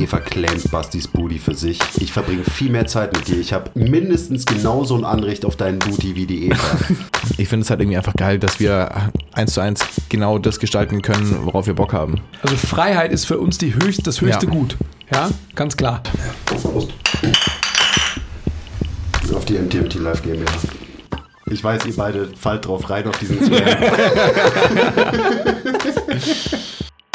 Eva claimt Bastis Booty für sich. Ich verbringe viel mehr Zeit mit dir. Ich habe mindestens genauso ein Anrecht auf deinen Booty wie die Eva. Ich finde es halt irgendwie einfach geil, dass wir eins zu eins genau das gestalten können, worauf wir Bock haben. Also Freiheit ist für uns die höchst, das höchste Ja. Gut. Ja, ganz klar. auf die MTMT Live GmbH. Ich weiß, ihr beide fallt drauf rein auf diesen Slam.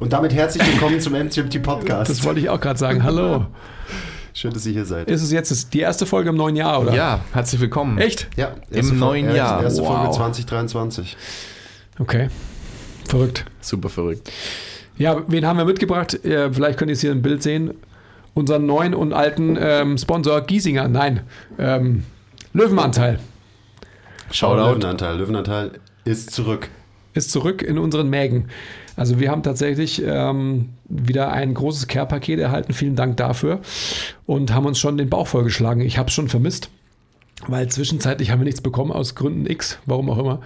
Und damit herzlich willkommen zum MTMT Podcast. Das wollte ich auch gerade sagen. Hallo. Schön, dass ihr hier seid. Ist es jetzt die erste Folge im neuen Jahr, oder? Ja, herzlich willkommen. Echt? Ja, Im neuen Folge, Jahr. Erste Wow. Folge 2023. Okay. Verrückt. Super verrückt. Ja, wen haben wir mitgebracht? Vielleicht könnt ihr es hier im Bild sehen. Unseren neuen und alten ähm, Sponsor Giesinger. Nein. Ähm, Löwenanteil Shoutout. Löwenanteil. Löwenanteil ist zurück. ist zurück in unseren Mägen. Also wir haben tatsächlich ähm, wieder ein großes Care-Paket erhalten. Vielen Dank dafür. Und haben uns schon den Bauch vollgeschlagen. Ich habe es schon vermisst. Weil zwischenzeitlich haben wir nichts bekommen aus Gründen X, warum auch immer.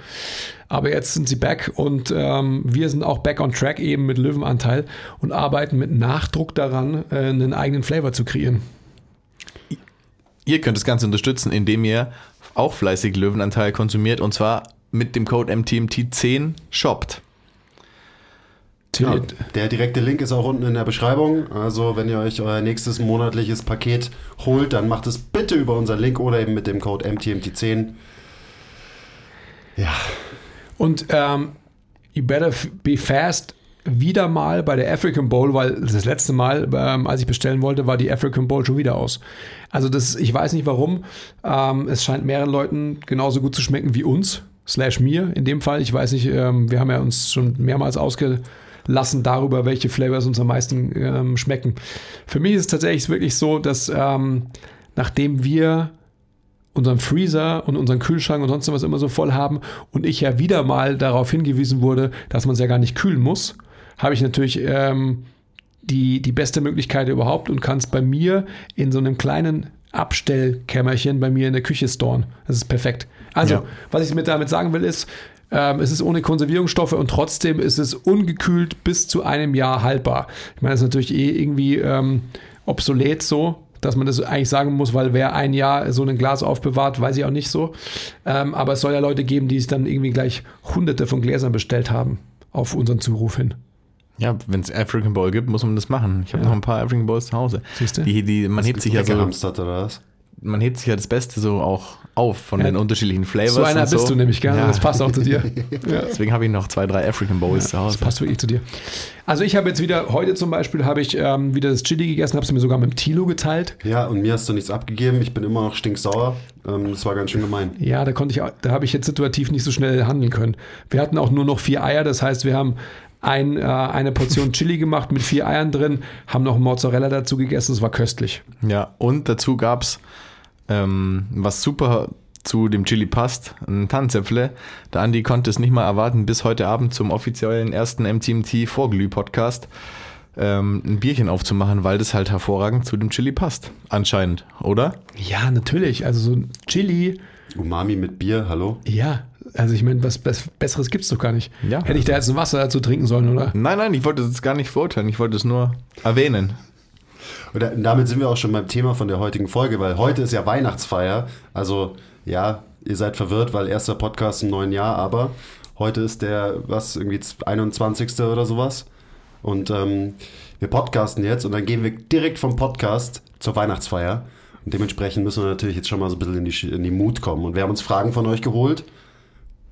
Aber jetzt sind sie back und ähm, wir sind auch back on track eben mit Löwenanteil und arbeiten mit Nachdruck daran, äh, einen eigenen Flavor zu kreieren. Ihr könnt das Ganze unterstützen, indem ihr auch fleißig Löwenanteil konsumiert und zwar mit dem Code MTMT10 shoppt. Ja, der direkte Link ist auch unten in der Beschreibung. Also, wenn ihr euch euer nächstes monatliches Paket holt, dann macht es bitte über unseren Link oder eben mit dem Code MTMT10. Ja, Und ähm, you better be fast wieder mal bei der African Bowl, weil das letzte Mal, ähm, als ich bestellen wollte, war die African Bowl schon wieder aus. Also das, ich weiß nicht warum. Ähm, es scheint mehreren Leuten genauso gut zu schmecken wie uns, slash mir in dem Fall. Ich weiß nicht, ähm, wir haben ja uns schon mehrmals ausgelassen darüber, welche Flavors uns am meisten ähm, schmecken. Für mich ist es tatsächlich wirklich so, dass ähm, nachdem wir unseren Freezer und unseren Kühlschrank und sonst was immer so voll haben und ich ja wieder mal darauf hingewiesen wurde, dass man es ja gar nicht kühlen muss, habe ich natürlich ähm, die, die beste Möglichkeit überhaupt und kann es bei mir in so einem kleinen Abstellkämmerchen bei mir in der Küche storen. Das ist perfekt. Also, Ja. was ich mit damit sagen will, ist, ähm, es ist ohne Konservierungsstoffe und trotzdem ist es ungekühlt bis zu einem Jahr haltbar. Ich meine, das ist natürlich eh irgendwie ähm, obsolet so, dass man das eigentlich sagen muss, weil wer ein Jahr so ein Glas aufbewahrt, weiß ich auch nicht so. Ähm, aber es soll ja Leute geben, die es dann irgendwie gleich hunderte von Gläsern bestellt haben auf unseren Zuruf hin. Ja, wenn es African Bowl gibt, muss man das machen. Ich habe noch ein paar African Bowls zu Hause. Siehst du? Die, die, man hebt sich ja so, Weggehamstert oder was? Man hebt sich ja das Beste so auch auf von Ja, den unterschiedlichen Flavors. So einer und bist du nämlich, gell? Ja. Das passt auch zu dir. Ja. Deswegen habe ich noch zwei, drei African Bowls zu Das Hause. passt wirklich zu dir. Also ich habe jetzt wieder, heute zum Beispiel, habe ich ähm, wieder das Chili gegessen, habe es mir sogar mit dem Tilo geteilt. Ja, und mir hast du nichts abgegeben. Ich bin immer noch stinksauer. Ähm, das war ganz schön gemein. Ja, da konnte ich, da habe ich jetzt situativ nicht so schnell handeln können. Wir hatten auch nur noch vier Eier, das heißt, wir haben ein, äh, eine Portion Chili gemacht mit vier Eiern drin, haben noch Mozzarella dazu gegessen, es war köstlich. Ja, und dazu gab es, ähm, was super zu dem Chili passt, ein Tannenzäpfle. Der Andi konnte es nicht mal erwarten, bis heute Abend zum offiziellen ersten MTMT Vorglüh-Podcast ähm, ein Bierchen aufzumachen, weil das halt hervorragend zu dem Chili passt. Anscheinend, oder? Ja, natürlich. Also so ein Chili, Umami mit Bier, hallo? ja, also ich meine, was Bess- Besseres gibt es doch gar nicht. Ja. Hätte ich da jetzt ein Wasser dazu trinken sollen, oder? Nein, nein, ich wollte das gar nicht verurteilen, ich wollte es nur erwähnen. Und da- damit sind wir auch schon beim Thema von der heutigen Folge, weil heute ist ja Weihnachtsfeier. Also, ja, ihr seid verwirrt, weil erster Podcast im neuen Jahr, aber heute ist der, was, irgendwie 21. oder sowas. Und ähm, wir podcasten jetzt und dann gehen wir direkt vom Podcast zur Weihnachtsfeier. Und dementsprechend müssen wir natürlich jetzt schon mal so ein bisschen in die, in die Mut kommen. Und wir haben uns Fragen von euch geholt.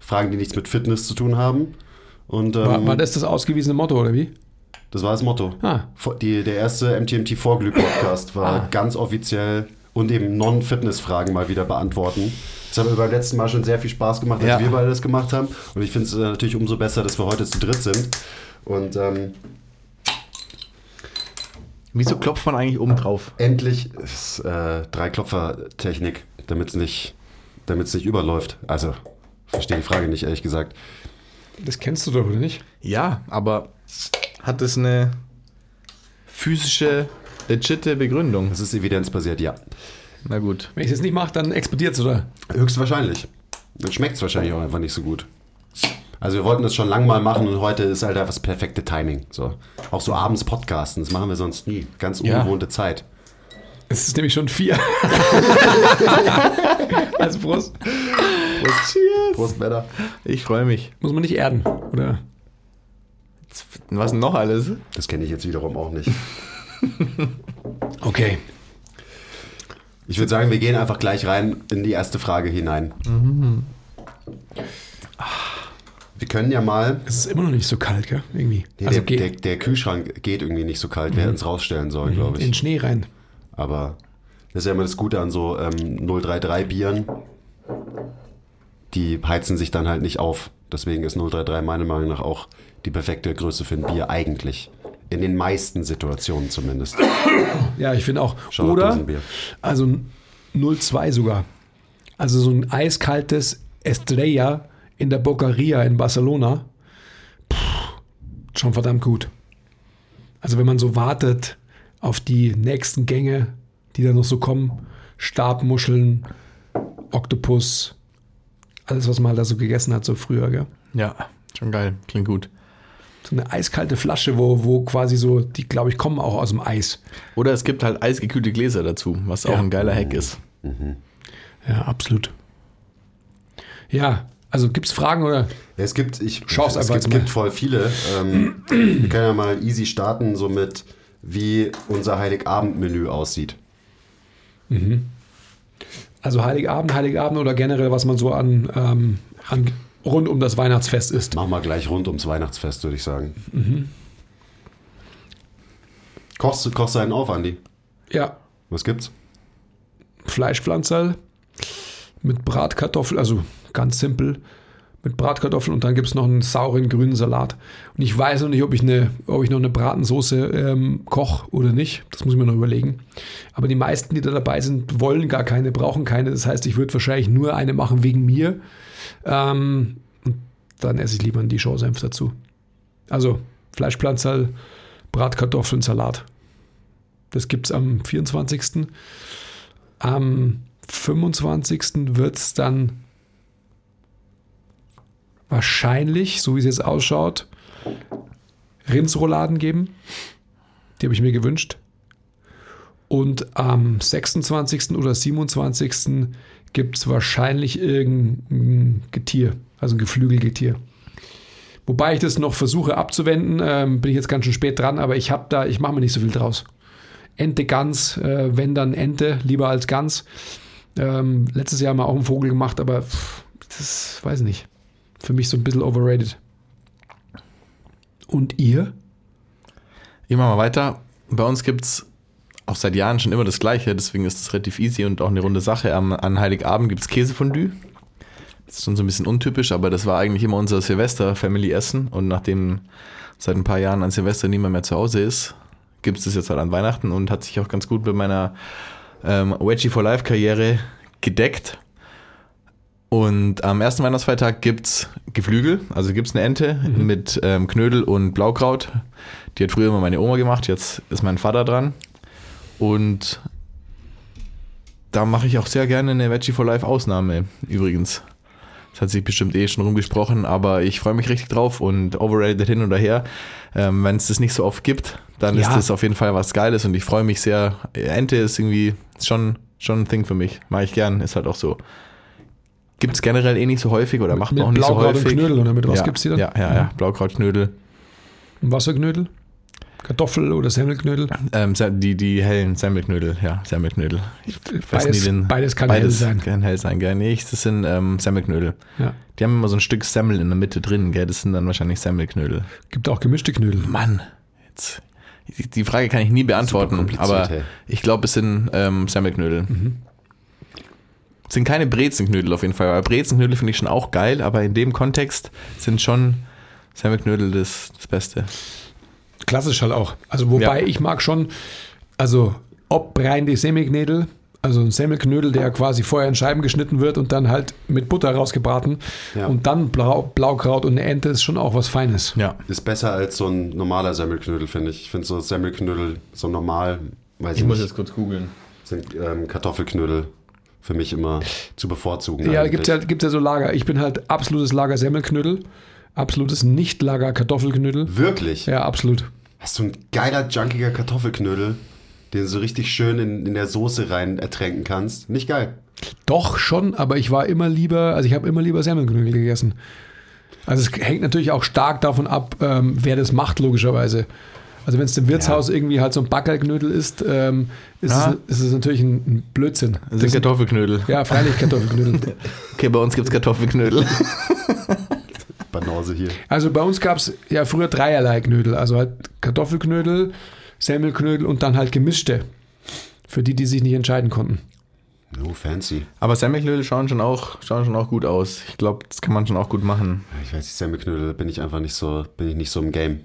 Fragen, die nichts mit Fitness zu tun haben. Und ähm, War, war das das ausgewiesene Motto, oder wie? Das war das Motto. Ah. Die, der erste MTMT Vorglüh-Podcast war Ah. ganz offiziell und eben Non-Fitness-Fragen mal wieder beantworten. Das hat mir beim letzten Mal schon sehr viel Spaß gemacht, als Ja. wir beide das gemacht haben. Und ich finde es äh, natürlich umso besser, dass wir heute zu dritt sind. Und ähm, Wieso klopft man eigentlich oben drauf? endlich ist äh, Dreiklopfer-Technik, damit es nicht, damit's nicht überläuft. Also, verstehe die Frage nicht, ehrlich gesagt. Das kennst du doch, oder nicht? Ja, aber hat es eine physische, legitime Begründung? Das ist evidenzbasiert, ja. Na gut. Wenn ich es nicht mache, dann explodiert es, oder? Höchstwahrscheinlich. Dann schmeckt es wahrscheinlich auch einfach nicht so gut. Also wir wollten das schon lange mal machen und heute ist halt einfach das perfekte Timing. So. Auch so abends podcasten, das machen wir sonst nie. Ganz Ja. ungewohnte Zeit. Es ist nämlich schon vier. also Prost. Cheers. Prost, Männer. Ich freue mich. Muss man nicht erden, oder? Was denn noch alles? Das kenne ich jetzt wiederum auch nicht. Okay. Ich würde sagen, wir gehen einfach gleich rein in die erste Frage hinein. Wir können ja mal. Es ist immer noch nicht so kalt, gell? Irgendwie. Nee, also der, der, der Kühlschrank geht irgendwie nicht so kalt. Wir hätten es rausstellen sollen, glaube in den ich. Schnee rein. Aber das ist ja immer das Gute an so ähm, 033 Bieren. Die heizen sich dann halt nicht auf. Deswegen ist 033 meiner Meinung nach auch die perfekte Größe für ein Bier eigentlich. In den meisten Situationen zumindest. Ja, ich finde auch. Schau Oder, also 0,2 sogar. Also so ein eiskaltes Estrella in der Bocaria in Barcelona. Puh, schon verdammt gut. Also wenn man so wartet auf die nächsten Gänge, die da noch so kommen. Stabmuscheln, Oktopus, alles, was man halt da so gegessen hat, so früher, gell? Ja, schon geil. Klingt gut. So eine eiskalte Flasche, wo, wo quasi so, die glaube ich kommen auch aus dem Eis. Oder es gibt halt eisgekühlte Gläser dazu, was auch Ja. ein geiler Hack ist. Ja, absolut. Ja, also gibt es Fragen oder? Es gibt, ich, Schau's es einfach gibt, jetzt mal. gibt voll viele. Ähm, wir können ja mal easy starten, so mit wie unser Heiligabend-Menü aussieht. Also Heiligabend, Heiligabend oder generell, was man so an, ähm, an rund um das Weihnachtsfest isst. Machen wir gleich rund ums Weihnachtsfest, würde ich sagen. Kochst, du- kochst du einen auf, Andi? Ja, Was gibt's? Fleischpflanzerl mit Bratkartoffeln, also ganz simpel mit Bratkartoffeln und dann gibt es noch einen sauren grünen Salat. Und ich weiß noch nicht, ob ich, eine, ob ich noch eine Bratensoße ähm, koche oder nicht. Das muss ich mir noch überlegen. Aber die meisten, die da dabei sind, wollen gar keine, brauchen keine. Das heißt, ich würde wahrscheinlich nur eine machen wegen mir. Ähm, und dann esse ich lieber einen Dijon-Senf dazu. Also Fleischpflanzerl, Bratkartoffeln, Salat. Das gibt es am 24. Am 25. wird es dann wahrscheinlich, so wie es jetzt ausschaut, Rindsrouladen geben. Die habe ich mir gewünscht. Und am 26. oder 27. gibt es wahrscheinlich irgendein Getier, also ein Geflügelgetier. Wobei ich das noch versuche abzuwenden, ähm, bin ich jetzt ganz schön spät dran, aber ich habe da, ich mache mir nicht so viel draus. Ente, Gans, äh, wenn dann Ente, lieber als Gans. Ähm, letztes Jahr haben wir auch einen Vogel gemacht, aber pff, das weiß ich nicht. Für mich so ein bisschen overrated. Und ihr? Ich mache mal weiter. Bei uns gibt es auch seit Jahren schon immer das Gleiche, deswegen ist es relativ easy und auch eine runde Sache. Am, an Heiligabend gibt es Käsefondue. Das ist schon so ein bisschen untypisch, aber das war eigentlich immer unser Silvester-Family-Essen. Und nachdem seit ein paar Jahren an Silvester niemand mehr zu Hause ist, gibt es das jetzt halt an Weihnachten und hat sich auch ganz gut mit meiner ähm, Wedgie for Life-Karriere gedeckt. Und am ersten Weihnachtsfeiertag gibt es Geflügel, also gibt es eine Ente mit ähm, Knödel und Blaukraut. Die hat früher immer meine Oma gemacht, jetzt ist mein Vater dran. Und da mache ich auch sehr gerne eine Veggie for Life Ausnahme übrigens. Das hat sich bestimmt eh schon rumgesprochen, aber ich freue mich richtig drauf und overrated hin oder her. Ähm, Wenn es das nicht so oft gibt, dann Ja. ist das auf jeden Fall was Geiles und ich freue mich sehr. Ente ist irgendwie schon, schon ein Thing für mich. Mache ich gern, ist halt auch so. Gibt es generell eh nicht so häufig oder macht mit man auch nicht so Blaukraut und häufig. Knödel oder mit was ja, gibt's die dann? Ja, ja, ja. Blaukrautknödel. Wasserknödel? Kartoffel oder Semmelknödel? Ähm, die, die hellen Semmelknödel, ja, Semmelknödel. Ich weiß Beides- nie den, beides kann beides hell sein. Kann hell sein, gell? Nee, das sind ähm, Semmelknödel. Ja. Die haben immer so ein Stück Semmel in der Mitte drin, gell? Das sind dann wahrscheinlich Semmelknödel. Gibt auch gemischte Knödel. Mann, die- die Frage kann ich nie beantworten, aber hey. ich glaube, es sind ähm, Semmelknödel. Es sind keine Brezenknödel auf jeden Fall, aber Brezenknödel finde ich schon auch geil, aber in dem Kontext sind schon Semmelknödel das, das Beste. Klassisch halt auch. Also wobei Ja. ich mag schon, also ob rein die Semmelknödel, also ein Semmelknödel, der quasi vorher in Scheiben geschnitten wird und dann halt mit Butter rausgebraten Ja. und dann Blau, Blaukraut und eine Ente ist schon auch was Feines. Ja. Ist besser als so ein normaler Semmelknödel, finde ich. Ich finde so Semmelknödel so normal, weiß ich, Ich muss jetzt kurz googeln. sind ähm, Kartoffelknödel für mich immer zu bevorzugen. Ja, gibt ja, gibt's ja so Lager. Ich bin halt absolutes Lager Semmelknödel, absolutes Nicht-Lager Kartoffelknödel. Wirklich? Ja, absolut. Hast du ein geiler, junkiger Kartoffelknödel, den du so richtig schön in, in der Soße rein ertränken kannst? Nicht geil. Doch schon, aber ich war immer lieber, also ich habe immer lieber Semmelknödel gegessen. Also es hängt natürlich auch stark davon ab, ähm, wer das macht, logischerweise. Also wenn es im Wirtshaus irgendwie halt so ein Backerknödel ist, ähm, ist, Ja. es, ist es natürlich ein, ein Blödsinn. Das sind Kartoffelknödel. ja, freilich Kartoffelknödel. Okay, bei uns gibt es Kartoffelknödel. Banause hier. Also bei uns gab es ja früher dreierlei Knödel. Also halt Kartoffelknödel, Semmelknödel und dann halt gemischte. Für die, die sich nicht entscheiden konnten. No fancy. Aber Semmelknödel schauen schon auch, schauen schon auch gut aus. Ich glaube, das kann man schon auch gut machen. Ich weiß nicht, Semmelknödel bin ich einfach nicht so, bin ich nicht so im Game.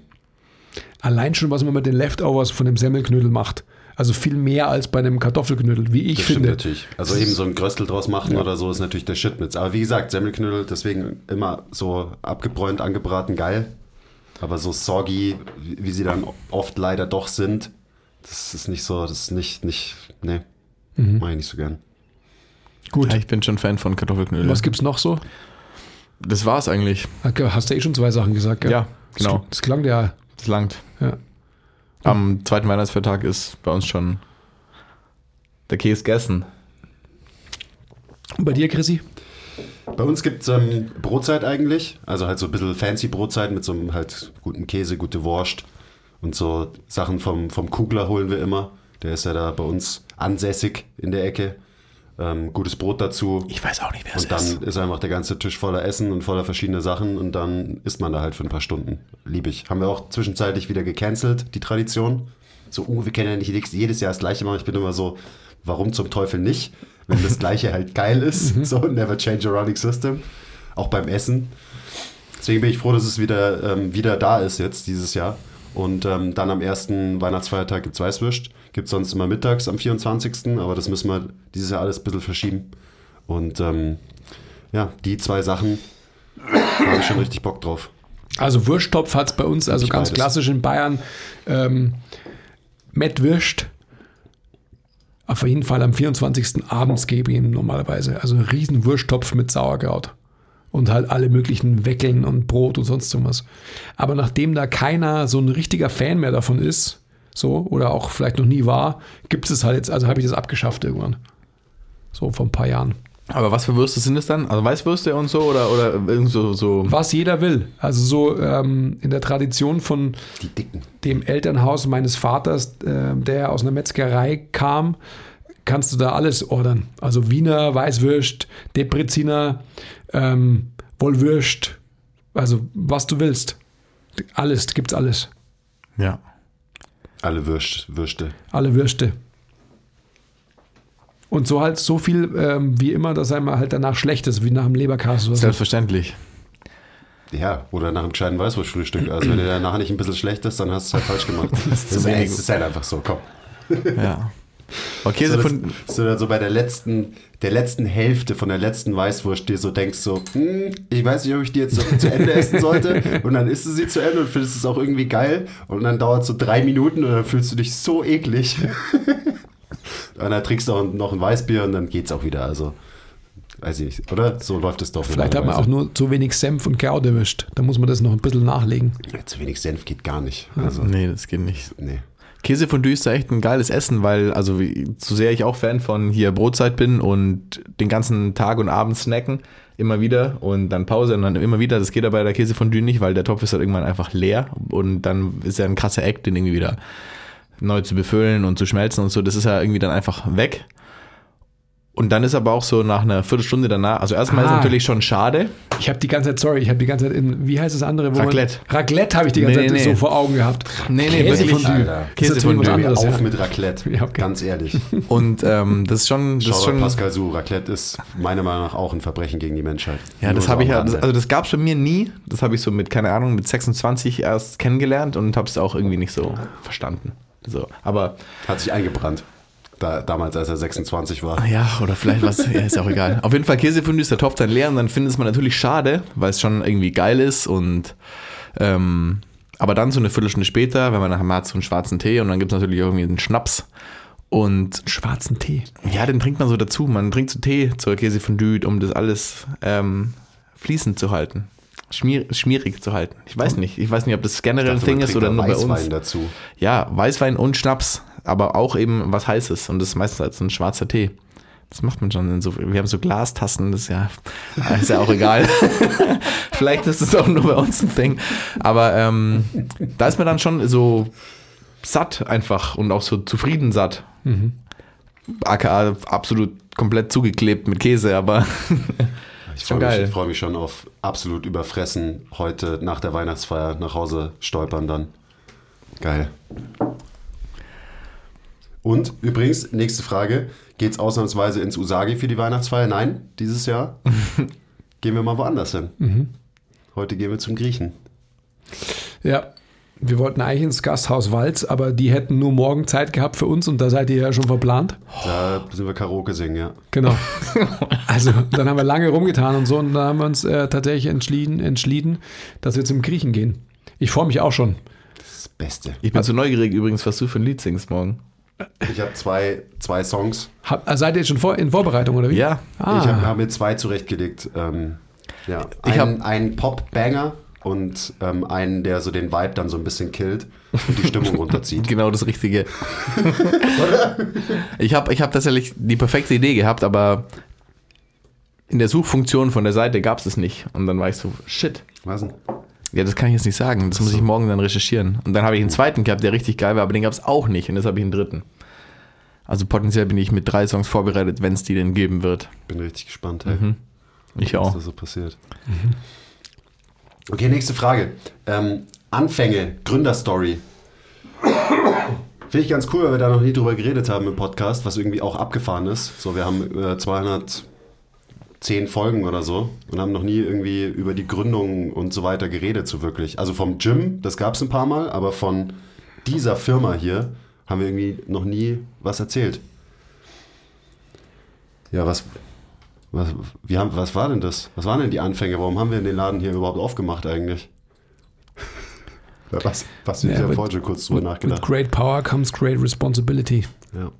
Allein schon, was man mit den Leftovers von dem Semmelknödel macht. Also viel mehr als bei einem Kartoffelknödel, wie ich Das finde. stimmt natürlich. Also eben so ein Gröstel draus machen oder so ist natürlich der Shit mit. Aber wie gesagt, Semmelknödel, deswegen immer so abgebräunt, angebraten, geil. Aber so soggy, wie sie dann oft leider doch sind, das ist nicht so, das ist nicht, nicht, nee, Mhm. mach ich nicht so gern. Gut. Ja, ich bin schon Fan von Kartoffelknödel. Was gibt's noch so? Das war's eigentlich. Okay, Hast du eh schon zwei Sachen gesagt, gell? Ja, genau. Das klang ja. Das langt. ja. Am zweiten Weihnachtsfeiertag ist bei uns schon der Käse gegessen. Und bei dir, Chrissy? Bei uns gibt es ähm, Brotzeit eigentlich, also halt so ein bisschen fancy Brotzeit mit so einem halt guten Käse, gute Wurst und so Sachen vom, vom Kugler holen wir immer. Der ist ja da bei uns ansässig in der Ecke. Ähm, gutes Brot dazu. Ich weiß auch nicht, wer Und dann ist einfach der ganze Tisch voller Essen und voller verschiedener Sachen und dann isst man da halt für ein paar Stunden. Lieb ich. Haben wir auch zwischenzeitlich wieder gecancelt, die Tradition. So, uh, wir können ja nicht jedes- jedes Jahr das Gleiche machen. Ich bin immer so, warum zum Teufel nicht? Wenn das Gleiche halt geil ist. So, never change a running system. Auch beim Essen. Deswegen bin ich froh, dass es wieder, ähm, wieder da ist jetzt dieses Jahr. Und ähm, dann am ersten Weihnachtsfeiertag gibt es Weißwürst. Gibt es sonst immer mittags am 24. Aber das müssen wir dieses Jahr alles ein bisschen verschieben. Und ähm, ja, die zwei Sachen habe ich schon richtig Bock drauf. Also Wursttopf hat es bei uns, also Ich ganz beides. klassisch in Bayern, ähm, Mettwürst. Auf jeden Fall am 24. abends gebe ich ihm normalerweise. Also ein riesen Wursttopf mit Sauerkraut. Und halt alle möglichen Weckeln und Brot und sonst irgendwas. Aber nachdem da keiner so ein richtiger Fan mehr davon ist, so, oder auch vielleicht noch nie war, gibt es halt jetzt, also habe ich das abgeschafft irgendwann. So vor ein paar Jahren. Aber was für Würste sind es dann? Also Weißwürste und so oder, oder irgend so, so Was jeder will. Also so ähm, in der Tradition von Die dicken. dem Elternhaus meines Vaters, äh, der aus einer Metzgerei kam, kannst du da alles ordern. Also Wiener, Weißwürst, Depreziner, ähm, Wollwürst, also was du willst. Alles, gibt's alles. Ja. Alle Würst, Würste. Alle Würste. Und so halt so viel ähm, wie immer, dass einem halt danach schlecht ist, wie nach dem Leberkas oder so. Selbstverständlich. Ja, oder nach einem gescheiten Weißwurstfrühstück. Also wenn dir danach nicht ein bisschen schlecht ist, dann hast du es halt falsch gemacht. das, ist, das ist halt einfach so, komm. Ja. Okay, so So, von, dass, so, so bei der letzten, der letzten Hälfte von der letzten Weißwurst dir so denkst so, hm, ich weiß nicht, ob ich die jetzt so zu Ende essen sollte. Und dann isst du sie zu Ende und findest es auch irgendwie geil. Und dann dauert es so drei Minuten und dann fühlst du dich so eklig. und dann trinkst du auch noch ein Weißbier und dann geht's auch wieder. Also, weiß ich nicht, oder? So läuft es doch. Vielleicht hat man auch nur zu wenig Senf und Kraut erwischt. Da muss man das noch ein bisschen nachlegen. Ja, zu wenig Senf geht gar nicht. Also, nee, das geht nicht. nee. Käsefondue ist da echt ein geiles Essen, weil, also so sehr ich auch Fan von hier Brotzeit bin und den ganzen Tag und Abend snacken, immer wieder und dann Pause und dann immer wieder, das geht aber bei der Käsefondue nicht, weil der Topf ist halt irgendwann einfach leer und dann ist ja ein krasser Eck, den irgendwie wieder neu zu befüllen und zu schmelzen und so, das ist ja irgendwie dann einfach weg. Und dann ist aber auch so nach einer Viertelstunde danach, also erstmal ist Ah. natürlich schon schade. Ich habe die ganze Zeit, sorry, ich habe die ganze Zeit in, wie heißt das andere? Wo Raclette. Man, Raclette habe ich die ganze Nee, Zeit nee. so vor Augen gehabt. Nee, nee, Käsefondue. wirklich. Alter. Ist was Käsefondue. anderes. Auf ja. mit Raclette, Ja, okay. ganz ehrlich. Und ähm, das ist schon, das ist Shoutout schon Pascal Su, Raclette ist meiner Meinung nach auch ein Verbrechen gegen die Menschheit. Ja, Nur das habe ich ja, das, also das gab es bei mir nie. Das habe ich so mit, keine Ahnung, mit 26 erst kennengelernt und habe es auch irgendwie nicht so verstanden. So, aber Hat sich eingebrannt. Da, damals, als er 26 war. ja, oder vielleicht was, ja, ist auch egal. Auf jeden Fall Käsefondue ist der Topf dann leer und dann findet es man natürlich schade, weil es schon irgendwie geil ist und ähm, aber dann so eine Viertelstunde später, wenn man nachher mal hat so einen schwarzen Tee und dann gibt es natürlich irgendwie einen Schnaps und Schwarzen Tee. ja, den trinkt man so dazu. Man trinkt so Tee zur Käsefondue, um das alles ähm, fließend zu halten. Schmier, schmierig zu halten. Ich weiß nicht. Ich weiß nicht, ob das generell ein Ding ist oder nur bei Weißwein uns. dazu. Ja, Weißwein und Schnaps, aber auch eben was Heißes. Und das ist meistens als ein schwarzer Tee. Das macht man schon in so. Wir haben so Glastassen, das ist ja, ist ja auch egal. Vielleicht ist es auch nur bei uns ein Ding. Aber ähm, da ist man dann schon so satt einfach und auch so zufrieden satt. AKA absolut komplett zugeklebt mit Käse, aber Ich freue mich, ich freu mich schon auf absolut überfressen heute nach der Weihnachtsfeier nach Hause stolpern dann. Geil. Und übrigens, nächste Frage. Geht's ausnahmsweise ins Usagi für die Weihnachtsfeier? Nein, dieses Jahr. gehen wir mal woanders hin. Mhm. Heute gehen wir zum Griechen. Ja. Wir wollten eigentlich ins Gasthaus Walz, aber die hätten nur morgen Zeit gehabt für uns und da seid ihr ja schon verplant. Da sind wir Karaoke singen, ja. Genau. Also, dann haben wir lange rumgetan und so und dann haben wir uns äh, tatsächlich entschieden, entschieden, dass wir zum Griechen gehen. Ich freue mich auch schon. Das Beste. ich bin so neugierig übrigens, was du für ein Lied singst morgen. Ich habe zwei, zwei Songs. Hab, äh, seid ihr schon vor, in Vorbereitung oder wie? Ja. Ah, Ich habe hab mir zwei zurechtgelegt. Ähm, ja. Ich Ein, hab- einen Pop-Banger und ähm, einen, der so den Vibe dann so ein bisschen killt und die Stimmung runterzieht. Genau das Richtige. ich habe ich hab tatsächlich die perfekte Idee gehabt, aber in der Suchfunktion von der Seite gab es es nicht. Und dann war ich so, shit. Was denn? Ja, das kann ich jetzt nicht sagen. Das muss ich morgen dann recherchieren. Und dann habe ich einen zweiten gehabt, der richtig geil war, aber den gab es auch nicht. Und jetzt habe ich einen dritten. Also potenziell bin ich mit drei Songs vorbereitet, wenn es die denn geben wird. Bin richtig gespannt, hey, Mhm. Ich was auch. da so passiert. Okay, nächste Frage. Ähm, Anfänge, Gründerstory. Finde ich ganz cool, weil wir da noch nie drüber geredet haben im Podcast, was irgendwie auch abgefahren ist. So, wir haben äh, 210 Folgen oder so und haben noch nie irgendwie über die Gründung und so weiter geredet, so wirklich. Also vom Gym, das gab es ein paar Mal, aber von dieser Firma hier haben wir irgendwie noch nie was erzählt. Ja, was, was, wie haben, was war denn das? Was waren denn die Anfänge? Warum haben wir den Laden hier überhaupt aufgemacht eigentlich? was, was, ich Ja, habe mit- vorhin schon kurz drüber with nachgedacht. great power comes great responsibility. Ja.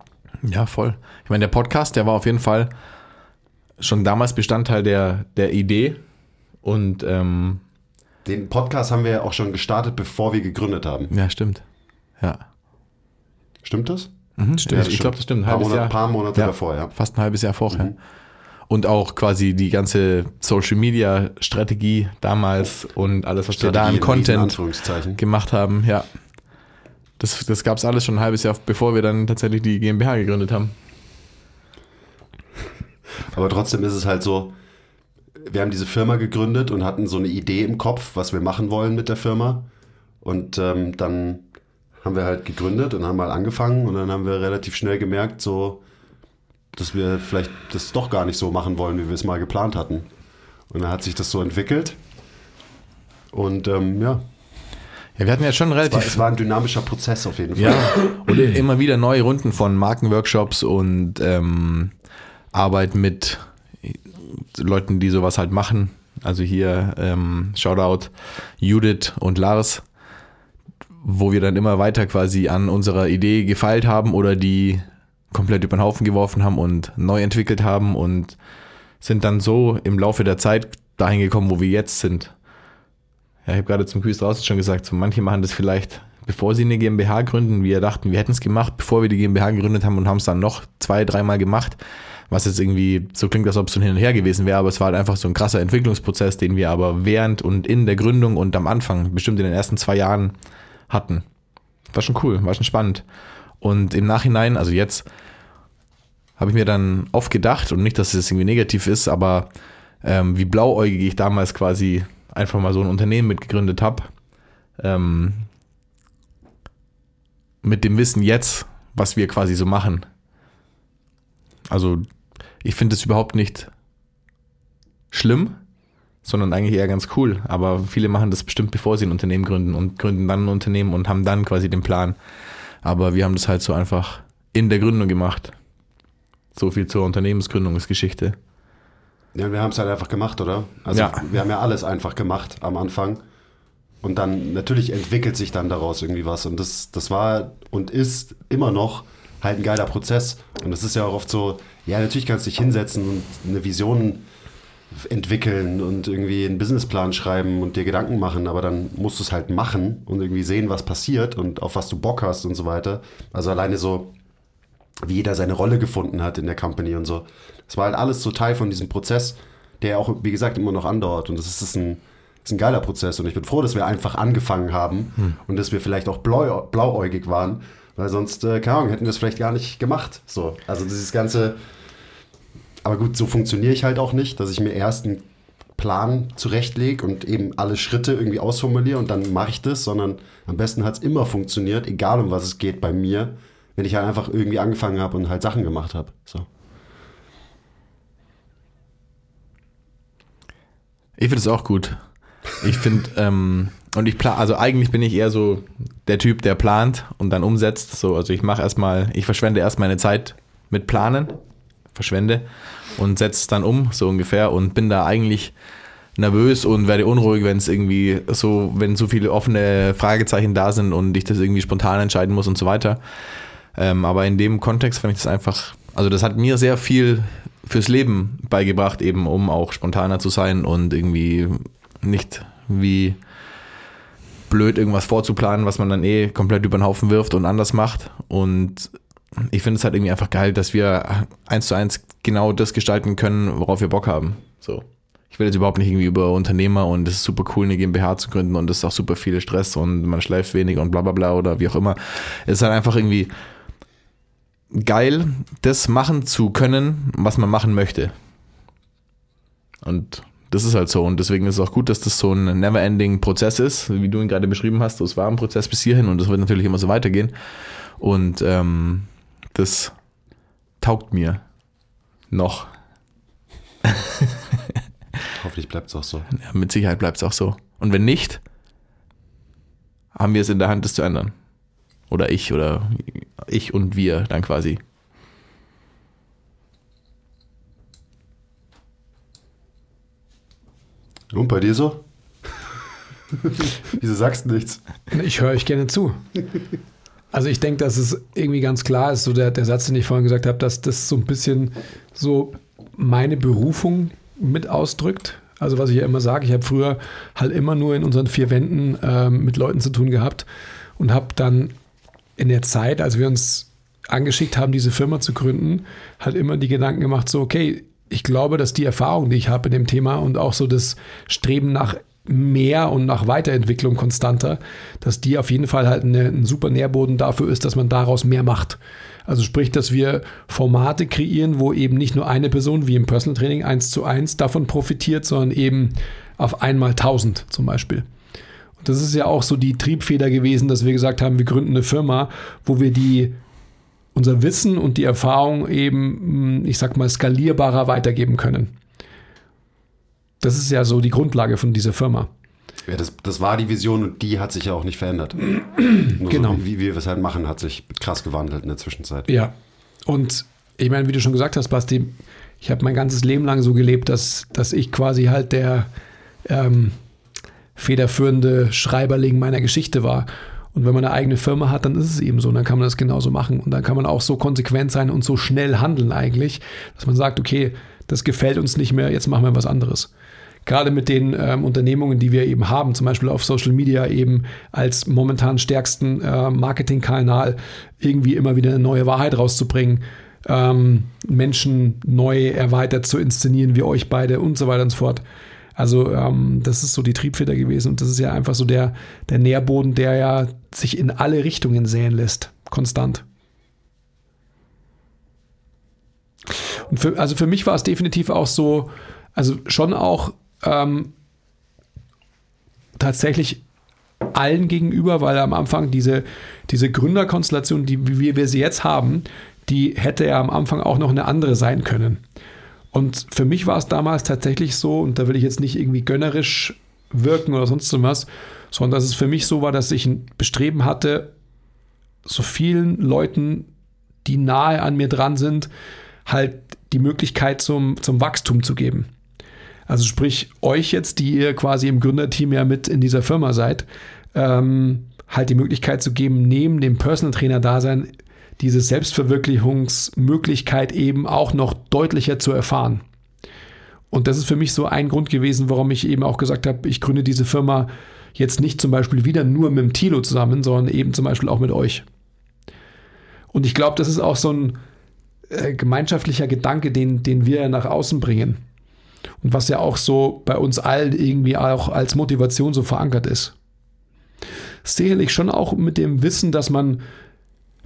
Ja, voll. Ich meine, der Podcast, der war auf jeden Fall schon damals Bestandteil der, der Idee. Und ähm, Den Podcast haben wir ja auch schon gestartet, bevor wir gegründet haben. ja, stimmt. Ja. Stimmt das? Mhm, Ja, ich glaube, das stimmt. Ein paar, halbes Monate, Jahr. paar Monate Ja. davor, ja. Fast ein halbes Jahr vorher. Mhm. Und auch quasi die ganze Social Media Strategie damals und alles, was wir da an Strategie Content gemacht haben, ja. Das, das gab es alles schon ein halbes Jahr, bevor wir dann tatsächlich die GmbH gegründet haben. Aber trotzdem ist es halt so, wir haben diese Firma gegründet und hatten so eine Idee im Kopf, was wir machen wollen mit der Firma. Und ähm, dann haben wir halt gegründet und haben mal angefangen und dann haben wir relativ schnell gemerkt, so, dass wir vielleicht das doch gar nicht so machen wollen, wie wir es mal geplant hatten. Und dann hat sich das so entwickelt. Und ähm, ja, Ja, wir hatten ja schon es war, relativ es war ein dynamischer Prozess auf jeden Fall. Ja, und immer wieder neue Runden von Markenworkshops und ähm, Arbeit mit Leuten, die sowas halt machen. Also hier ähm, Shoutout Judith und Lars, wo wir dann immer weiter quasi an unserer Idee gefeilt haben oder die komplett über den Haufen geworfen haben und neu entwickelt haben und sind dann so im Laufe der Zeit dahin gekommen, wo wir jetzt sind. Ja, ich habe gerade zum Quiz draußen schon gesagt, so manche machen das vielleicht, bevor sie eine GmbH gründen. Wir dachten, wir hätten es gemacht, bevor wir die GmbH gegründet haben und haben es dann noch zwei, dreimal gemacht. Was jetzt irgendwie so klingt, als ob es so ein Hin und Her gewesen wäre, aber es war halt einfach so ein krasser Entwicklungsprozess, den wir aber während und in der Gründung und am Anfang, bestimmt in den ersten zwei Jahren, hatten. War schon cool, war schon spannend. Und im Nachhinein, also jetzt, habe ich mir dann oft gedacht, und nicht, dass es irgendwie negativ ist, aber ähm, wie blauäugig ich damals quasi einfach mal so ein Unternehmen mitgegründet habe. Ähm, mit dem Wissen jetzt, was wir quasi so machen. Also ich finde es überhaupt nicht schlimm, sondern eigentlich eher ganz cool. Aber viele machen das bestimmt, bevor sie ein Unternehmen gründen und gründen dann ein Unternehmen und haben dann quasi den Plan. Aber wir haben das halt so einfach in der Gründung gemacht. So viel zur Unternehmensgründungsgeschichte. Ja, wir haben es halt einfach gemacht, oder? Also Ja. wir haben ja alles einfach gemacht am Anfang. Und dann natürlich entwickelt sich dann daraus irgendwie was. Und das, das war und ist immer noch halt ein geiler Prozess. Und das ist ja auch oft so, ja, natürlich kannst du dich hinsetzen und eine Vision entwickeln und irgendwie einen Businessplan schreiben und dir Gedanken machen, aber dann musst du es halt machen und irgendwie sehen, was passiert und auf was du Bock hast und so weiter. Also alleine so, wie jeder seine Rolle gefunden hat in der Company und so. Das war halt alles so Teil von diesem Prozess, der auch, wie gesagt, immer noch andauert. Und das ist, ist, ein, ist ein geiler Prozess. Und ich bin froh, dass wir einfach angefangen haben und dass wir vielleicht auch blau, blauäugig waren, weil sonst, äh, keine Ahnung, hätten wir es vielleicht gar nicht gemacht. So, also dieses ganze. Aber gut, so funktioniere ich halt auch nicht, dass ich mir erst einen Plan zurechtlege und eben alle Schritte irgendwie ausformuliere und dann mache ich das, sondern am besten hat es immer funktioniert, egal um was es geht bei mir, wenn ich halt einfach irgendwie angefangen habe und halt Sachen gemacht habe. So. Ich finde es auch gut. Ich finde, ähm, und ich plan, also eigentlich bin ich eher so der Typ, der plant und dann umsetzt. So, also ich mache erstmal, ich verschwende erst meine Zeit mit Planen, verschwende und setze es dann um, so ungefähr, und bin da eigentlich nervös und werde unruhig, wenn es irgendwie so, wenn so viele offene Fragezeichen da sind und ich das irgendwie spontan entscheiden muss und so weiter. Ähm, aber in dem Kontext fand ich das einfach, also das hat mir sehr viel fürs Leben beigebracht, eben um auch spontaner zu sein und irgendwie nicht wie blöd irgendwas vorzuplanen, was man dann eh komplett über den Haufen wirft und anders macht. Und ich finde es halt irgendwie einfach geil, dass wir eins zu eins genau das gestalten können, worauf wir Bock haben. So. Ich will jetzt überhaupt nicht irgendwie über Unternehmer und es ist super cool, eine GmbH zu gründen und es ist auch super viel Stress und man schleift wenig und bla bla bla oder wie auch immer. Es ist halt einfach irgendwie geil, das machen zu können, was man machen möchte. Und das ist halt so. Und deswegen ist es auch gut, dass das so ein never-ending Prozess ist, wie du ihn gerade beschrieben hast. Es war ein Prozess bis hierhin und das wird natürlich immer so weitergehen. Und ähm, das taugt mir noch. Hoffentlich bleibt es auch so. Ja, mit Sicherheit bleibt es auch so. Und wenn nicht, haben wir es in der Hand, das zu ändern. Oder ich oder ich und wir dann quasi. Und bei dir so? Wieso sagst du nichts? Ich höre euch gerne zu. Also ich denke, dass es irgendwie ganz klar ist, so der, der Satz, den ich vorhin gesagt habe, dass das so ein bisschen so meine Berufung mit ausdrückt. Also was ich ja immer sage, ich habe früher halt immer nur in unseren vier Wänden ähm, mit Leuten zu tun gehabt und habe dann in der Zeit, als wir uns angeschickt haben, diese Firma zu gründen, halt immer die Gedanken gemacht, so okay, ich glaube, dass die Erfahrung, die ich habe in dem Thema und auch so das Streben nach mehr und nach Weiterentwicklung konstanter, dass die auf jeden Fall halt eine, ein super Nährboden dafür ist, dass man daraus mehr macht. Also sprich, dass wir Formate kreieren, wo eben nicht nur eine Person wie im Personal Training eins zu eins davon profitiert, sondern eben auf einmal tausend zum Beispiel. Und das ist ja auch so die Triebfeder gewesen, dass wir gesagt haben, wir gründen eine Firma, wo wir die unser Wissen und die Erfahrung eben, ich sag mal, skalierbarer weitergeben können. Das ist ja so die Grundlage von dieser Firma. Ja, das, das war die Vision und die hat sich ja auch nicht verändert. Nur Genau. So, wie, wie wir es halt machen, hat sich krass gewandelt in der Zwischenzeit. Ja. Und ich meine, wie du schon gesagt hast, Basti, ich habe mein ganzes Leben lang so gelebt, dass, dass ich quasi halt der ähm, federführende Schreiberling meiner Geschichte war. Und wenn man eine eigene Firma hat, dann ist es eben so. Und dann kann man das genauso machen. Und dann kann man auch so konsequent sein und so schnell handeln eigentlich, dass man sagt, okay, das gefällt uns nicht mehr, jetzt machen wir was anderes. Gerade mit den ähm, Unternehmungen, die wir eben haben, zum Beispiel auf Social Media eben als momentan stärksten äh, Marketingkanal irgendwie immer wieder eine neue Wahrheit rauszubringen, ähm, Menschen neu erweitert zu inszenieren, wie euch beide und so weiter und so fort. Also ähm, das ist so die Triebfeder gewesen und das ist ja einfach so der, der Nährboden, der ja sich in alle Richtungen säen lässt, konstant. Und für, also für mich war es definitiv auch so, also schon auch ähm, tatsächlich allen gegenüber, weil am Anfang diese, diese Gründerkonstellation, die, wie wir sie jetzt haben, die hätte ja am Anfang auch noch eine andere sein können. Und für mich war es damals tatsächlich so, und da will ich jetzt nicht irgendwie gönnerisch wirken oder sonst was, sondern dass es für mich so war, dass ich ein Bestreben hatte, so vielen Leuten, die nahe an mir dran sind, halt die Möglichkeit zum, zum Wachstum zu geben. Also sprich euch jetzt, die ihr quasi im Gründerteam ja mit in dieser Firma seid, ähm, halt die Möglichkeit zu geben, neben dem Personal Trainer Dasein diese Selbstverwirklichungsmöglichkeit eben auch noch deutlicher zu erfahren. Und das ist für mich so ein Grund gewesen, warum ich eben auch gesagt habe, ich gründe diese Firma jetzt nicht zum Beispiel wieder nur mit dem Tilo zusammen, sondern eben zum Beispiel auch mit euch. Und ich glaube, das ist auch so ein äh, gemeinschaftlicher Gedanke, den, den wir nach außen bringen. Und was ja auch so bei uns allen irgendwie auch als Motivation so verankert ist. Sicherlich schon auch mit dem Wissen, dass man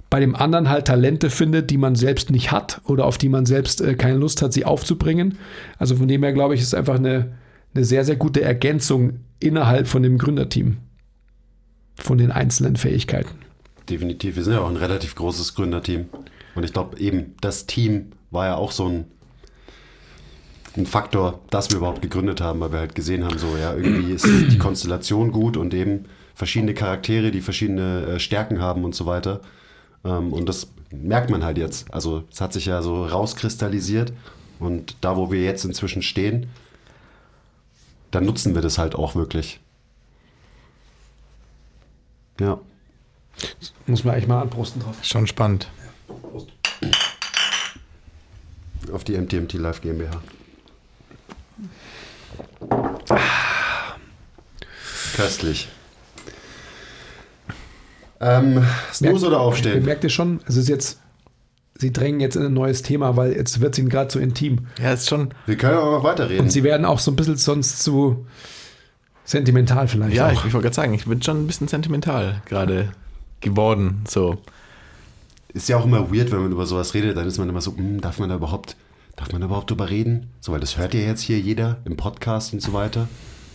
bei dem anderen halt Talente findet, die man selbst nicht hat oder auf die man selbst äh, keine Lust hat, sie aufzubringen. Also von dem her glaube ich, ist einfach eine, eine sehr, sehr gute Ergänzung innerhalb von dem Gründerteam. Von den einzelnen Fähigkeiten. Definitiv. Wir sind ja auch ein relativ großes Gründerteam. Und ich glaube, eben das Team war ja auch so ein, ein Faktor, dass wir überhaupt gegründet haben, weil wir halt gesehen haben, so ja, irgendwie ist die Konstellation gut und eben verschiedene Charaktere, die verschiedene äh, Stärken haben und so weiter. Ähm, und das merkt man halt jetzt. Also es hat sich ja so rauskristallisiert und da, wo wir jetzt inzwischen stehen, dann nutzen wir das halt auch wirklich. Ja. Muss man eigentlich mal anprosten drauf. Schon spannend. Auf die MTMT Live GmbH. Köstlich. Ähm, Snooze oder Ihr aufstehen? merkt ihr schon, es ist jetzt, sie drängen jetzt in ein neues Thema, weil jetzt wird es ihnen gerade so intim. Ja, ist schon. Wir können auch noch weiterreden. Und sie werden auch so ein bisschen sonst zu sentimental vielleicht Ja, ich, auch. ich wollte gerade sagen, ich bin schon ein bisschen sentimental gerade geworden. So. Ist ja auch immer weird, wenn man über sowas redet, dann ist man immer so, hm, darf man da überhaupt, darf man da überhaupt drüber reden? So, weil das hört ja jetzt hier jeder im Podcast und so weiter.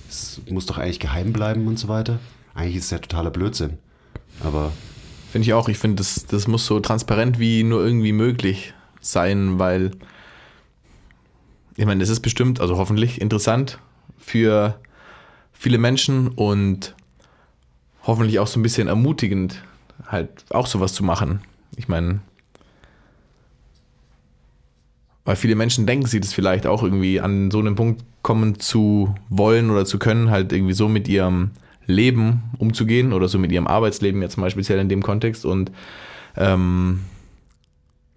Es muss doch eigentlich geheim bleiben und so weiter. Eigentlich ist es ja totaler Blödsinn. Aber Finde ich auch. Ich finde, das, das muss so transparent wie nur irgendwie möglich sein, weil ich meine, es ist bestimmt, also hoffentlich interessant für viele Menschen und hoffentlich auch so ein bisschen ermutigend, halt auch sowas zu machen. Ich meine, weil viele Menschen denken sie das vielleicht auch irgendwie an so einen Punkt kommen zu wollen oder zu können, halt irgendwie so mit ihrem Leben umzugehen oder so mit ihrem Arbeitsleben jetzt mal speziell in dem Kontext und ähm,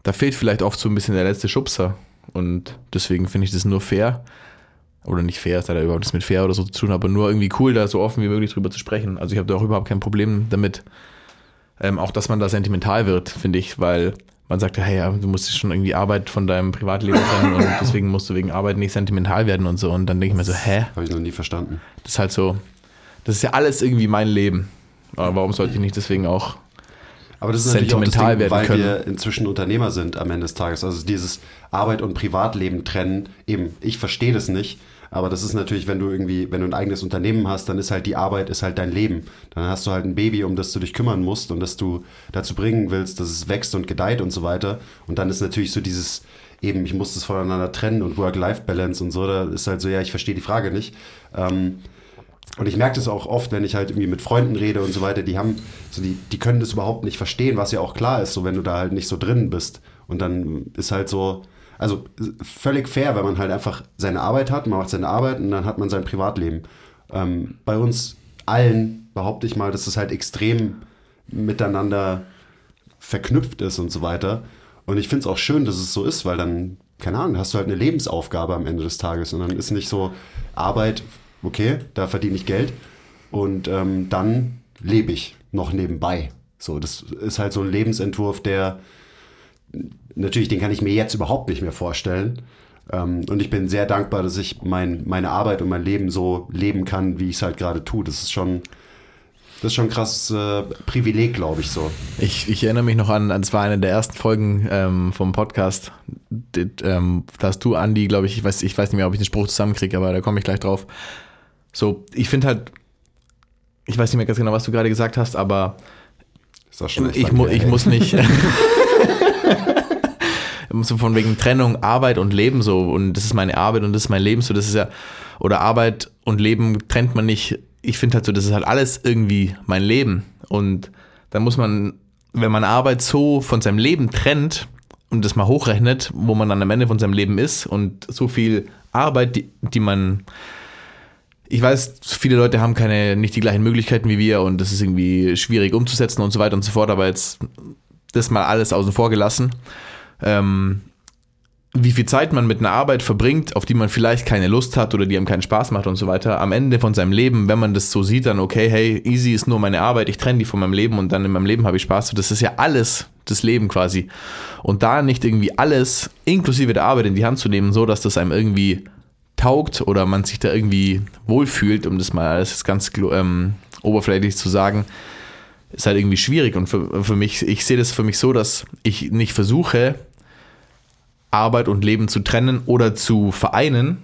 da fehlt vielleicht oft so ein bisschen der letzte Schubser und deswegen finde ich das nur fair oder nicht fair, es hat ja überhaupt nichts mit fair oder so zu tun, aber nur irgendwie cool, da so offen wie möglich drüber zu sprechen. Also ich habe da auch überhaupt kein Problem damit. Ähm, auch, dass man da sentimental wird, finde ich, weil man sagt, ja, hey, ja, du musst schon irgendwie Arbeit von deinem Privatleben trennen und deswegen musst du wegen Arbeit nicht sentimental werden und so. Und dann denke ich mir so, hä? habe ich noch nie verstanden. Das ist halt so, das ist ja alles irgendwie mein Leben. Aber warum sollte ich nicht deswegen auch Aber das ist natürlich auch das Sentimental Ding, werden weil können. wir inzwischen Unternehmer sind am Ende des Tages. Also dieses Arbeit und Privatleben trennen, eben, ich verstehe das nicht. Aber das ist natürlich, wenn du irgendwie, wenn du ein eigenes Unternehmen hast, dann ist halt die Arbeit, ist halt dein Leben. Dann hast du halt ein Baby, um das du dich kümmern musst und das du dazu bringen willst, dass es wächst und gedeiht und so weiter. Und dann ist natürlich so dieses, eben, ich muss das voneinander trennen und Work-Life-Balance und so, da ist halt so, ja, ich verstehe die Frage nicht. Ähm, und ich merke das auch oft, wenn ich halt irgendwie mit Freunden rede und so weiter, die haben, so die, die können das überhaupt nicht verstehen, was ja auch klar ist, so wenn du da halt nicht so drin bist. Und dann ist halt so, also völlig fair, wenn man halt einfach seine Arbeit hat, man macht seine Arbeit und dann hat man sein Privatleben. Ähm, bei uns allen behaupte ich mal, dass es halt extrem miteinander verknüpft ist und so weiter. Und ich finde es auch schön, dass es so ist, weil dann, keine Ahnung, hast du halt eine Lebensaufgabe am Ende des Tages und dann ist nicht so Arbeit, okay, da verdiene ich Geld und ähm, dann lebe ich noch nebenbei. So, das ist halt so ein Lebensentwurf, der natürlich, den kann ich mir jetzt überhaupt nicht mehr vorstellen. Ähm, und ich bin sehr dankbar, dass ich mein, meine Arbeit und mein Leben so leben kann, wie ich es halt gerade tue. Das ist schon, das ist schon ein krasses äh, Privileg, glaube ich so. Ich, ich erinnere mich noch an, es war eine der ersten Folgen ähm, vom Podcast, steht, ähm, da du, Andi, glaube ich, ich weiß, ich weiß nicht mehr, ob ich den Spruch zusammenkriege, aber da komme ich gleich drauf. So, ich finde halt, ich weiß nicht mehr ganz genau, was du gerade gesagt hast, aber Ist auch schon echt ich, mu ich muss nicht. so von wegen Trennung, Arbeit und Leben so und das ist meine Arbeit und das ist mein Leben so, das ist ja oder Arbeit und Leben trennt man nicht. Ich finde halt so, das ist halt alles irgendwie mein Leben und da muss man, wenn man Arbeit so von seinem Leben trennt und das mal hochrechnet, wo man dann am Ende von seinem Leben ist und so viel Arbeit, die, die man ich weiß, viele Leute haben keine, nicht die gleichen Möglichkeiten wie wir und das ist irgendwie schwierig umzusetzen und so weiter und so fort, aber jetzt das mal alles außen vor gelassen. Ähm, wie viel Zeit man mit einer Arbeit verbringt, auf die man vielleicht keine Lust hat oder die einem keinen Spaß macht und so weiter, am Ende von seinem Leben, wenn man das so sieht, dann okay, hey, easy ist nur meine Arbeit, ich trenne die von meinem Leben und dann in meinem Leben habe ich Spaß. Das ist ja alles das Leben quasi. Und da nicht irgendwie alles, inklusive der Arbeit, in die Hand zu nehmen, so dass das einem irgendwie taugt oder man sich da irgendwie wohlfühlt, um das mal alles ganz ähm, oberflächlich zu sagen, ist halt irgendwie schwierig. Und für, für mich, ich sehe das für mich so, dass ich nicht versuche, Arbeit und Leben zu trennen oder zu vereinen,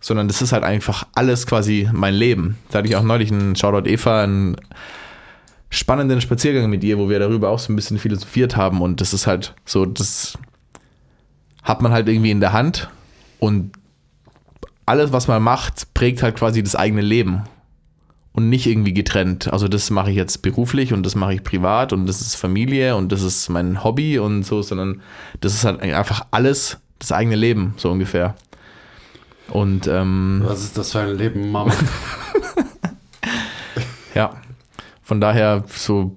sondern das ist halt einfach alles quasi mein Leben. Da hatte ich auch neulich einen Shoutout Eva, einen spannenden Spaziergang mit ihr, wo wir darüber auch so ein bisschen philosophiert haben und das ist halt so, das hat man halt irgendwie in der Hand und alles, was man macht, prägt halt quasi das eigene Leben und nicht irgendwie getrennt. Also das mache ich jetzt beruflich und das mache ich privat und das ist Familie und das ist mein Hobby und so, sondern das ist halt einfach alles das eigene Leben, so ungefähr. Und ähm, Was ist das für ein Leben, Mama? ja, von daher so,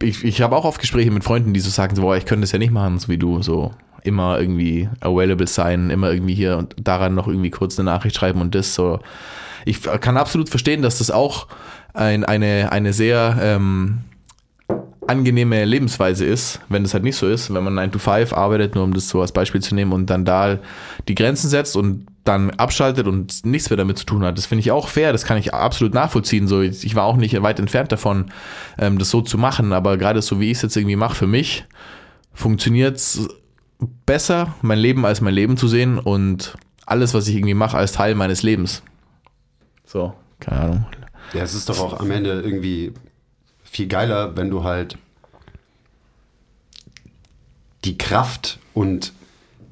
ich, ich habe auch oft Gespräche mit Freunden, die so sagen, so, boah, ich könnte das ja nicht machen, so wie du, so immer irgendwie available sein, immer irgendwie hier und daran noch irgendwie kurz eine Nachricht schreiben und das so. Ich kann absolut verstehen, dass das auch ein, eine, eine sehr ähm, angenehme Lebensweise ist, wenn das halt nicht so ist, wenn man 9 to 5 arbeitet, nur um das so als Beispiel zu nehmen und dann da die Grenzen setzt und dann abschaltet und nichts mehr damit zu tun hat. Das finde ich auch fair, das kann ich absolut nachvollziehen. So, ich war auch nicht weit entfernt davon, ähm, das so zu machen, aber gerade so wie ich es jetzt irgendwie mache, für mich funktioniert es besser, mein Leben als mein Leben zu sehen und alles, was ich irgendwie mache, als Teil meines Lebens. So, keine Ahnung. Ja, es ist doch auch am Ende irgendwie viel geiler, wenn du halt die Kraft und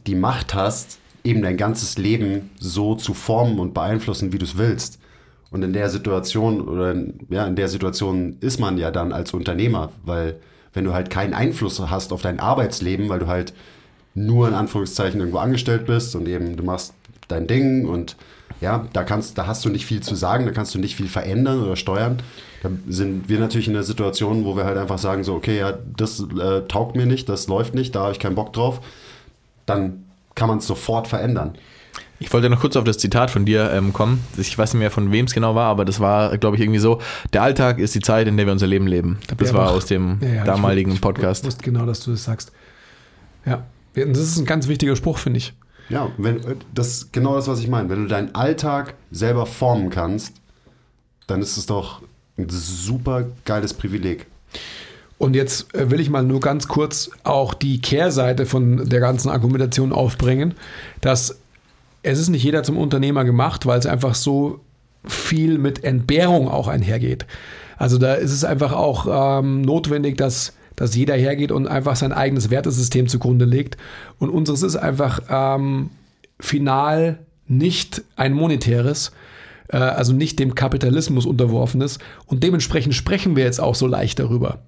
die Macht hast, eben dein ganzes Leben so zu formen und beeinflussen, wie du es willst. Und in der Situation oder in, ja, in der Situation ist man ja dann als Unternehmer, weil wenn du halt keinen Einfluss hast auf dein Arbeitsleben, weil du halt nur in Anführungszeichen irgendwo angestellt bist und eben du machst dein Ding und ja, da kannst, da hast du nicht viel zu sagen, da kannst du nicht viel verändern oder steuern. Da sind wir natürlich in der Situation, wo wir halt einfach sagen so, okay, ja, das äh, taugt mir nicht, das läuft nicht, da habe ich keinen Bock drauf. Dann kann man es sofort verändern. Ich wollte noch kurz auf das Zitat von dir ähm, kommen. Ich weiß nicht mehr, von wem es genau war, aber das war, glaube ich, irgendwie so: Der Alltag ist die Zeit, in der wir unser Leben leben. Das war aus dem Ja, ja, ich damaligen wus- ich Podcast. wusste genau, dass du das sagst. Ja, das ist ein ganz wichtiger Spruch, finde ich. Ja, wenn, äh, das genau das, was ich meine. Wenn du deinen Alltag selber formen kannst, dann ist es doch ein super geiles Privileg. Und jetzt äh, will ich mal nur ganz kurz auch die Kehrseite von der ganzen Argumentation aufbringen, dass es ist nicht jeder zum Unternehmer gemacht, weil es einfach so viel mit Entbehrung auch einhergeht. Also da ist es einfach auch ähm, notwendig, dass, dass jeder hergeht und einfach sein eigenes Wertesystem zugrunde legt. Und unseres ist einfach ähm, final nicht ein monetäres, äh, also nicht dem Kapitalismus unterworfenes. Und dementsprechend sprechen wir jetzt auch so leicht darüber.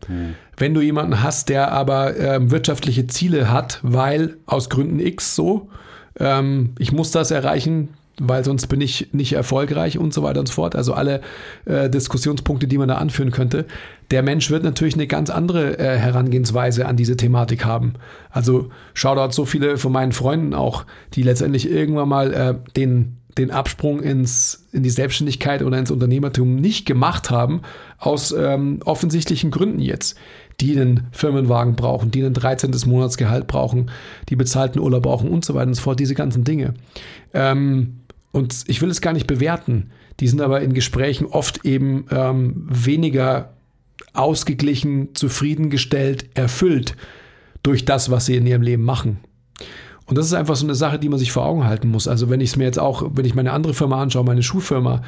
Wenn du jemanden hast, der aber ähm, wirtschaftliche Ziele hat, weil aus Gründen X so, ähm, ich muss das erreichen, weil sonst bin ich nicht erfolgreich und so weiter und so fort. Also alle äh, Diskussionspunkte, die man da anführen könnte. Der Mensch wird natürlich eine ganz andere äh, Herangehensweise an diese Thematik haben. Also schau dort so viele von meinen Freunden auch, die letztendlich irgendwann mal äh, den, den Absprung ins, in die Selbstständigkeit oder ins Unternehmertum nicht gemacht haben, aus ähm, offensichtlichen Gründen jetzt die einen Firmenwagen brauchen, die ein 13. Monatsgehalt brauchen, die bezahlten Urlaub brauchen und so weiter und so fort, diese ganzen Dinge. Ähm, und ich will es gar nicht bewerten. Die sind aber in Gesprächen oft eben ähm, weniger ausgeglichen, zufriedengestellt, erfüllt durch das, was sie in ihrem Leben machen. Und das ist einfach so eine Sache, die man sich vor Augen halten muss. Also wenn ich es mir jetzt auch, wenn ich meine andere Firma anschaue, meine Schuhfirma,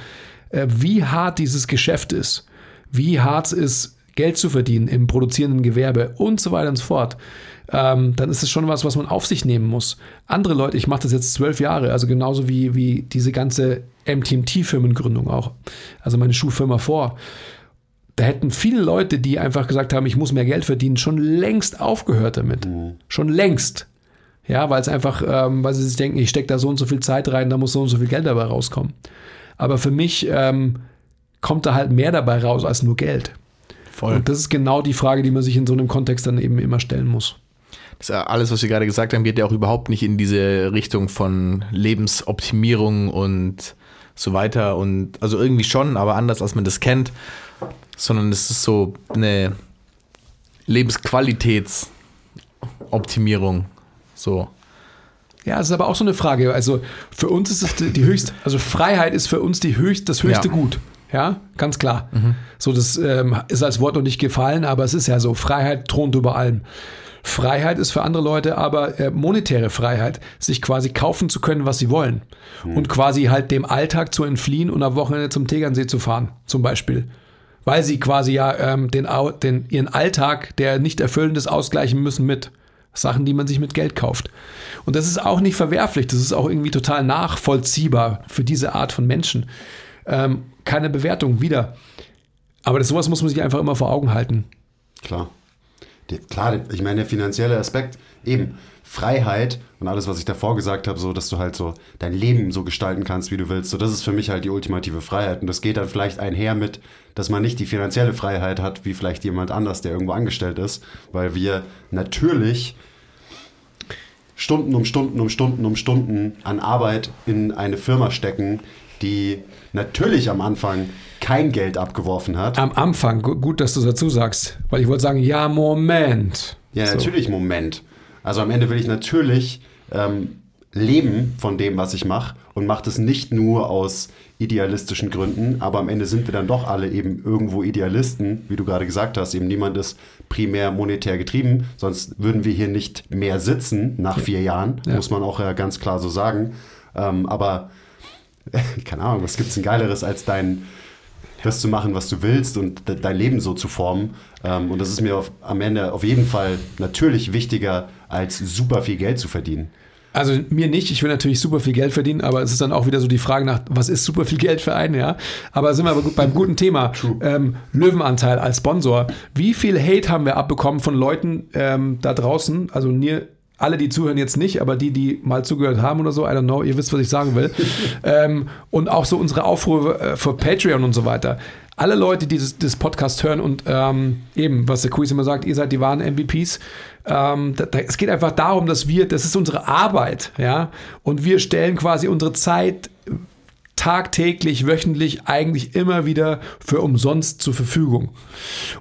äh, wie hart dieses Geschäft ist, wie hart es ist, Geld zu verdienen im produzierenden Gewerbe und so weiter und so fort, ähm, dann ist es schon was, was man auf sich nehmen muss. Andere Leute, ich mache das jetzt zwölf Jahre, also genauso wie, wie diese ganze MTMT-Firmengründung auch, also meine Schuhfirma vor. Da hätten viele Leute, die einfach gesagt haben, ich muss mehr Geld verdienen, schon längst aufgehört damit. Schon längst. Ja, weil es einfach, ähm, weil sie sich denken, ich stecke da so und so viel Zeit rein, da muss so und so viel Geld dabei rauskommen. Aber für mich ähm, kommt da halt mehr dabei raus als nur Geld. Voll. Und das ist genau die Frage, die man sich in so einem Kontext dann eben immer stellen muss. Das, äh, alles, was wir gerade gesagt haben, geht ja auch überhaupt nicht in diese Richtung von Lebensoptimierung und so weiter. Und also irgendwie schon, aber anders als man das kennt, sondern es ist so eine Lebensqualitätsoptimierung. So. Ja, es ist aber auch so eine Frage. Also für uns ist es die, die höchste, also Freiheit ist für uns die höchst, das höchste Ja. Gut. Ja, ganz klar. So, das ähm, ist als Wort noch nicht gefallen, aber es ist ja so. Freiheit thront über allem. Freiheit ist für andere Leute aber äh, monetäre Freiheit, sich quasi kaufen zu können, was sie wollen. Und quasi halt dem Alltag zu entfliehen und am Wochenende zum Tegernsee zu fahren, zum Beispiel. Weil sie quasi ja ähm, den, den, ihren Alltag, der nicht erfüllend ist, ausgleichen müssen mit Sachen, die man sich mit Geld kauft. Und das ist auch nicht verwerflich, das ist auch irgendwie total nachvollziehbar für diese Art von Menschen. Ähm, keine Bewertung wieder. Aber das, sowas muss man sich einfach immer vor Augen halten. Klar. Klar, ich meine, der finanzielle Aspekt, eben Freiheit und alles, was ich davor gesagt habe, so, dass du halt so dein Leben so gestalten kannst, wie du willst, so, das ist für mich halt die ultimative Freiheit. Und das geht dann vielleicht einher mit, dass man nicht die finanzielle Freiheit hat, wie vielleicht jemand anders, der irgendwo angestellt ist, weil wir natürlich Stunden um Stunden um Stunden um Stunden an Arbeit in eine Firma stecken, die natürlich am Anfang kein Geld abgeworfen hat. Am Anfang, gu- gut, dass du dazu sagst, weil ich wollte sagen, ja, Moment. Ja, So. natürlich Moment. Also am Ende will ich natürlich ähm, leben von dem, was ich mache und mache das nicht nur aus idealistischen Gründen, aber am Ende sind wir dann doch alle eben irgendwo Idealisten, wie du gerade gesagt hast. Eben niemand ist primär monetär getrieben, sonst würden wir hier nicht mehr sitzen nach vier Jahren, Ja. muss man auch ja ganz klar so sagen. Ähm, aber keine Ahnung, was gibt's denn Geileres als dein das zu machen, was du willst und de dein Leben so zu formen. Ähm, und das ist mir auf, am Ende auf jeden Fall natürlich wichtiger, als super viel Geld zu verdienen. Also mir nicht, ich will natürlich super viel Geld verdienen, aber es ist dann auch wieder so die Frage nach, was ist super viel Geld für einen, ja? Aber sind wir beim guten Thema, ähm, Löwenanteil als Sponsor. Wie viel Hate haben wir abbekommen von Leuten ähm, da draußen, also mir, alle, die zuhören jetzt nicht, aber die, die mal zugehört haben oder so, I don't know, ihr wisst, was ich sagen will. ähm, und auch so unsere Aufrufe äh, für Patreon und so weiter. Alle Leute, die das, das Podcast hören und ähm, eben, was der Quiz immer sagt, ihr seid die wahren MVPs. Ähm, da, da, es geht einfach darum, dass wir, das ist unsere Arbeit, ja, und wir stellen quasi unsere Zeit tagtäglich, wöchentlich eigentlich immer wieder für umsonst zur Verfügung.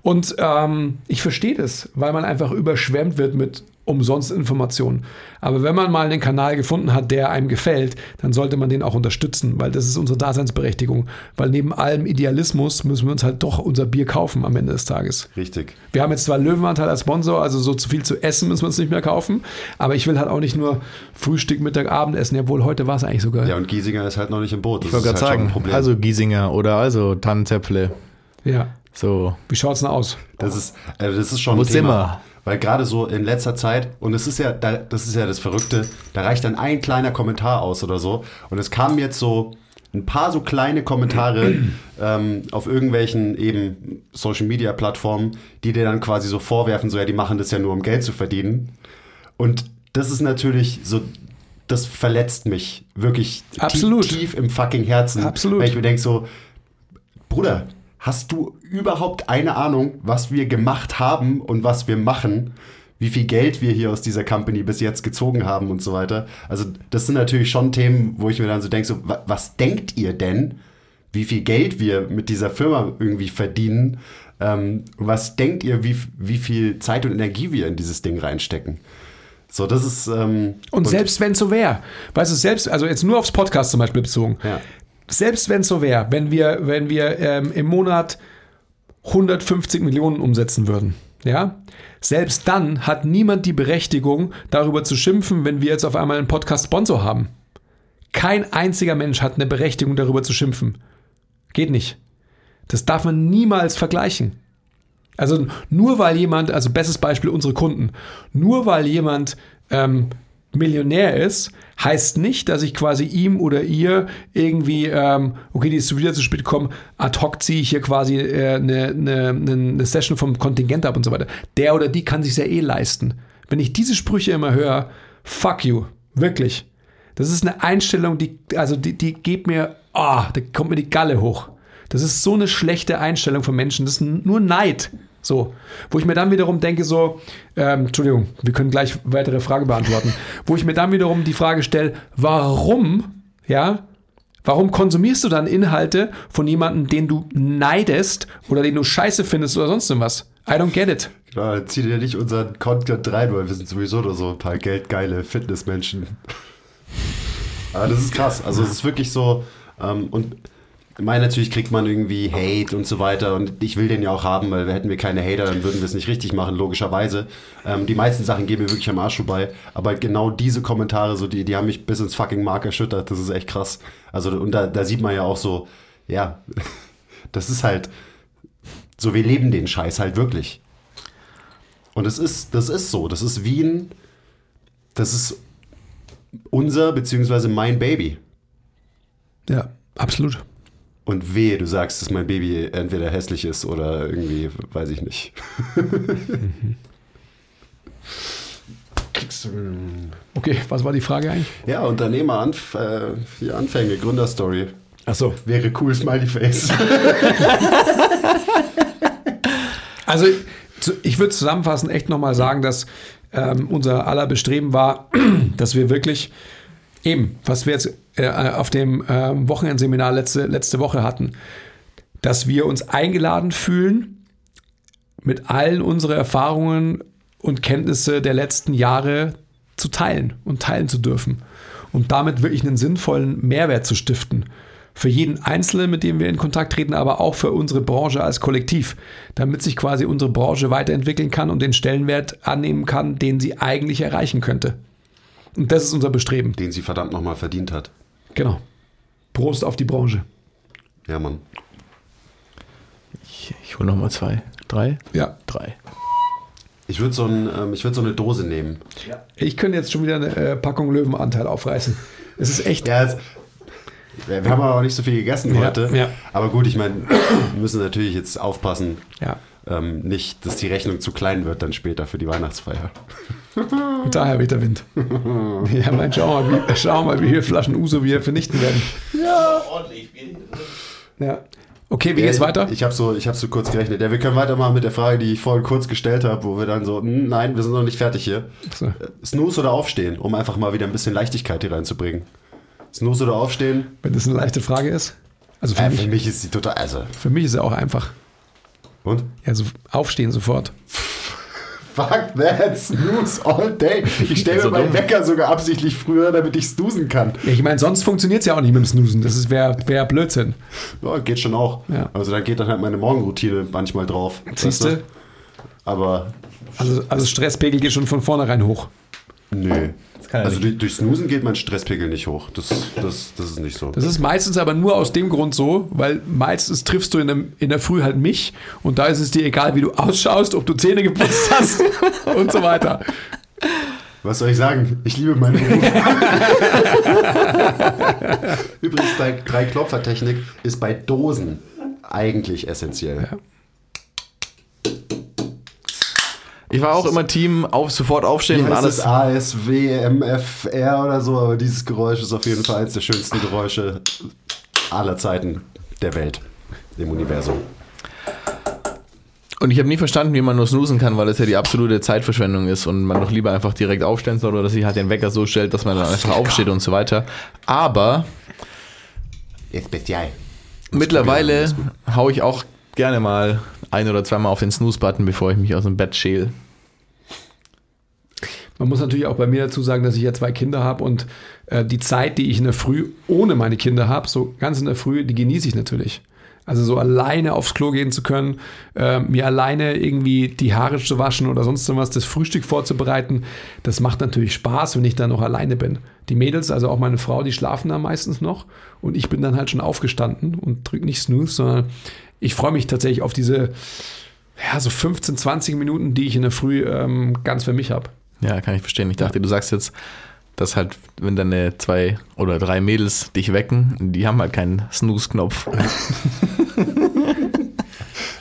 Und ähm, ich verstehe das, weil man einfach überschwemmt wird mit umsonst Informationen. Aber wenn man mal einen Kanal gefunden hat, der einem gefällt, dann sollte man den auch unterstützen, weil das ist unsere Daseinsberechtigung. Weil neben allem Idealismus müssen wir uns halt doch unser Bier kaufen am Ende des Tages. Richtig. Wir haben jetzt zwar Löwenanteil als Sponsor, also so zu viel zu essen müssen wir uns nicht mehr kaufen, aber ich will halt auch nicht nur Frühstück, Mittag, Abend essen, obwohl heute war es eigentlich sogar. Ja, und Giesinger ist halt noch nicht im Boot. Das Ich wollte gerade halt sagen, Problem. also Giesinger oder also Tannenzäpfle. ja. So. Wie schaut's denn aus? Das ist, äh, das ist schon Wo ein sind Thema. wir? Weil gerade so in letzter Zeit, und es ist ja, da, das ist ja das Verrückte, da reicht dann ein kleiner Kommentar aus oder so. Und es kamen jetzt so ein paar so kleine Kommentare ähm, auf irgendwelchen eben Social Media Plattformen, die dir dann quasi so vorwerfen, so ja, die machen das ja nur, um Geld zu verdienen. Und das ist natürlich so, das verletzt mich wirklich Absolut. Tief, tief im fucking Herzen. Absolut. Weil ich mir denke so, Bruder, hast du überhaupt eine Ahnung, was wir gemacht haben und was wir machen? Wie viel Geld wir hier aus dieser Company bis jetzt gezogen haben und so weiter. Also, das sind natürlich schon Themen, wo ich mir dann so denke: so, wa- was denkt ihr denn, wie viel Geld wir mit dieser Firma irgendwie verdienen? Ähm, was denkt ihr, wie, wie viel Zeit und Energie wir in dieses Ding reinstecken? So, das ist. Ähm, Und, selbst wenn es so wäre, weißt du, selbst, also jetzt nur aufs Podcast zum Beispiel bezogen, Ja. Selbst wenn es so wäre, wenn wir, wenn wir ähm, im Monat 150 Millionen umsetzen würden, ja, selbst dann hat niemand die Berechtigung, darüber zu schimpfen, wenn wir jetzt auf einmal einen Podcast-Sponsor haben. Kein einziger Mensch hat eine Berechtigung, darüber zu schimpfen. Geht nicht. Das darf man niemals vergleichen. Also nur weil jemand, also bestes Beispiel unsere Kunden, nur weil jemand ähm, Millionär ist, heißt nicht, dass ich quasi ihm oder ihr irgendwie, ähm, okay, die ist wieder zu spät gekommen, ad hoc ziehe ich hier quasi äh, eine, eine, eine Session vom Kontingent ab und so weiter. Der oder die kann sich ja eh leisten. Wenn ich diese Sprüche immer höre, fuck you, wirklich. Das ist eine Einstellung, die, also die, die geht mir, ah, oh, da kommt mir die Galle hoch. Das ist so eine schlechte Einstellung von Menschen. Das ist nur Neid. So, wo ich mir dann wiederum denke, so, ähm, Entschuldigung, wir können gleich weitere Fragen beantworten, wo ich mir dann wiederum die Frage stelle, warum, ja, warum konsumierst du dann Inhalte von jemandem, den du neidest oder den du scheiße findest oder sonst irgendwas? I don't get it. Genau, zieh dir nicht unseren Content rein, weil wir sind sowieso nur so ein paar geldgeile Fitnessmenschen. Aber das ist krass. Also es ist wirklich so, ähm, und meine, natürlich kriegt man irgendwie Hate und so weiter und ich will den ja auch haben, weil hätten wir keine Hater, dann würden wir es nicht richtig machen, logischerweise. Ähm, die meisten Sachen gehen mir wirklich am Arsch vorbei, aber genau diese Kommentare, so die, die haben mich bis ins fucking Mark erschüttert, das ist echt krass. Also und da, da sieht man ja auch so, ja, das ist halt, so wir leben den Scheiß halt wirklich. Und es ist, das ist so, das ist Wien, das ist unser beziehungsweise mein Baby. Ja, absolut. Und wehe, du sagst, dass mein Baby entweder hässlich ist oder irgendwie, weiß ich nicht. Okay, was war die Frage eigentlich? Ja, Unternehmer, Anf äh, Anfänge, Gründerstory. Achso. Wäre cool, Smiley Face. Also, ich würde zusammenfassend echt nochmal sagen, dass ähm, unser aller Bestreben war, dass wir wirklich eben, was wir jetzt äh, auf dem äh, Wochenendseminar letzte, letzte Woche hatten, dass wir uns eingeladen fühlen, mit allen unseren Erfahrungen und Kenntnisse der letzten Jahre zu teilen und teilen zu dürfen. Und damit wirklich einen sinnvollen Mehrwert zu stiften. Für jeden Einzelnen, mit dem wir in Kontakt treten, aber auch für unsere Branche als Kollektiv, damit sich quasi unsere Branche weiterentwickeln kann und den Stellenwert annehmen kann, den sie eigentlich erreichen könnte. Und das ist unser Bestreben. Den sie verdammt nochmal verdient hat. Genau. Prost auf die Branche. Ja, Mann. Ich, ich hole nochmal zwei. Drei? Ja. Drei. Ich würde so, ein, ähm, ich würd so eine Dose nehmen. Ich könnte jetzt schon wieder eine äh, Packung Löwenanteil aufreißen. Es ist echt. Ja, es, wir, wir haben aber auch nicht so viel gegessen Ja, heute. ja. Aber gut, ich meine, wir müssen natürlich jetzt aufpassen, Ja. ähm, nicht, dass die Rechnung zu klein wird dann später für die Weihnachtsfeier. Daher weht der Wind. ja, mein, schau mal, wie, schau mal, wie viele Flaschen Uso wir vernichten werden. Ja. Okay, wie geht's Ja, weiter? Ich, ich habe so, ich hab so kurz gerechnet. Ja, wir können weitermachen mit der Frage, die ich vorhin kurz gestellt habe, wo wir dann so, "Hm, nein, wir sind noch nicht fertig hier. So. Snooze oder aufstehen, um einfach mal wieder ein bisschen Leichtigkeit hier reinzubringen. Snooze oder aufstehen? Wenn das eine leichte Frage ist. Also für, Äh, mich, für mich ist sie total, also, für mich ist es auch einfach. und? Also aufstehen sofort. Fuck that, snooze all day. Ich stelle mir So meinen. Wecker sogar absichtlich früher, damit ich snoosen kann. Ja, ich meine, sonst funktioniert es ja auch nicht mit dem Snoosen. Das wäre wär Blödsinn. Ja, geht schon auch. Ja. Also dann geht dann halt meine Morgenroutine manchmal drauf. Siehst weißt du? Aber Also, also Stresspegel geht schon von vornherein hoch. nö. Kann ja Also nicht. durch, Snoosen geht mein Stresspegel nicht hoch. Das, das, das ist nicht so. Das ist meistens aber nur aus dem Grund so, weil meistens triffst du in, dem, in der Früh halt mich und da ist es dir egal, wie du ausschaust, ob du Zähne geputzt hast und so weiter. Was soll ich sagen? Ich liebe meinen Beruf. Übrigens, drei, drei Klopfertechnik ist bei Dosen eigentlich essentiell. Ich war auch immer Team auf sofort aufstehen und alles. es ASWMFR oder so, aber dieses Geräusch ist auf jeden Fall eines der schönsten Geräusche aller Zeiten der Welt im Universum. Und ich habe nie verstanden, wie man nur snoosen kann, weil es ja die absolute Zeitverschwendung ist und man doch lieber einfach direkt aufstehen soll oder dass sich halt den Wecker so stellt, dass man dann einfach aufsteht und so weiter. Aber Jetzt Spezial. mittlerweile probieren, hau ich auch gerne mal ein oder zweimal auf den Snooze-Button, bevor ich mich aus dem Bett schäle. Man muss natürlich auch bei mir dazu sagen, dass ich ja zwei Kinder habe und äh, die Zeit, die ich in der Früh ohne meine Kinder habe, so ganz in der Früh, die genieße ich natürlich. Also so alleine aufs Klo gehen zu können, äh, mir alleine irgendwie die Haare zu waschen oder sonst was, das Frühstück vorzubereiten, das macht natürlich Spaß, wenn ich dann noch alleine bin. Die Mädels, also auch meine Frau, die schlafen da meistens noch und ich bin dann halt schon aufgestanden und drück nicht Snooze, sondern ich freue mich tatsächlich auf diese ja, so 15, 20 Minuten, die ich in der Früh ähm, ganz für mich habe. Ja, kann ich verstehen. Ich dachte, du sagst jetzt, dass halt, wenn deine zwei oder drei Mädels dich wecken, die haben halt keinen Snooze-Knopf.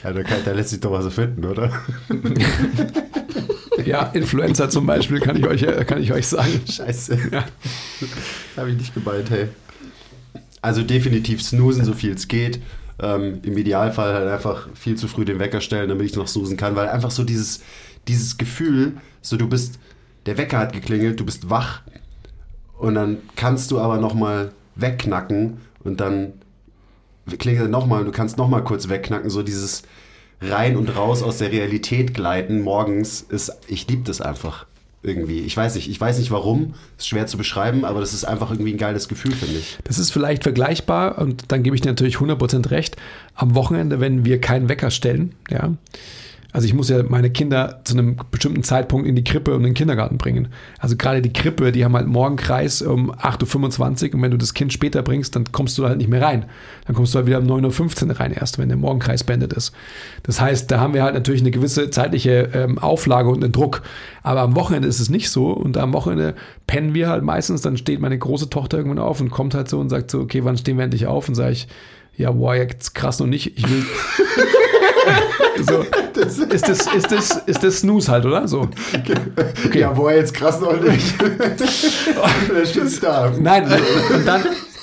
Ja, da, kann, da lässt sich doch was finden, oder? Ja, Influencer zum Beispiel kann ich euch, äh, kann ich euch sagen. Scheiße. Ja. Habe ich nicht gemeint, hey. Also definitiv snoosen, so viel es geht. Ähm, Im Idealfall halt einfach viel zu früh den Wecker stellen, damit ich noch snoosen kann, weil einfach so dieses, dieses Gefühl, so du bist, der Wecker hat geklingelt, du bist wach und dann kannst du aber nochmal wegknacken und dann klingelt er nochmal und du kannst nochmal kurz wegknacken, so dieses rein und raus aus der Realität gleiten morgens ist, ich liebe das einfach irgendwie. Ich weiß nicht, ich weiß nicht warum, ist schwer zu beschreiben, aber das ist einfach irgendwie ein geiles Gefühl, finde ich. Das ist vielleicht vergleichbar und dann gebe ich dir natürlich 100% recht. Am Wochenende, wenn wir keinen Wecker stellen, ja, also ich muss ja meine Kinder zu einem bestimmten Zeitpunkt in die Krippe und in den Kindergarten bringen. Also gerade die Krippe, die haben halt Morgenkreis um 8.25 Uhr und wenn du das Kind später bringst, dann kommst du halt nicht mehr rein. Dann kommst du halt wieder um 9.15 Uhr rein erst, wenn der Morgenkreis beendet ist. Das heißt, da haben wir halt natürlich eine gewisse zeitliche ähm, Auflage und einen Druck. Aber am Wochenende ist es nicht so und am Wochenende pennen wir halt meistens, dann steht meine große Tochter irgendwann auf und kommt halt so und sagt so, okay, wann stehen wir endlich auf? Und sage ich, ja, boah, jetzt krass noch nicht. Ich will. so, ist, das, ist, das, ist das Snooze halt, oder? So. Okay. Ja, wo er jetzt krass noch nicht. da steht's da. Nein, und dann,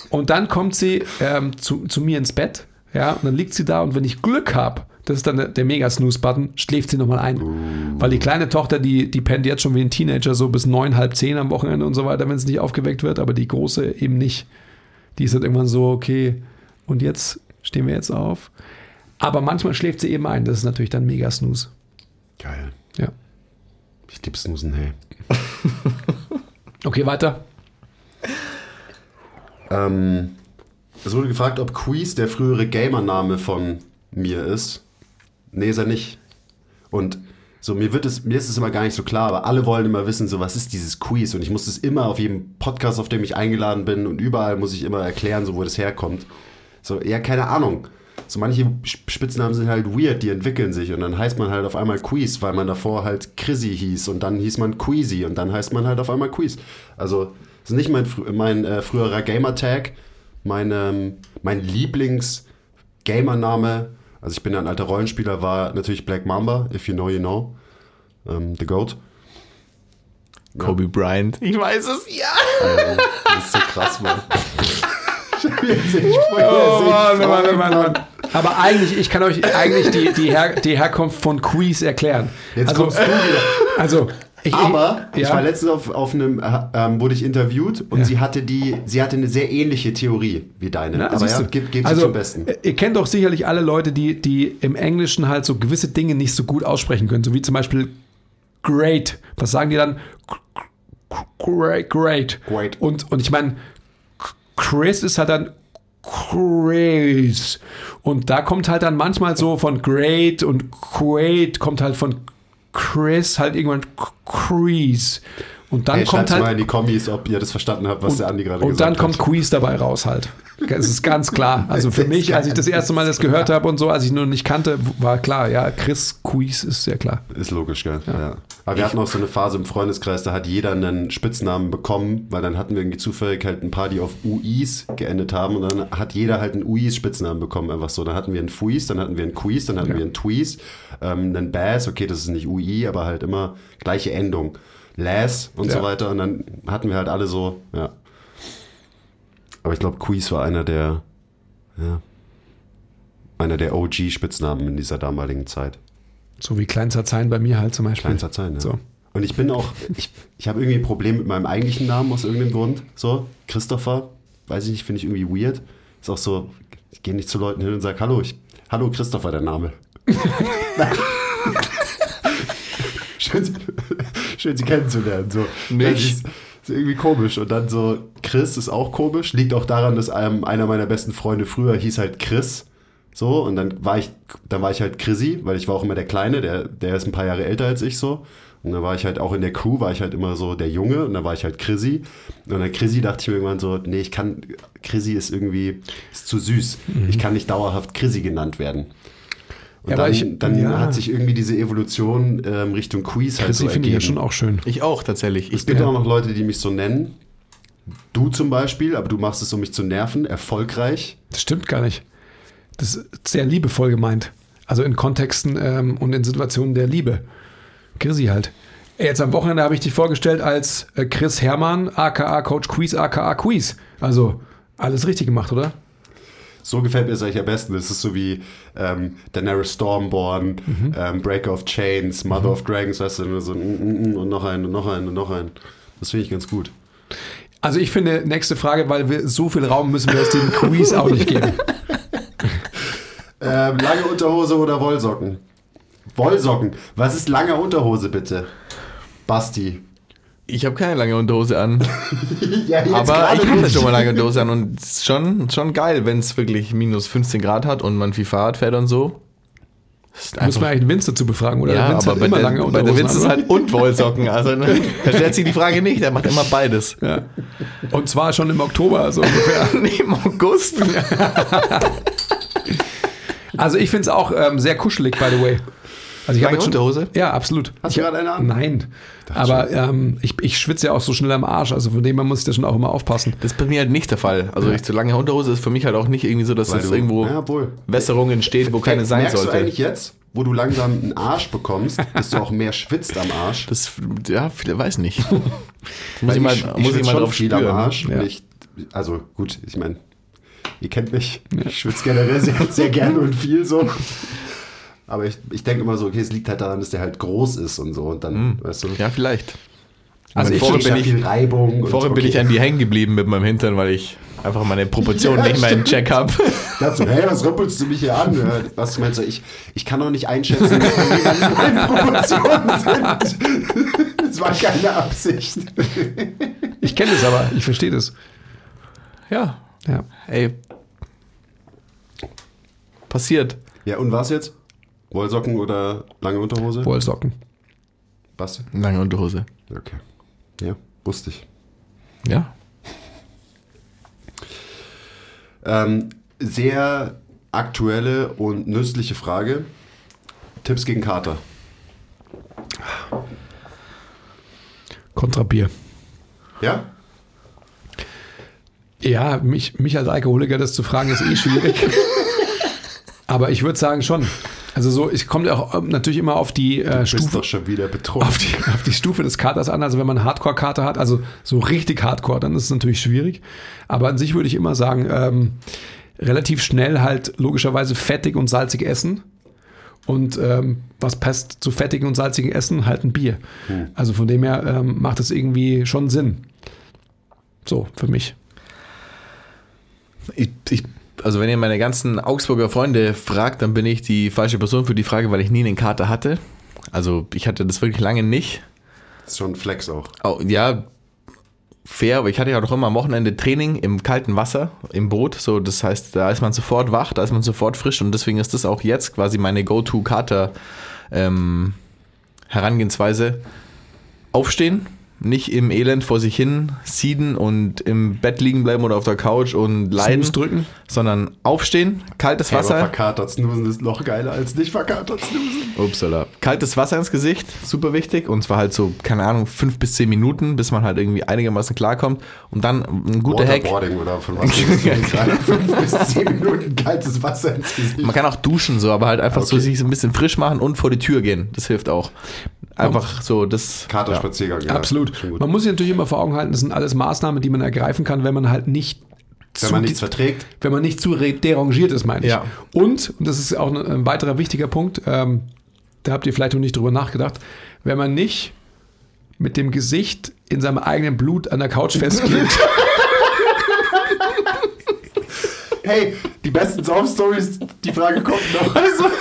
und dann kommt sie ähm, zu, zu mir ins Bett, ja, und dann liegt sie da und wenn ich Glück habe, das ist dann der, der Mega-Snooze-Button, schläft sie nochmal ein. Weil die kleine Tochter, die, die pennt jetzt schon wie ein Teenager, so bis neun, halb zehn am Wochenende und so weiter, wenn es nicht aufgeweckt wird, aber die große eben nicht. Die ist halt irgendwann so, okay, und jetzt stehen wir jetzt auf. Aber manchmal schläft sie eben ein. Das ist natürlich dann mega Snooze. Geil. Ja. Ich liebe Snoosen, hey. Okay, weiter. Ähm, es wurde gefragt, ob Quiz der frühere Gamer-Name von mir ist. Nee, ist er nicht. Und so, mir, wird es, mir ist es immer gar nicht so klar, aber alle wollen immer wissen, so, was ist dieses Quiz? Und ich muss es immer auf jedem Podcast, auf dem ich eingeladen bin und überall muss ich immer erklären, so, wo das herkommt. So, ja, keine Ahnung. So manche Spitznamen sind halt weird, die entwickeln sich und dann heißt man halt auf einmal Quiz, weil man davor halt Chrissy hieß und dann hieß man Queasy und dann heißt man halt auf einmal Quiz. Also, das ist nicht mein, mein äh, früherer Gamertag, mein, ähm, mein Lieblings-Gamername, also ich bin ja ein alter Rollenspieler, war natürlich Black Mamba, if you know, you know, ähm, The Goat. Kobe Bryant. Ich weiß es, ja. Also, das ist so krass, Mann. Oh, Mann, Mann, Mann, Mann. Aber eigentlich, ich kann euch eigentlich die, die, Her die Herkunft von Quiz erklären. Jetzt also, kommst du wieder. Also, ich, Aber ich, ich war letztens auf, auf einem, äh, ähm, wurde ich interviewt und Ja. sie hatte die, sie hatte eine sehr ähnliche Theorie wie deine. Na, Aber ja, gib, gib also, sie zum Besten. äh, Ihr kennt doch sicherlich alle Leute, die, die im Englischen halt so gewisse Dinge nicht so gut aussprechen können, so wie zum Beispiel great. Was sagen die dann? Great, great. Great. Und, und ich meine, Chris ist halt dann Chris. Und da kommt halt dann manchmal so von great und great kommt halt von Chris halt irgendwann Chris. Und dann Hey, kommt halt mal in die Kommis, ob ihr das verstanden habt, was der Andi gerade und gesagt dann kommt hat. Quiz dabei raus halt. Es ist ganz klar. Also für mich, als ich das erste Mal das gehört habe und so, als ich nur nicht kannte, war klar, ja, Chris Quiz ist sehr klar. Ist logisch, gell? Ja. Aber wir hatten auch so eine Phase im Freundeskreis, da hat jeder einen Spitznamen bekommen, weil dann hatten wir irgendwie zufällig halt ein paar, die auf UIs geendet haben und dann hat jeder halt einen UIs Spitznamen bekommen, einfach so. Dann hatten wir einen Fuis, dann hatten wir einen Quiz, dann hatten Ja. wir einen Tweez, ähm, einen Bass, okay, das ist nicht UI, aber halt immer gleiche Endung. Las und Ja. so weiter und dann hatten wir halt alle so, ja. Aber ich glaube, Quiz war einer der, ja, einer der OG-Spitznamen in dieser damaligen Zeit. So wie Kleinster Zein bei mir halt zum Beispiel. Kleinster Zeit, ja. So. Und ich bin auch, ich, ich habe irgendwie ein Problem mit meinem eigentlichen Namen aus irgendeinem Grund. So, Christopher, weiß ich nicht, finde ich irgendwie weird. Ist auch so, ich gehe nicht zu Leuten hin und sage, hallo, ich, hallo Christopher, der Name. schön, Sie- schön, Sie kennenzulernen. So. Nicht. Ist, irgendwie komisch. Und dann so, Chris ist auch komisch. Liegt auch daran, dass einem, einer meiner besten Freunde früher hieß halt Chris. So, und dann war ich, dann war ich halt Chrissy, weil ich war auch immer der Kleine, der, der ist ein paar Jahre älter als ich so. Und dann war ich halt auch in der Crew, war ich halt immer so der Junge und dann war ich halt Chrissy. Und dann Chrissy dachte ich mir irgendwann so, nee, ich kann, Chrissy ist irgendwie, ist zu süß. Ich kann nicht dauerhaft Chrissy genannt werden. Und Ja, dann, ich- dann ja. hat sich irgendwie diese Evolution ähm, Richtung Quiz halt Chrissy so finde ich ja schon auch schön. Ich auch tatsächlich. Es Ich, gibt auch noch Leute, die mich so nennen. Du zum Beispiel, aber du machst es, um mich zu nerven, erfolgreich. Das stimmt gar nicht. Das ist sehr liebevoll gemeint. Also in Kontexten ähm, und in Situationen der Liebe. Chrissy halt. Jetzt am Wochenende habe ich dich vorgestellt als äh, Chris Hermann, aka Coach Quiz, aka Quiz. Also alles richtig gemacht, oder? So gefällt mir es eigentlich am besten. Das ist so wie ähm, Daenerys Stormborn, Mhm. ähm, Breaker of Chains, Mother of Dragons, weißt du, so mm, mm, mm, und noch einen und noch einen und noch einen. Das finde ich ganz gut. Also ich finde, nächste Frage, weil wir so viel Raum müssen wir jetzt dem Quiz auch nicht geben. Ähm, lange Unterhose oder Wollsocken? Wollsocken. Was ist lange Unterhose bitte? Basti. Ich habe keine lange Unterhose an. ja, jetzt Aber ich hatte nicht. schon mal lange Unterhose an und es ist schon, schon geil, wenn es wirklich minus 15 Grad hat und man viel Fahrrad fährt und so. Müssen wir eigentlich den Vince dazu befragen, oder? ja, der Vince aber hat bei immer der, lange bei der Witz ist halt und Wollsocken. Also ne, da stellt sich die Frage nicht, der macht immer beides. ja. Und zwar schon im Oktober, so ungefähr. Nee, Im August. Also ich finde es auch ähm, sehr kuschelig, by the way. Also ich Lange hab jetzt schon- Unterhose? Ja, absolut. Hast du gerade eine an? Nein. Aber ähm, ich, ich schwitze ja auch so schnell am Arsch, also von dem her muss ich da schon auch immer aufpassen. Das ist bei mir halt nicht der Fall. Also ich zu lange Unterhose ist für mich halt auch nicht irgendwie so, dass Weil das du- irgendwo Ja, wohl. Wässerung entsteht, wo keine sein Merkst du sollte. eigentlich jetzt, wo du langsam einen Arsch bekommst, dass du auch mehr schwitzt am Arsch? Das, ja, viele weiß nicht. muss ich mal, ich, muss ich mal drauf viel spüren. am Arsch. Ja. Ich, also gut, ich meine, ihr kennt mich. Ich schwitze generell sehr, sehr gerne und viel so. Aber ich, ich denke immer so, okay, es liegt halt daran, dass der halt groß ist und so. Und dann, weißt du, Ja, vielleicht. Also vorhin kriegt bin ich, viel Reibung. vorhin bin okay. ich an die hängen geblieben mit meinem Hintern, weil ich einfach meine Proportionen Ja, nicht mehr in Check habe. Dazu, hey, was rüppelst du mich hier an? Ja, Was meinst du? Ich, ich kann doch nicht einschätzen, wie meine Proportionen sind. Das war keine Absicht. Ich kenne das aber, ich verstehe das. Ja, Ja. ey. Passiert. Ja, und was jetzt? Wollsocken oder lange Unterhose? Wollsocken. Was? Lange Unterhose. Okay. Ja, wusste ich. Ja. Ähm, sehr aktuelle und nützliche Frage. Tipps gegen Kater. Kontrabier. Ja? Ja, mich, mich als Alkoholiker das zu fragen, ist eh schwierig. aber ich würde sagen schon. Also so, kommt ja auch ähm, natürlich immer auf die äh, Du Stufe. schon wieder betrunken. auf die, auf die Stufe des Katers an. Also wenn man einen Hardcore-Kater hat, also so richtig Hardcore, dann ist es natürlich schwierig. Aber an sich würde ich immer sagen, ähm, relativ schnell halt logischerweise fettig und salzig essen. Und ähm, was passt zu fettigen und salzigen Essen? Halt ein Bier. Also von dem her ähm, macht es irgendwie schon Sinn. So, für mich. Ich, ich, also wenn ihr meine ganzen Augsburger Freunde fragt, dann bin ich die falsche Person für die Frage, weil ich nie einen Kater hatte. Also ich hatte das wirklich lange nicht. Das ist schon ein Flex auch. Au- ja, fair, aber ich hatte ja auch immer am Wochenende Training im kalten Wasser, im Boot. So, das heißt, da ist man sofort wach, da ist man sofort frisch und deswegen ist das auch jetzt quasi meine Go-To-Kater ähm, Herangehensweise. Aufstehen, nicht im Elend vor sich hin sieden und im Bett liegen bleiben oder auf der Couch und leiden, Snooze drücken. sondern aufstehen, kaltes Aber Wasser. verkatert snoosen ist noch geiler als nicht verkatert snoosen. Upsala. Kaltes Wasser ins Gesicht, super wichtig. Und zwar halt so, keine Ahnung, fünf bis zehn Minuten, bis man halt irgendwie einigermaßen klarkommt. Und dann ein guter Hack. Oder von was? Fünf bis zehn Minuten kaltes Wasser ins Gesicht. Man kann auch duschen, so, aber halt einfach so Okay. sich so ein bisschen frisch machen und vor die Tür gehen. Das hilft auch. Einfach so, das. Katerspaziergang, ja. Absolut. Schon gut. Man muss sich natürlich immer vor Augen halten, das sind alles Maßnahmen, die man ergreifen kann, wenn man halt nicht Wenn man nichts verträgt. wenn man nicht zu derangiert ist, meine ich. Ja. Und, und das ist auch ein, ein weiterer wichtiger Punkt, ähm, da habt ihr vielleicht noch nicht drüber nachgedacht, wenn man nicht mit dem Gesicht in seinem eigenen Blut an der Couch festklebt. Hey, die besten Sauf-Stories, die Frage kommt noch. Also,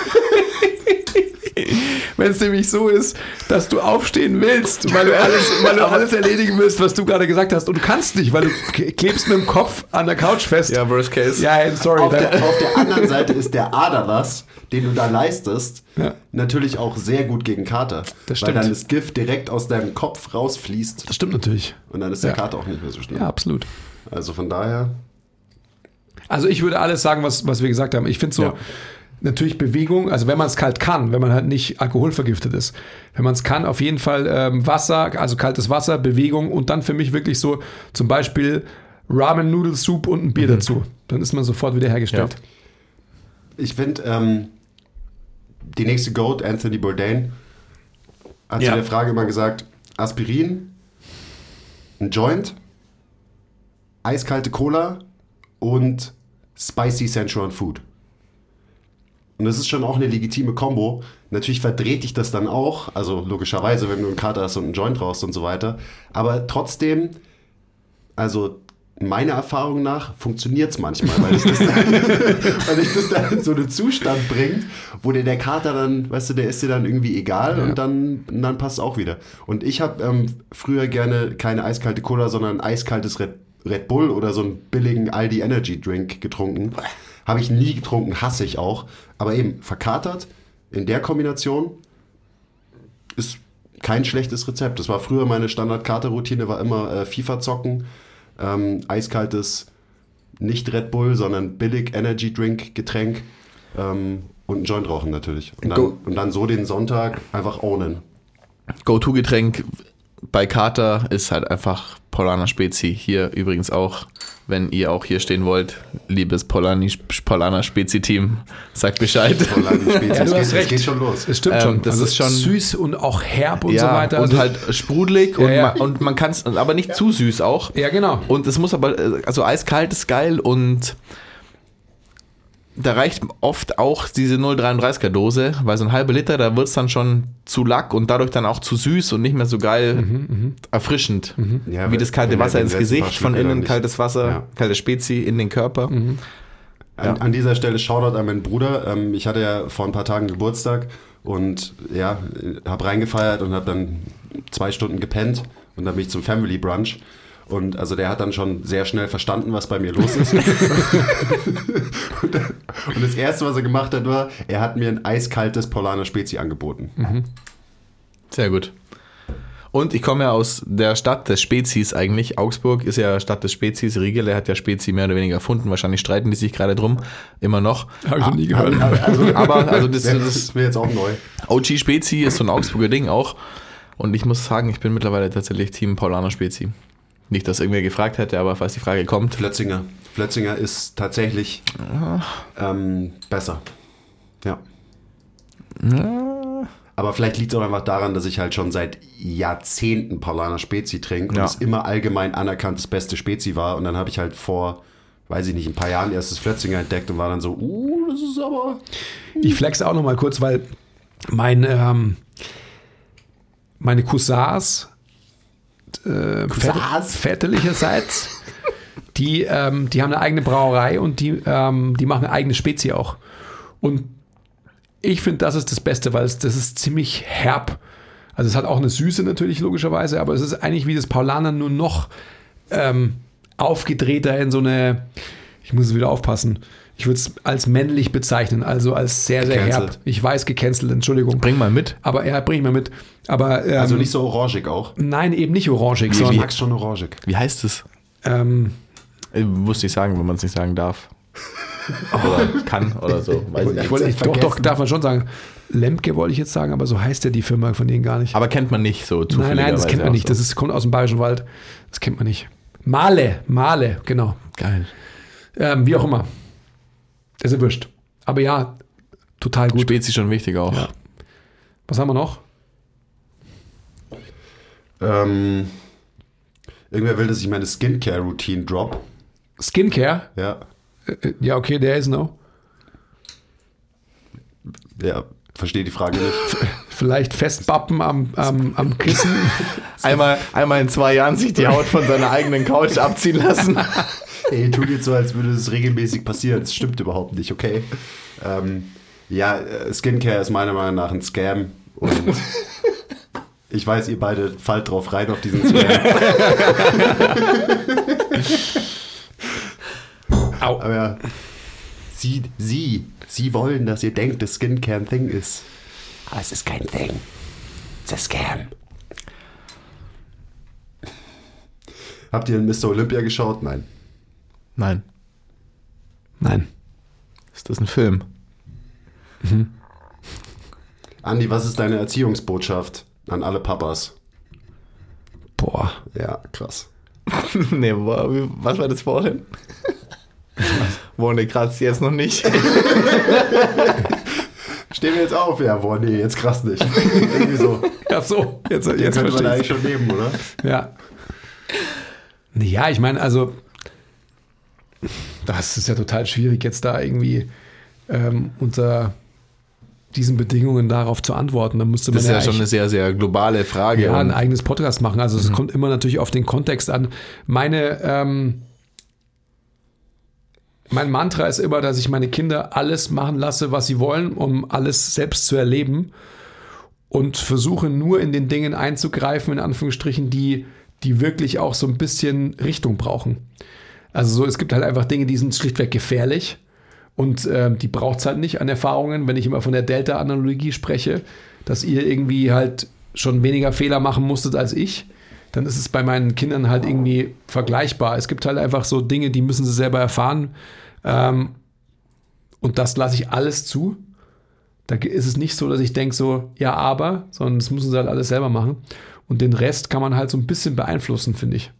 Wenn es nämlich so ist, dass du aufstehen willst, weil du alles, weil du alles erledigen willst, was du gerade gesagt hast. Und du kannst nicht, weil du klebst mit dem Kopf an der Couch fest. Ja, worst case. Ja, sorry. Auf der, auf der anderen Seite ist der Aderlass, den du da leistest, Ja. natürlich auch sehr gut gegen Kater. Das Weil stimmt. dann das Gift direkt aus deinem Kopf rausfließt das stimmt natürlich. und dann ist der Ja. Kater auch nicht mehr so schlimm. Ja, absolut. Also von daher, Also ich würde alles sagen, was, was wir gesagt haben. Ich finde so, Ja. Natürlich Bewegung, also wenn man es kalt kann, wenn man halt nicht alkoholvergiftet ist. Wenn man es kann, auf jeden Fall ähm, Wasser, also kaltes Wasser, Bewegung und dann für mich wirklich so zum Beispiel Ramen Noodle Soup und ein Bier dazu. Dann ist man sofort wieder hergestellt. ich finde, ähm, die nächste Goat, Anthony Bourdain, hat Ja. zu der Frage immer gesagt, Aspirin, ein Joint, eiskalte Cola und spicy Sensual Food. Und das ist schon auch eine legitime Kombo. Natürlich verdreht dich das dann auch, also logischerweise, wenn du einen Kater hast und einen Joint rauchst und so weiter. Aber trotzdem, also meiner Erfahrung nach, funktioniert es manchmal, weil dich das, dann, weil dich das dann in so einen Zustand bringt, wo dir der Kater dann, weißt du, der ist dir dann irgendwie egal und dann, und dann passt es auch wieder. Und ich habe ähm, früher gerne keine eiskalte Cola, sondern ein eiskaltes Red, Red Bull oder so einen billigen Aldi Energy Drink getrunken. Habe ich nie getrunken, hasse ich auch. Aber eben, verkatert in der Kombination ist kein schlechtes Rezept. Das war früher meine Standard-Kater-Routine, war immer äh, FIFA zocken, ähm, eiskaltes, nicht Red Bull, sondern billig Energy Drink Getränk ähm, und ein Joint rauchen natürlich. Und dann, und dann so den Sonntag einfach ownen. Go-To-Getränk bei Kater ist halt einfach Polana Spezi. Hier übrigens auch, wenn ihr auch hier stehen wollt, liebes Polani, Polana Spezi-Team, sagt Bescheid. Polani Spezi, Ja, es du geht, hast es recht. geht schon los. Es stimmt Ähm, schon. das also ist schon- süß und auch herb und ja, so weiter. und Also- halt sprudelig Ja, und, ja. Man, und man kann es, aber nicht zu süß auch. ja, genau. Und es muss aber, äh, also eiskalt ist geil und da reicht oft auch diese 0,33er Dose, weil so ein halber Liter, da wird es dann schon zu lack und dadurch dann auch zu süß und nicht mehr so geil erfrischend. Ja, Wie das kalte Wasser ins Gesicht, von innen kaltes Wasser, Ja. kalte Spezi in den Körper. An, an dieser Stelle Shoutout an meinen Bruder. Ähm, ich hatte ja vor ein paar Tagen Geburtstag und ja, habe reingefeiert und habe dann zwei Stunden gepennt und dann bin ich zum Family Brunch. Und also der hat dann schon sehr schnell verstanden, was bei mir los ist. und das Erste, was er gemacht hat, war, er hat mir ein eiskaltes Polana Spezi angeboten. Sehr gut. Und ich komme ja aus der Stadt des Spezies eigentlich. Augsburg ist ja Stadt des Spezies. Riegele hat ja Spezi mehr oder weniger erfunden. Wahrscheinlich streiten die sich gerade drum. Immer noch. Habe ich noch nie gehört. Also, Aber also das, das das ist mir jetzt auch neu. OG Spezi ist so ein Augsburger Ding auch. Und ich muss sagen, ich bin mittlerweile tatsächlich Team Paulaner Spezi. Nicht, dass irgendwer gefragt hätte, aber falls die Frage kommt. Flötzinger. Flötzinger ist tatsächlich ähm, besser. Ja. Aber vielleicht liegt es auch einfach daran, dass ich halt schon seit Jahrzehnten Paulaner Spezi trinke und Ja. es immer allgemein anerkannt das beste Spezi war. Und dann habe ich halt vor, weiß ich nicht, ein paar Jahren erst das Flötzinger entdeckt und war dann so, uh, das ist aber. Ich flex auch noch mal kurz, weil mein, ähm, meine Cousins, äh, väterlicherseits, die, ähm, die haben eine eigene Brauerei und die, ähm, die machen eine eigene Spezi auch. Und ich finde, das ist das Beste, weil es, das ist ziemlich herb. Also es hat auch eine Süße natürlich logischerweise, aber es ist eigentlich wie das Paulaner nur noch ähm, aufgedrehter in so eine, ich muss wieder aufpassen, ich würde es als männlich bezeichnen, also als sehr, sehr herb. Gecancelt. Ich weiß, gecancelt, Entschuldigung. Bring mal mit. Aber ja, bring ich mal mit. Aber ähm, Also nicht so orangig auch. nein, eben nicht orangig, Ich sondern mag schon orangig. Wie heißt es? ähm, Ich wusste ich sagen, wenn man es nicht sagen darf. Oder kann oder so. Weiß ich ich nicht. wollte, jetzt doch, doch, darf man schon sagen. Lemke wollte ich jetzt sagen, aber so heißt ja die Firma von denen gar nicht. Aber kennt man nicht so nein, zufälligerweise. nein, das kennt man nicht. So. Das ist, kommt aus dem Bayerischen Wald. Das kennt man nicht. Male, Male, genau. geil. Ähm, wie auch immer. Das ist ja wurscht. Aber ja, total gut. Spezi schon wichtig auch. Ja. Was haben wir noch? Ähm, irgendwer will, dass ich meine Skincare-Routine drop. Skincare? Ja. Äh, Ja, okay, der ist no. Ja, verstehe die Frage nicht. Vielleicht festbappen am, am, am Kissen. Einmal, einmal in zwei Jahren sich die Haut von seiner eigenen Couch abziehen lassen. Ey, tut jetzt so, als würde es regelmäßig passieren. Das stimmt überhaupt nicht, okay? Ähm, Ja, äh, Skincare ist meiner Meinung nach ein Scam und ich weiß, ihr beide fallt drauf rein auf diesen Scam. Au. Aber ja, sie, sie, sie wollen, dass ihr denkt, dass Skincare ein Thing ist. Aber es ist kein Thing. It's a Scam. Habt ihr Mr. Olympia geschaut? Nein. Nein. Nein. Ist das ein Film? Andi, was ist deine Erziehungsbotschaft an alle Papas? Boah. Ja, krass. nee, wie- was war das vorhin? Boah, ne, krass, jetzt noch nicht. Stehen wir jetzt auf? Ja, boah, nee, jetzt krass nicht. Irgendwie so. Ach so, jetzt, Jetzt jetzt könnte man verstehe eigentlich ich schon leben, oder? Ja. Ja, ich meine, also, das ist ja total schwierig, jetzt da irgendwie ähm, unter diesen Bedingungen darauf zu antworten. Da müsste man Das ist ja echt- schon eine sehr, sehr globale Frage. ja, ein eigenes Podcast machen. Also es kommt immer natürlich auf den Kontext an. Meine, ähm, mein Mantra ist immer, dass ich meine Kinder alles machen lasse, was sie wollen, um alles selbst zu erleben und versuche nur in den Dingen einzugreifen, in Anführungsstrichen, die, die wirklich auch so ein bisschen Richtung brauchen. Also so, es gibt halt einfach Dinge, die sind schlichtweg gefährlich und ähm, die braucht es halt nicht an Erfahrungen, wenn ich immer von der Delta-Analogie spreche, dass ihr irgendwie halt schon weniger Fehler machen musstet als ich, dann ist es bei meinen Kindern halt irgendwie vergleichbar. Es gibt halt einfach so Dinge, die müssen sie selber erfahren ähm, und das lasse ich alles zu. Da ist es nicht so, dass ich denke so, ja, aber, sondern das müssen sie halt alles selber machen. Und den Rest kann man halt so ein bisschen beeinflussen, finde ich.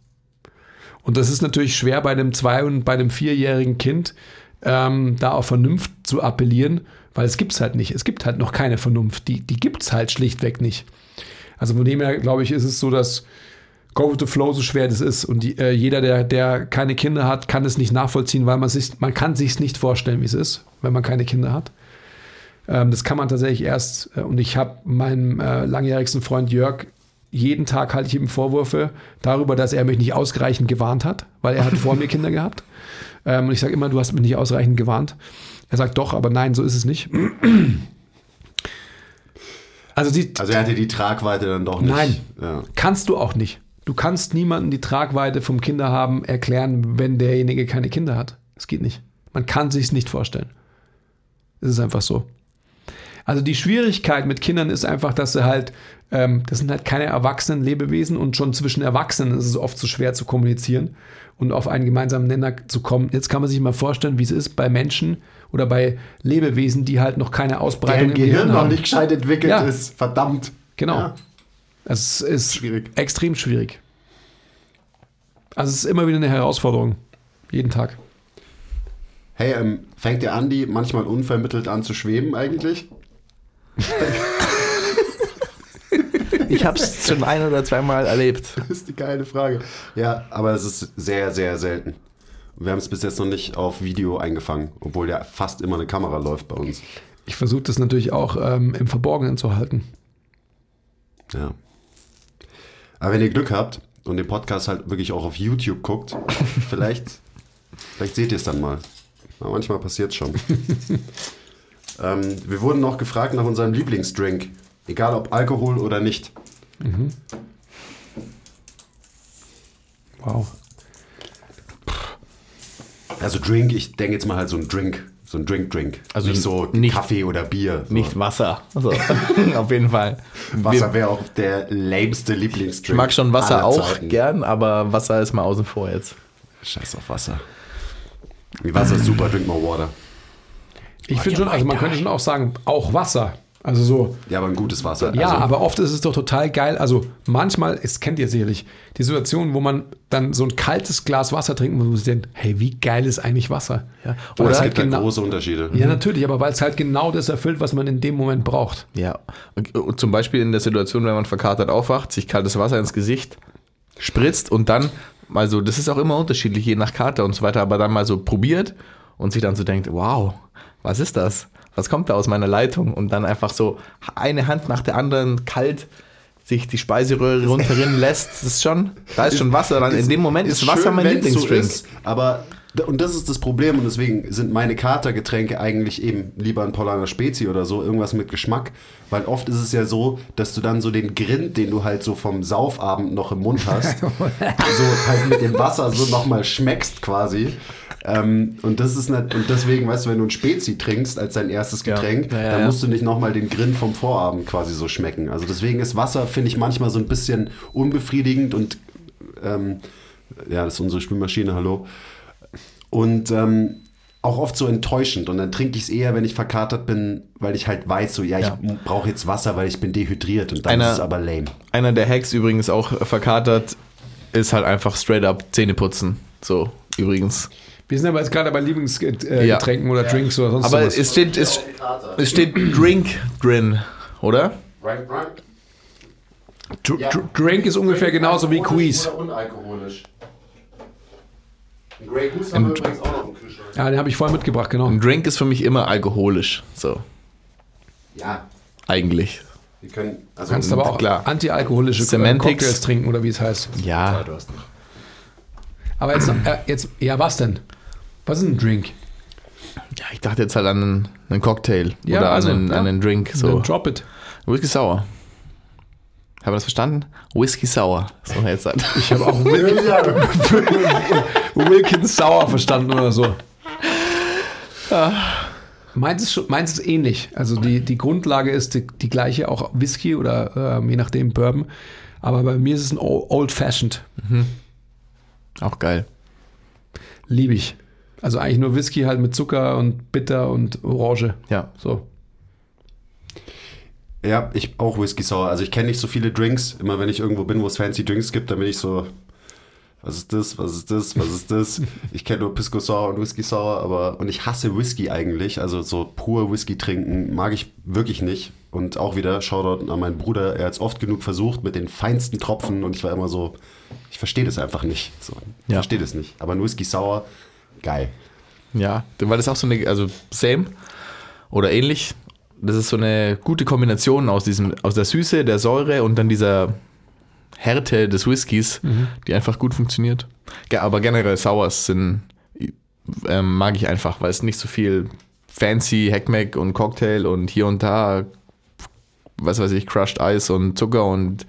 Und das ist natürlich schwer bei einem zwei- und bei einem vierjährigen Kind, ähm, da auf Vernunft zu appellieren, weil es gibt es halt nicht. Es gibt halt noch keine Vernunft. Die, die gibt es halt schlichtweg nicht. Also von dem her, glaube ich, ist es so, dass Go with the Flow so schwer das ist. Und die, äh, jeder, der, der keine Kinder hat, kann es nicht nachvollziehen, weil man sich, man kann sich nicht vorstellen, wie es ist, wenn man keine Kinder hat. Ähm, das kann man tatsächlich erst, äh, und ich habe meinem äh, langjährigsten Freund Jörg, jeden Tag halte ich ihm Vorwürfe darüber, dass er mich nicht ausreichend gewarnt hat, weil er hat vor mir Kinder gehabt. Ähm, und ich sage immer, du hast mich nicht ausreichend gewarnt. Er sagt doch, aber nein, so ist es nicht. Also die, Also er hatte die Tragweite dann doch nicht. Nein. Ja. Kannst du auch nicht. Du kannst niemanden die Tragweite vom Kinderhaben erklären, wenn derjenige keine Kinder hat. Das geht nicht. Man kann sich nicht vorstellen. Es ist einfach so. Also die Schwierigkeit mit Kindern ist einfach, dass sie halt, ähm, das sind halt keine erwachsenen Lebewesen und schon zwischen Erwachsenen ist es oft so schwer zu kommunizieren und auf einen gemeinsamen Nenner zu kommen. Jetzt kann man sich mal vorstellen, wie es ist bei Menschen oder bei Lebewesen, die halt noch keine Ausbreitung Deren Gehirn noch haben. nicht gescheit entwickelt Ja. ist. Verdammt. Genau. Ja. Es ist Schwierig. extrem schwierig. Also es ist immer wieder eine Herausforderung. Jeden Tag. Hey, ähm, fängt der Andi manchmal unvermittelt an zu schweben eigentlich? Ich habe es schon ein oder zweimal erlebt. Das ist die geile Frage. Ja, aber es ist sehr, sehr selten. Wir haben es bis jetzt noch nicht auf Video eingefangen, obwohl ja fast immer eine Kamera läuft bei uns. Ich versuche das natürlich auch ähm, im Verborgenen zu halten. Ja. Aber wenn ihr Glück habt und den Podcast halt wirklich auch auf YouTube guckt, vielleicht, vielleicht seht ihr es dann mal. Aber manchmal passiert es schon. ähm, wir wurden noch gefragt nach unserem Lieblingsdrink. Egal ob Alkohol oder nicht. Wow. Also Drink, ich denke jetzt mal halt so ein Drink. So ein Drink-Drink. Also nicht so nicht- Kaffee oder Bier. So. Nicht Wasser. Also, auf jeden Fall. Wasser wäre auch der lämste Lieblingsdrink. Ich mag schon Wasser auch Zeiten. gern, aber Wasser ist mal außen vor jetzt. Scheiß auf Wasser. Die Wasser ist super, drink more water. Ich finde schon, also man könnte schon auch sagen, auch Wasser. Also so, Ja, aber ein gutes Wasser. ja, also, aber oft ist es doch total geil. Also manchmal, es kennt ihr sicherlich, die Situation, wo man dann so ein kaltes Glas Wasser trinkt und man sich denkt, hey, wie geil ist eigentlich Wasser? Ja, Oder es halt gibt halt genau, große Unterschiede. ja, natürlich, aber weil es halt genau das erfüllt, was man in dem Moment braucht. Ja. Und- und Zum Beispiel in der Situation, wenn man verkatert aufwacht, sich kaltes Wasser ins Gesicht spritzt und dann mal so, das ist auch immer unterschiedlich, je nach Kater und so weiter, aber dann mal so probiert und sich dann so denkt, wow, was ist das? Was kommt da aus meiner Leitung? Und dann einfach so eine Hand nach der anderen kalt sich die Speiseröhre runterrinnen lässt, das ist schon, da ist schon Wasser. Dann in dem Moment ist, Wasser schön, mein Lieblingsdrink. So ist, aber Und das ist das Problem und deswegen sind meine Katergetränke eigentlich eben lieber ein Paulaner Spezi oder so, irgendwas mit Geschmack. Weil oft ist es ja so, dass du dann so den Grind, den du halt so vom Saufabend noch im Mund hast, so halt mit dem Wasser so nochmal schmeckst quasi. Ähm, und das ist nicht, und deswegen, weißt du, wenn du ein Spezi trinkst als dein erstes Getränk, Ja, ja, dann musst du nicht nochmal den Grind vom Vorabend quasi so schmecken. Also deswegen ist Wasser, finde ich, manchmal so ein bisschen unbefriedigend und ähm, ja, das ist unsere Spülmaschine, hallo. Und ähm, auch oft so enttäuschend. Und dann trinke ich es eher, wenn ich verkatert bin, weil ich halt weiß, so, ja, Ja. ich brauche jetzt Wasser, weil ich bin dehydriert. Und dann Einer- ist es aber lame. Einer der Hacks übrigens auch verkatert, ist halt einfach straight up Zähne putzen. So, übrigens. Wir sind aber jetzt gerade bei Lieblingsgetränken äh, Ja. Oder Drinks oder sonst Aber was. es steht, es, es steht Drink drin, oder? Dr Dr Drink ist ungefähr genauso wie Quiz. Unalkoholisch. Ein Grey Goose haben wir übrigens auch noch im Kühlschrank. Ja, den habe ich vorher mitgebracht, genau. Ein Drink ist für mich immer alkoholisch. So, Ja, eigentlich. wir können. Also Du kannst aber auch klar. antialkoholische Semantics. Cocktails trinken oder wie es heißt. Ja, Aber jetzt, äh, jetzt, ja, was denn? Was ist ein Drink? ja ich dachte jetzt halt an einen, einen Cocktail Ja, oder also, an, einen, ja. an einen Drink. So. Dann drop it. Whisky Sour. Haben wir das verstanden? Whisky Sour. So jetzt halt. Ich habe auch Wilkins, Wilkins Sauer verstanden oder so. Meins ist, schon- meins ist ähnlich. Also die, die Grundlage ist die, die gleiche, auch Whisky oder ähm, je nachdem Bourbon. Aber bei mir ist es ein Old Fashioned. Auch geil. Liebe ich. Also eigentlich nur Whisky halt mit Zucker und Bitter und Orange. Ja. So. Ja, ich auch Whisky Sour. Also ich kenne nicht so viele Drinks. Immer wenn ich irgendwo bin, wo es fancy Drinks gibt, dann bin ich so, was ist das, was ist das, was ist das? Ich kenne nur Pisco Sour und Whisky Sour, aber und ich hasse Whisky eigentlich. Also so pur Whisky trinken mag ich wirklich nicht. Und auch wieder Shoutout an meinen Bruder. Er hat es oft genug versucht mit den feinsten Tropfen und ich war immer so, ich verstehe das einfach nicht. So, ich Ja. verstehe das nicht. Aber ein Whisky Sour, geil. Ja, weil das auch so eine, also same oder ähnlich. Das ist so eine gute Kombination aus diesem, aus der Süße, der Säure und dann dieser Härte des Whiskys, die einfach gut funktioniert. Ge- Aber generell Sours sind, ähm, mag ich einfach, weil es nicht so viel fancy Hackmack und Cocktail und hier und da, was weiß ich, Crushed Eis und Zucker und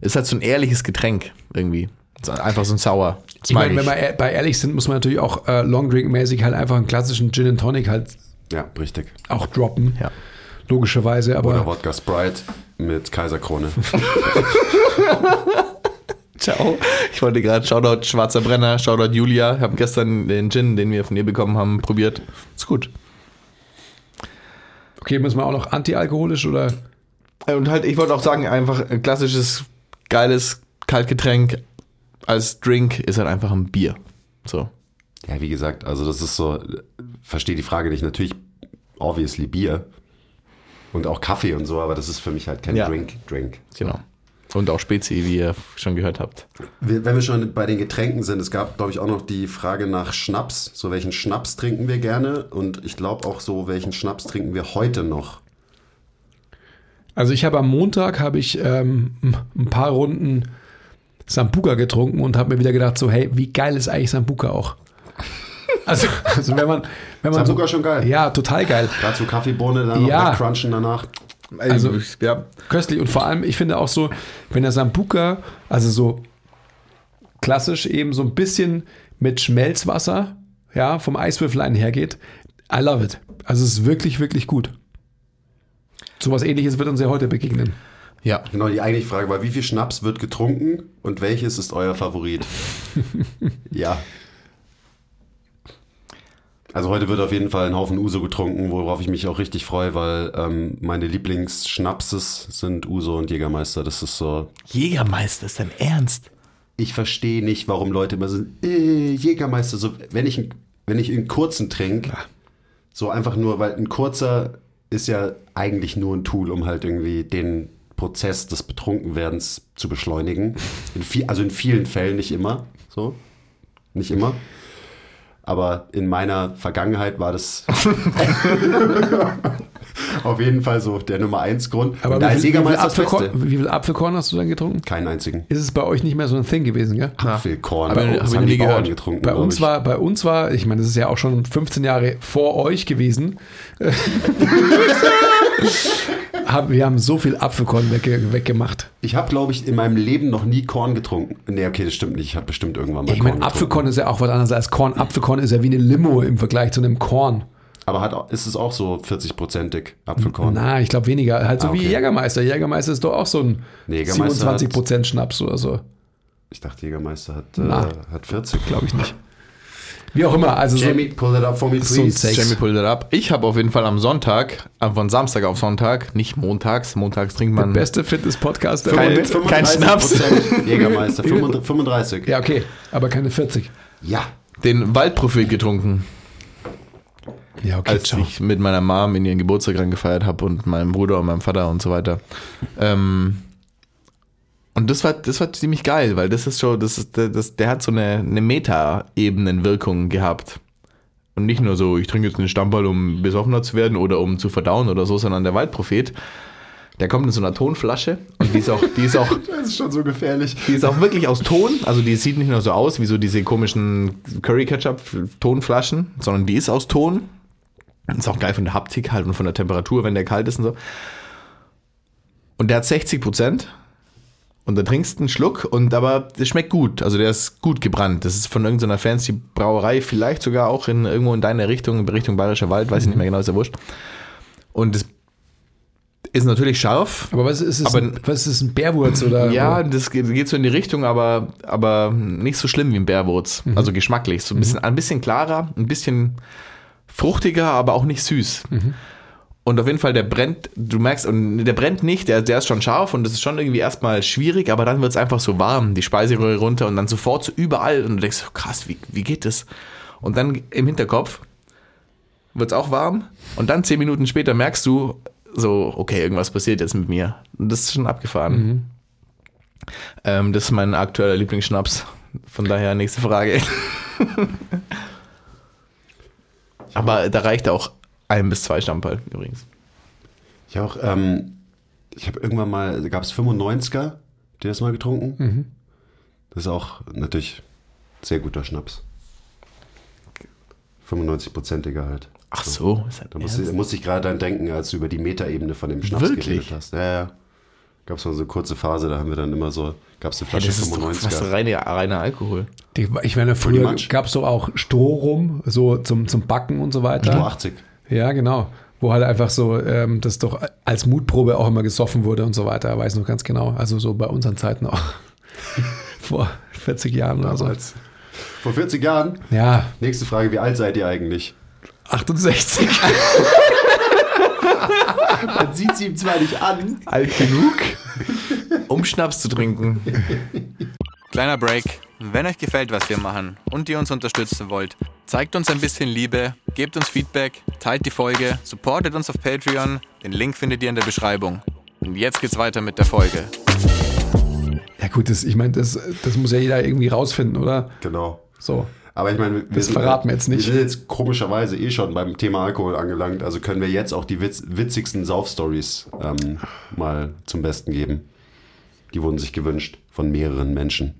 ist halt so ein ehrliches Getränk irgendwie. Einfach so ein Sour. Das Ich meine, wenn wir e- bei ehrlich sind, muss man natürlich auch äh, Long Drink mäßig halt einfach einen klassischen Gin and Tonic halt Ja, richtig. auch droppen. Ja. Logischerweise, aber Oder Wodka Sprite mit Kaiserkrone. Ciao. Ich wollte gerade Shoutout Schwarzer Brenner, Shoutout Julia. Ich habe gestern den Gin, den wir von ihr bekommen haben, probiert. Ist gut. okay, müssen wir auch noch antialkoholisch oder Und halt, ich wollte auch sagen, einfach ein klassisches, geiles Kaltgetränk als Drink ist halt einfach ein Bier. So. Ja, wie gesagt, also das ist so, verstehe die Frage nicht. Natürlich, obviously Bier und auch Kaffee und so, aber das ist für mich halt kein Ja. Drink. Drink. Genau. Und auch Spezi, wie ihr schon gehört habt. Wenn wir schon bei den Getränken sind, es gab, glaube ich, auch noch die Frage nach Schnaps. So, welchen Schnaps trinken wir gerne? Und ich glaube auch so, welchen Schnaps trinken wir heute noch? Also ich habe am Montag habe ich ähm, ein paar Runden Sambuca getrunken und habe mir wieder gedacht so, hey, wie geil ist eigentlich Sambuca auch? Also, also wenn man wenn man Sambuca so, schon geil. Ja, total geil. So Kaffeebohne, dann noch Ja. wegcrunchen danach. Also- ja. Köstlich und vor allem, ich finde auch so, wenn der Sambuca, also so klassisch eben so ein bisschen mit Schmelzwasser, ja, vom Eiswürfel einhergeht, I love it. Also es ist wirklich, wirklich gut. Sowas ähnliches wird uns ja heute begegnen. Ja. Genau, die eigentliche Frage war, wie viel Schnaps wird getrunken und welches ist euer Favorit? ja. Also heute wird auf jeden Fall ein Haufen Uso getrunken, worauf ich mich auch richtig freue, weil ähm, meine Lieblingsschnapses sind Uso und Jägermeister. Das ist so, Jägermeister, ist dein Ernst? ich verstehe nicht, warum Leute immer so, äh, Jägermeister, so, wenn ich, wenn ich einen kurzen trinke, so einfach nur, weil ein kurzer ist ja eigentlich nur ein Tool, um halt irgendwie den Prozess des Betrunkenwerdens zu beschleunigen. In viel, also in vielen Fällen, nicht immer, so, nicht immer. Aber in meiner Vergangenheit war das, Auf jeden Fall so der Nummer 1 Grund. Aber Und da wie viel, wie, viel Apfelkorn, wie viel Apfelkorn hast du dann getrunken? Keinen einzigen. Ist es bei euch nicht mehr so ein Thing gewesen, gell? Apfelkorn. Hab Bei uns haben die nie Bauern gehört. getrunken. Bei uns ich. war, bei uns war, ich meine, das ist ja auch schon 15 Jahre vor euch gewesen. Wir haben so viel Apfelkorn wegge weggemacht. Ich habe, glaube ich, in meinem Leben noch nie Korn getrunken. Nee, okay, das stimmt nicht. Ich habe bestimmt irgendwann mal Ich meine, Korn getrunken. Apfelkorn ist ja auch was anderes als Korn. Apfelkorn ist ja wie eine Limo im Vergleich zu einem Korn. Aber hat, ist es auch so 40-prozentig Apfelkorn? Na, ich glaube weniger. Halt so Ah, wie okay. Jägermeister. Jägermeister ist doch auch so ein Nee, Jägermeister 27% Schnaps oder so. Ich dachte, Jägermeister hat, äh, hat 40. Glaube ich nicht. Wie auch immer. Also so, Jamie, pull that up for me, So please. Sex. Jamie pulled it up. Ich habe auf jeden Fall am Sonntag, äh, von Samstag auf Sonntag, nicht montags, montags trinkt man. beste Fitness-Podcast der Welt. 35 kein Schnaps. Prozent Jägermeister, 35. Ja, okay. Aber keine 40. Ja. den Waldprofil getrunken, Ja, okay. als ciao. ich mit meiner Mom in ihren Geburtstag gefeiert habe und meinem Bruder und meinem Vater und so weiter. Ähm, und das war, das war ziemlich geil, weil das ist schon, das ist, das, der hat so eine, eine Meta-Ebenenwirkung gehabt. Und nicht nur so, ich trinke jetzt einen Stammball, um besoffener zu werden oder um zu verdauen oder so, sondern der Waldprophet, der kommt in so einer Tonflasche und die ist auch, die ist auch, Das ist schon so gefährlich. die ist auch wirklich aus Ton. Also die sieht nicht nur so aus wie so diese komischen Curry Ketchup Tonflaschen, sondern die ist aus Ton. Ist auch geil von der Haptik halt und von der Temperatur, wenn der kalt ist und so. Und der hat 60 Prozent. Und da trinkst du einen Schluck und aber das schmeckt gut. Also der ist gut gebrannt. Das ist von irgendeiner fancy Brauerei, vielleicht sogar auch in irgendwo in deine Richtung, in Richtung Bayerischer Wald, weiß ich nicht mehr genau, ist ja wurscht. Und es ist natürlich scharf, Aber was ist es? Aber- ein, was ist es, ein Bärwurz oder? ja, das geht, geht so in die Richtung, aber, aber nicht so schlimm wie ein Bärwurz. Also geschmacklich. So ein bisschen, ein bisschen klarer, ein bisschen fruchtiger, aber auch nicht süß. Und auf jeden Fall, der brennt, du merkst, und der brennt nicht, der, der ist schon scharf und das ist schon irgendwie erstmal schwierig, aber dann wird es einfach so warm, die Speiseröhre runter und dann sofort so überall und du denkst, krass, wie, wie geht das? Und dann im Hinterkopf wird es auch warm und dann zehn Minuten später merkst du so, okay, irgendwas passiert jetzt mit mir. Und das ist schon abgefahren. Ähm, das ist mein aktueller Lieblingsschnaps. Von daher nächste Frage. Aber da reicht auch ein bis zwei Stammball übrigens. Ich auch, ähm, ich habe irgendwann mal, gab es 95er, die das mal getrunken. Mhm. Das ist auch natürlich sehr guter Schnaps. 95-prozentiger halt. Ach so, ist Da musste, da musste ich gerade dran denken, als du über die Metaebene von dem Schnaps Wirklich? geredet hast. Ja, ja. Gab es mal so eine kurze Phase, da haben wir dann immer so, gab es eine Flasche das ist doch 95er. was reine, reiner Alkohol. Die, ich meine, früher gab es doch auch Strohrum, so zum, zum Backen und so weiter. Stroh 80. Ja, genau. Wo halt einfach so, ähm, das doch als Mutprobe auch immer gesoffen wurde und so weiter. Weiß noch ganz genau. Also so bei unseren Zeiten auch. Vor 40 Jahren oder so. Vor 40 Jahren. Ja, Nächste Frage, wie alt seid ihr eigentlich? 68. Man sieht sie ihm zwar nicht an. Alt genug, um Schnaps zu trinken. Kleiner Break. Wenn euch gefällt, was wir machen und ihr uns unterstützen wollt, zeigt uns ein bisschen Liebe, gebt uns Feedback, teilt die Folge, supportet uns auf Patreon. Den Link findet ihr in der Beschreibung. Und jetzt geht's weiter mit der Folge. Ja gut, das, ich meine, das, das muss ja jeder irgendwie rausfinden, oder? Genau. So. Aber ich meine, wir Das verraten wir jetzt nicht. Wir sind jetzt komischerweise eh schon beim Thema Alkohol angelangt, also können wir jetzt auch die witz, witzigsten Saufstories ähm, mal zum Besten geben. Die wurden sich gewünscht von mehreren Menschen.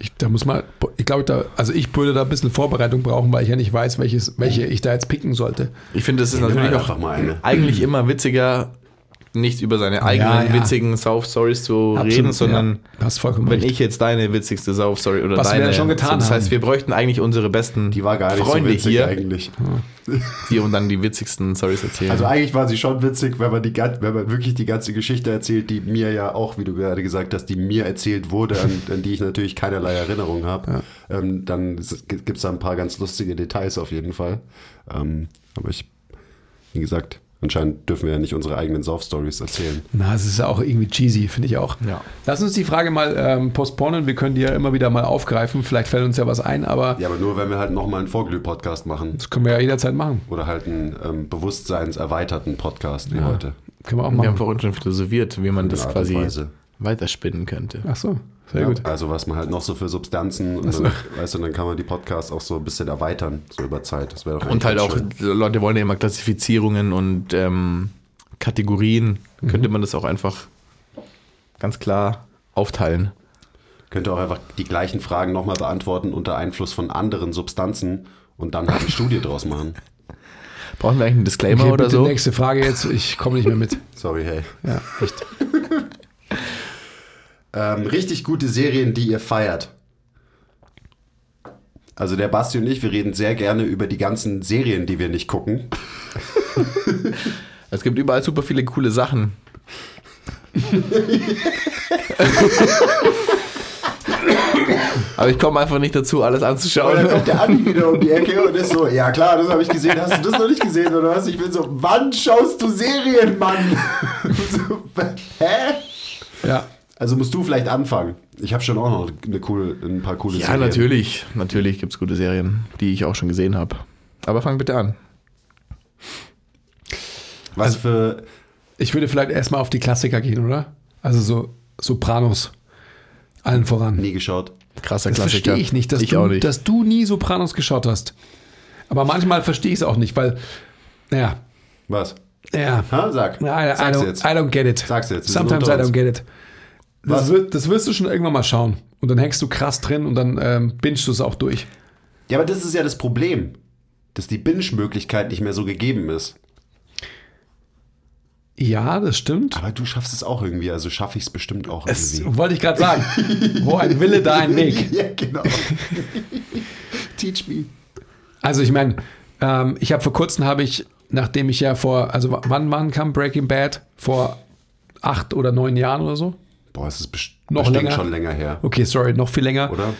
Ich, da muss man, ich glaube, da, also ich würde da ein bisschen Vorbereitung brauchen, weil ich ja nicht weiß, welches, welche ich da jetzt picken sollte. Ich finde, es ist natürlich auch einfach mal eine. eigentlich immer witziger, nicht über seine eigenen Ja, ja. witzigen Sauf-Stories zu Absolut, reden, sondern ja. Wenn recht. ich jetzt deine witzigste Sauf-Story oder Was wir deine. ja schon getan das heißt, wir bräuchten eigentlich unsere besten Die war gar nicht Freunde so witzig hier, eigentlich. die und dann die witzigsten Stories erzählen. Also eigentlich war sie schon witzig, wenn man, die, wenn man wirklich die ganze Geschichte erzählt, die mir ja auch, wie du gerade gesagt hast, die mir erzählt wurde, an, an die ich natürlich keinerlei Erinnerung habe. Ähm, dann gibt es da ein paar ganz lustige Details auf jeden Fall. Ähm, aber ich, wie gesagt, anscheinend dürfen wir ja nicht unsere eigenen Sauf-Stories erzählen. Na, es ist ja auch irgendwie cheesy, finde ich auch. Ja. Lass uns die Frage mal ähm, postponen. Wir können die ja immer wieder mal aufgreifen. Vielleicht fällt uns ja was ein, aber Ja, aber nur, wenn wir halt nochmal einen Vorglüh-Podcast machen. das können wir ja jederzeit machen. Oder halt einen ähm, bewusstseinserweiterten Podcast wie Ja. heute. Können wir auch wir haben machen. vorhin schon philosophiert, wie man das quasi weiterspinnen könnte. Ach so, sehr Ja, gut. Also was man halt noch so für Substanzen und dann, weißt du, dann kann man die Podcasts auch so ein bisschen erweitern, so über Zeit. Das wäre doch Und halt auch, schön. Leute wollen ja immer Klassifizierungen und ähm, Kategorien. Mhm. Könnte man das auch einfach ganz klar aufteilen. Könnte auch einfach die gleichen Fragen nochmal beantworten unter Einfluss von anderen Substanzen und dann halt eine Studie draus machen. Brauchen wir eigentlich einen Disclaimer Okay, oder bitte so? nächste Frage jetzt. Ich komme nicht mehr mit. Sorry, hey. Ja, echt. Ähm, richtig gute Serien, die ihr feiert. Also der Basti und ich, wir reden sehr gerne über die ganzen Serien, die wir nicht gucken. Es gibt überall super viele coole Sachen. Aber ich komme einfach nicht dazu, alles Und dann anzuschauen. kommt der Andi wieder um die Ecke und ist so, ja klar, das habe ich gesehen. Hast du das noch nicht gesehen oder was? Ich bin so, wann schaust du Serien, Mann? so, hä? Ja. Also musst du vielleicht anfangen. Ich habe schon auch noch eine coole, ein paar coole Ja, Serien. natürlich. Natürlich gibt es gute Serien, die ich auch schon gesehen habe. Aber fang bitte an. Was für, Ich würde vielleicht erstmal auf die Klassiker gehen, oder? Also so Sopranos. Allen voran. nie geschaut. Krasser Das Klassiker. verstehe ich nicht, dass, ich du, auch nicht. dass du nie Sopranos geschaut hast. Aber manchmal verstehe ich es auch nicht, weil, naja, Was? ja. Ha, sag. I, I, Sag's don't, jetzt. I don't get it. Sag's jetzt, Sometimes I don't get it. Das, wird, das wirst du schon irgendwann mal schauen. Und dann hängst du krass drin und dann ähm, bingst du es auch durch. Ja, aber das ist ja das Problem, dass die Binge-Möglichkeit nicht mehr so gegeben ist. Ja, das stimmt. Aber du schaffst es auch irgendwie, also schaffe ich es bestimmt auch Das irgendwie. wollte ich gerade sagen. Wo ein Wille, da ein Weg. ja, genau. Teach me. Also ich meine, ähm, ich habe vor kurzem habe ich, nachdem ich ja vor, also wann, wann kam Breaking Bad? Vor acht oder neun Jahren oder so? Boah, es ist Noch bestimmt länger? schon länger her, Okay, sorry, noch viel länger. oder?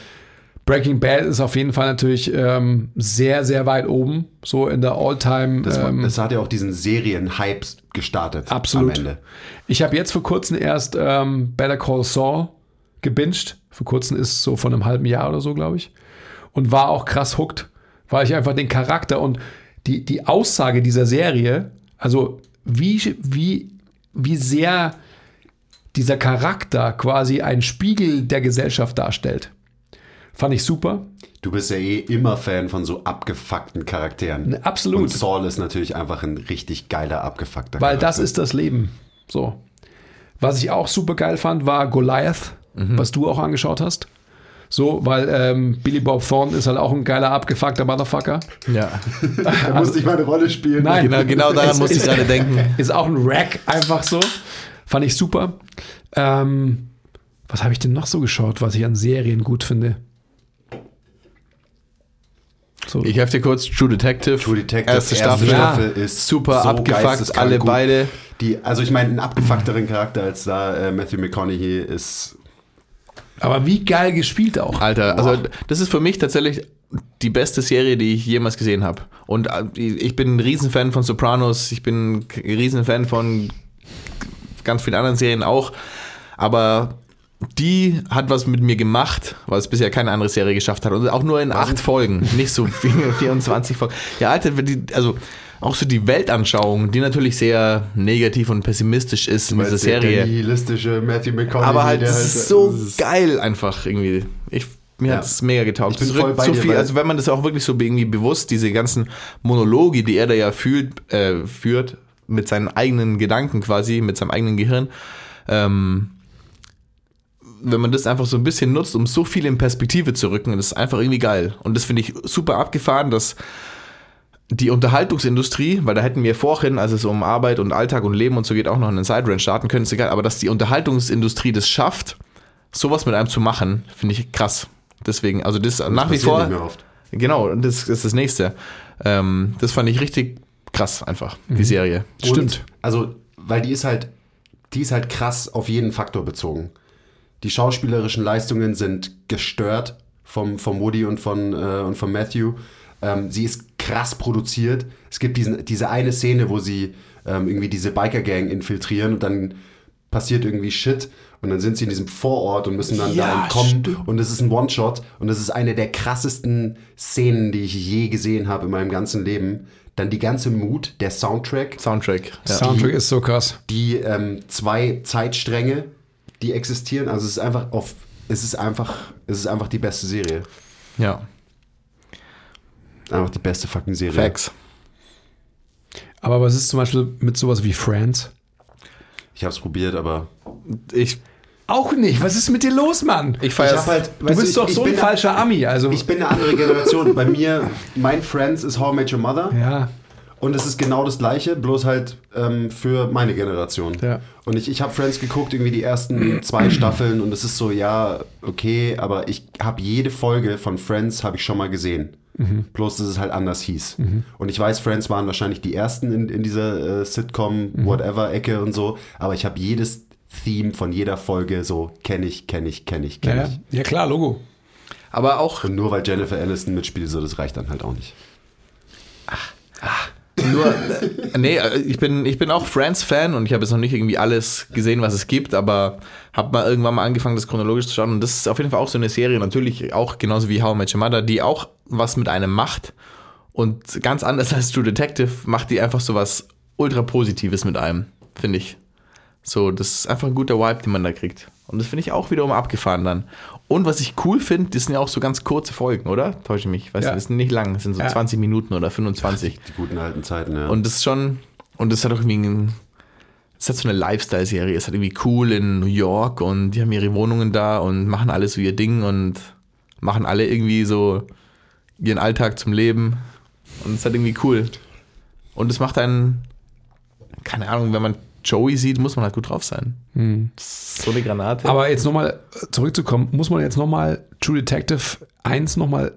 Breaking Bad ist auf jeden Fall natürlich ähm, sehr, sehr weit oben, so in der All-Time. Das, ähm, das hat ja auch diesen Serien-Hype gestartet Absolut. am Ende. Ich habe jetzt vor kurzem erst ähm, Better Call Saul gebinged. Vor kurzem ist so von einem halben Jahr oder so, glaube ich. Und war auch krass hooked, weil ich einfach den Charakter und die, die Aussage dieser Serie, also wie, wie, wie sehr dieser Charakter quasi ein Spiegel der Gesellschaft darstellt. Fand ich super. Du bist ja eh immer Fan von so abgefuckten Charakteren. Ne, absolut. Und Saul ist natürlich einfach ein richtig geiler, abgefuckter Weil Charakter. das ist das Leben. So. Was ich auch super geil fand, war Goliath, was du auch angeschaut hast. So, weil ähm, Billy Bob Thornton ist halt auch ein geiler, abgefuckter Motherfucker. ja. Da musste ich mal eine Rolle spielen. Nein. Genau, genau daran musste ich gerade denken. Ist auch ein Rack, einfach so. Fand ich super. Ähm, was habe ich denn noch so geschaut, was ich an Serien gut finde? So. Ich helfe dir kurz. True Detective. True Detective, Erste Staffel. Ja. ist Super so abgefuckt, alle gut. beide. Die, also ich meine, einen abgefuckteren Charakter als da äh, Matthew McConaughey ist Aber wie geil gespielt auch. Alter, also das ist für mich tatsächlich die beste Serie, die ich jemals gesehen habe. Und äh, ich bin ein Riesenfan von Sopranos, ich bin ein Riesenfan von ganz vielen anderen Serien auch. Aber die hat was mit mir gemacht, was bisher keine andere Serie geschafft hat. Und auch nur in acht Folgen, nicht so 24 Folgen. Ja, Alter, also auch so die Weltanschauung, die natürlich sehr negativ und pessimistisch ist in dieser Serie. nihilistische Matthew McConaughey. Aber halt, es halt- ist so geil einfach irgendwie. Ich, mir Ja. hat es mega getaugt. Ich bin voll bei so dir, viel, also wenn man das auch wirklich so irgendwie bewusst, diese ganzen Monologe, die er da ja fühlt, äh, führt, mit seinen eigenen Gedanken quasi, mit seinem eigenen Gehirn, ähm, wenn man das einfach so ein bisschen nutzt, um so viel in Perspektive zu rücken, das ist einfach irgendwie geil. Und das finde ich super abgefahren, dass die Unterhaltungsindustrie, weil da hätten wir vorhin, als es um Arbeit und Alltag und Leben und so geht, auch noch einen Side-Rant starten können, ist egal, aber dass die Unterhaltungsindustrie das schafft, sowas mit einem zu machen, finde ich krass. Deswegen, also das, nach wie vor, genau, und das ist das nächste. Ähm, das fand ich richtig krass einfach, die Serie. Stimmt. Und, also, weil die ist halt, die ist halt krass auf jeden Faktor bezogen. Die schauspielerischen Leistungen sind gestört vom, vom Woody und von, äh, und von Matthew. Ähm, sie ist krass produziert. Es gibt diesen, diese eine Szene, wo sie ähm, irgendwie diese Biker-Gang infiltrieren und dann passiert irgendwie Shit und dann sind sie in diesem Vorort und müssen dann da Ja, entkommen stimmt. und es ist ein One-Shot und das ist eine der krassesten Szenen, die ich je gesehen habe in meinem ganzen Leben. Dann die ganze Mut, der Soundtrack, Soundtrack. Ja. Soundtrack ist so krass. die ähm, zwei Zeitstränge, die existieren. Also es ist einfach auf, es ist einfach, es ist einfach die beste Serie. Ja, Einfach die beste fucking Serie. Facts. Aber was ist zum Beispiel mit sowas wie Friends? Ich habe es probiert, aber Ich, Auch nicht. Was ist mit dir los, Mann? ich ich feiere hab halt, Du bist ich- doch ich so ein bin- falscher Ami. Also, Ich bin eine andere Generation. Bei mir, mein Friends ist How I Met Your Mother. ja. Und es ist genau das gleiche, bloß halt ähm, für meine Generation. Ja. Und ich, ich habe Friends geguckt, irgendwie die ersten zwei Staffeln und es ist so, ja, okay, aber ich habe jede Folge von Friends habe ich schon mal gesehen. Bloß, dass es halt anders hieß. Und ich weiß, Friends waren wahrscheinlich die ersten in, in dieser äh, Sitcom, whatever, Ecke und so. Aber ich habe jedes Theme von jeder Folge so, kenne ich, kenne ich, kenne ich, kenne Ja, ich. ja, klar, Logo. aber auch Und nur weil Jennifer Aniston mitspielt, so, das reicht dann halt auch nicht. Nur, nee, äh, ich bin, ich bin auch Friends-Fan und ich habe jetzt noch nicht irgendwie alles gesehen, was es gibt, aber habe mal irgendwann mal angefangen, das chronologisch zu schauen und das ist auf jeden Fall auch so eine Serie, natürlich auch genauso wie How I Met Your Mother, die auch was mit einem macht und ganz anders als True Detective macht die einfach so was ultra Positives mit einem, finde ich. So, das ist einfach ein guter Vibe, den man da kriegt. Und das finde ich auch wiederum abgefahren dann. Und was ich cool finde, das sind ja auch so ganz kurze Folgen, oder? Täusche ich mich. Weiß Ja. nicht, das sind nicht lang, das sind so Ja. 20 Minuten oder 25. Die guten alten Zeiten, ja. Und das ist schon, und das hat auch irgendwie ein, es hat so eine Lifestyle-Serie, es hat irgendwie cool in New York und die haben ihre Wohnungen da und machen alles so ihr Ding und machen alle irgendwie so ihren Alltag zum Leben. Und es ist halt irgendwie cool. Und es macht einen, keine Ahnung, wenn man Joey sieht, muss man halt gut drauf sein. Ist so eine Granate. Aber jetzt nochmal zurückzukommen, muss man jetzt nochmal True Detective 1 nochmal,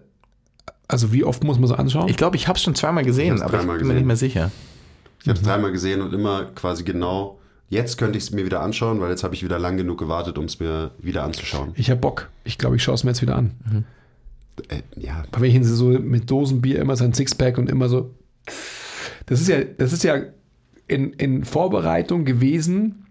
also wie oft muss man es anschauen? ich glaube, ich habe es schon zweimal gesehen, hab's aber ich bin mir gesehen. nicht mehr sicher. Ich habe es dreimal gesehen und immer quasi genau. Jetzt könnte ich es mir wieder anschauen, weil jetzt habe ich wieder lang genug gewartet, um es mir wieder anzuschauen. ich habe Bock. Ich glaube, ich schaue es mir jetzt wieder an. Äh, ja, Bei welchen sie so mit Dosenbier immer sein Sixpack und immer so. Das ist ja, das ist ja in, in Vorbereitung gewesen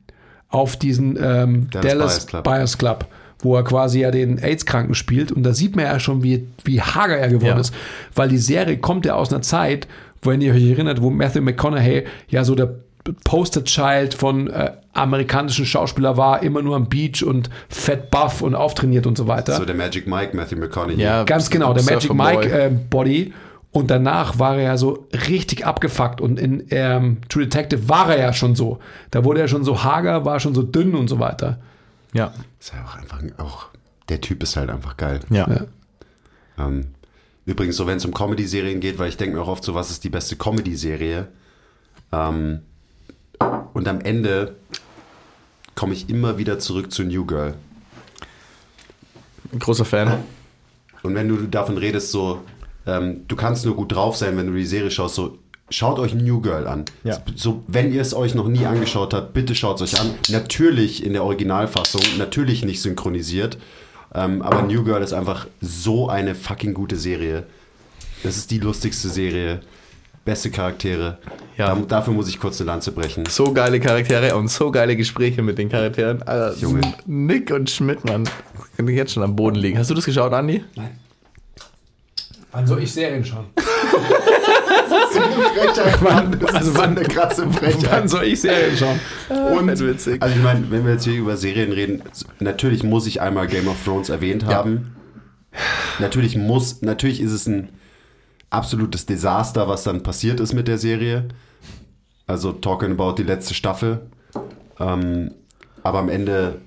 auf diesen ähm, Dallas Dallas, Buyers Club. Buyers Club, wo er quasi ja den AIDS-Kranken spielt. Und da sieht man ja schon, wie, wie hager er geworden Ja. ist. Weil die Serie kommt ja aus einer Zeit, wenn ihr euch erinnert, wo Matthew McConaughey ja so der Poster-Child von äh, amerikanischen Schauspieler war, immer nur am Beach und fett buff und auftrainiert und so weiter. so der Magic Mike, Matthew McConaughey. Ja, Ganz genau, der Magic Mike äh, Body. Und danach war er ja so richtig abgefuckt. Und in ähm, True Detective war er ja schon so. Da wurde er schon so hager, war schon so dünn und so weiter. Ja. Ist ja auch einfach auch. Der Typ ist halt einfach geil. Ja. Ja. Ähm, übrigens, so wenn es um Comedy-Serien geht, weil ich denke mir auch oft so, was ist die beste Comedy-Serie? Ähm, und am Ende komme ich immer wieder zurück zu New Girl. Großer Fan. Und wenn du davon redest, so, ähm, du kannst nur gut drauf sein, wenn du die Serie schaust, so, schaut euch New Girl an. Ja. So, wenn ihr es euch noch nie angeschaut habt, bitte schaut es euch an. Natürlich in der Originalfassung, natürlich nicht synchronisiert. Ähm, aber New Girl ist einfach so eine fucking gute Serie. Das ist die lustigste Serie. Beste Charaktere. Ja. Da, dafür muss ich kurz eine Lanze brechen. So geile Charaktere und so geile Gespräche mit den Charakteren. Alter, Junge. Nick und Schmidt, Mann. Kann ich jetzt schon am Boden liegen. Hast du das geschaut, Andi? Wann soll ich Serien schauen? also wann eine krasse Wann soll ich Serien schauen? Und, Fett witzig. also ich meine, wenn wir jetzt hier über Serien reden, natürlich muss ich einmal Game of Thrones erwähnt haben. Natürlich muss, natürlich ist es ein absolutes Desaster, was dann passiert ist mit der Serie. Also talking about die letzte Staffel. Ähm, aber am Ende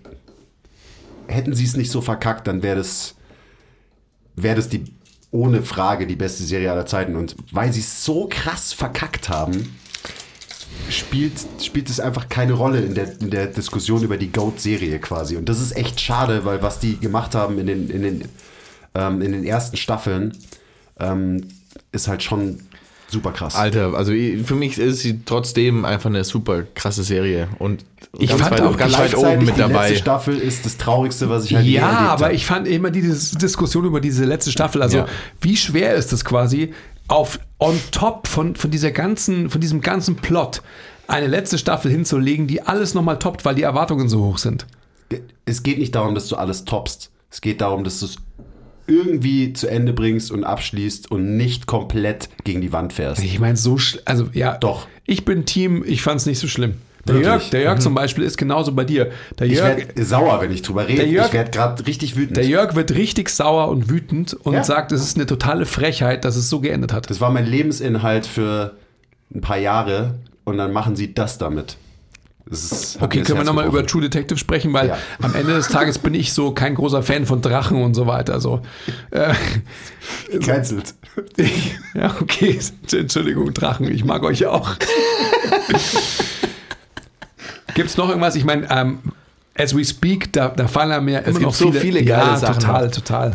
hätten sie es nicht so verkackt, dann wäre das, wäre das die ohne Frage die beste Serie aller Zeiten. Und weil sie es so krass verkackt haben, spielt, spielt es einfach keine Rolle in der, in der Diskussion über die GOAT-Serie quasi. Und das ist echt schade, weil was die gemacht haben in den, in den, ähm, in den ersten Staffeln, ähm, ist halt schon super krass. Alter, also für mich ist sie trotzdem einfach eine super krasse Serie. Und Ich ganz fand weit, auch ganz weit Gleichzeitig oben mit die dabei. letzte Staffel ist das Traurigste, was ich halt Ja, aber habe. ich fand immer diese Diskussion über diese letzte Staffel, also Ja. wie schwer ist es quasi, auf on top von, von dieser ganzen, von diesem ganzen Plot eine letzte Staffel hinzulegen, die alles nochmal toppt, weil die Erwartungen so hoch sind. es geht nicht darum, dass du alles toppst. Es geht darum, dass du es irgendwie zu Ende bringst und abschließt und nicht komplett gegen die Wand fährst. Ich meine, so, schl- also ja, Doch. Ich bin Team, ich fand es nicht so schlimm. Der Wirklich? Jörg, der Jörg zum Beispiel ist genauso bei dir. Der Ich Jörg, werde sauer, wenn ich drüber rede. Der Jörg- ich werde gerade richtig wütend. der Jörg wird richtig sauer und wütend und Ja. sagt, es ist eine totale Frechheit, dass es so geendet hat. Das war mein Lebensinhalt für ein paar Jahre und dann machen sie das damit. Ist, Okay, können wir nochmal über. True Detective sprechen, weil Ja. am Ende des Tages bin ich so kein großer Fan von Drachen und so weiter. So. Äh, Cancelled. ja, okay, Entschuldigung, Drachen, ich mag euch auch. Gibt es noch irgendwas? Ich meine, ähm, as we speak, da, da fallen mir immer gibt noch so viele, viele geile ja, Sachen total, total.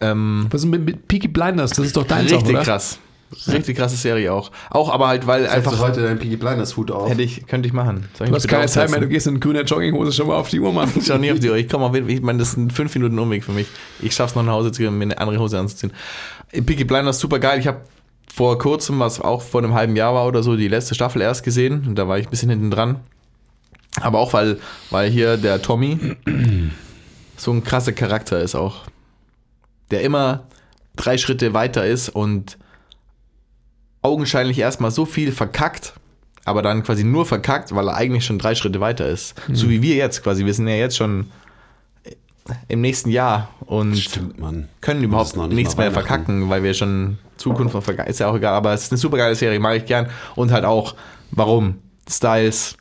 Ähm, Was ist mit, mit Peaky Blinders? Das ist doch dein richtig oder? krass. Richtig krasse Serie auch. Auch aber halt, weil Einfach einfach. heute deinen Peaky Blinders Hut auf. Hätte ich, könnte ich machen. Soll ich Du hast keine Zeit mehr, du gehst in grüner Jogginghose schon mal auf die Uhr, Mann. Schau nie auf die Uhr. Ich komme auf jeden Fall. Ich meine, das sind fünf Minuten Umweg für mich. Ich schaff's noch nach Hause zu gehen, mir eine andere Hose anzuziehen. Peaky Blinders super geil. Ich habe vor kurzem, was auch vor einem halben Jahr war oder so, die letzte Staffel erst gesehen. Und da war ich ein bisschen hinten dran. Aber auch, weil, weil hier der Tommy so ein krasser Charakter ist auch. Der immer drei Schritte weiter ist und augenscheinlich erstmal so viel verkackt, aber dann quasi nur verkackt, weil er eigentlich schon drei Schritte weiter ist. So wie wir jetzt quasi. Wir sind ja jetzt schon im nächsten Jahr und Stimmt, können überhaupt nicht nichts mehr verkacken, weil wir schon Zukunft noch verkacken. Ist ja auch egal, aber es ist eine super geile Serie, mag ich gern. Und halt auch, warum? Styles,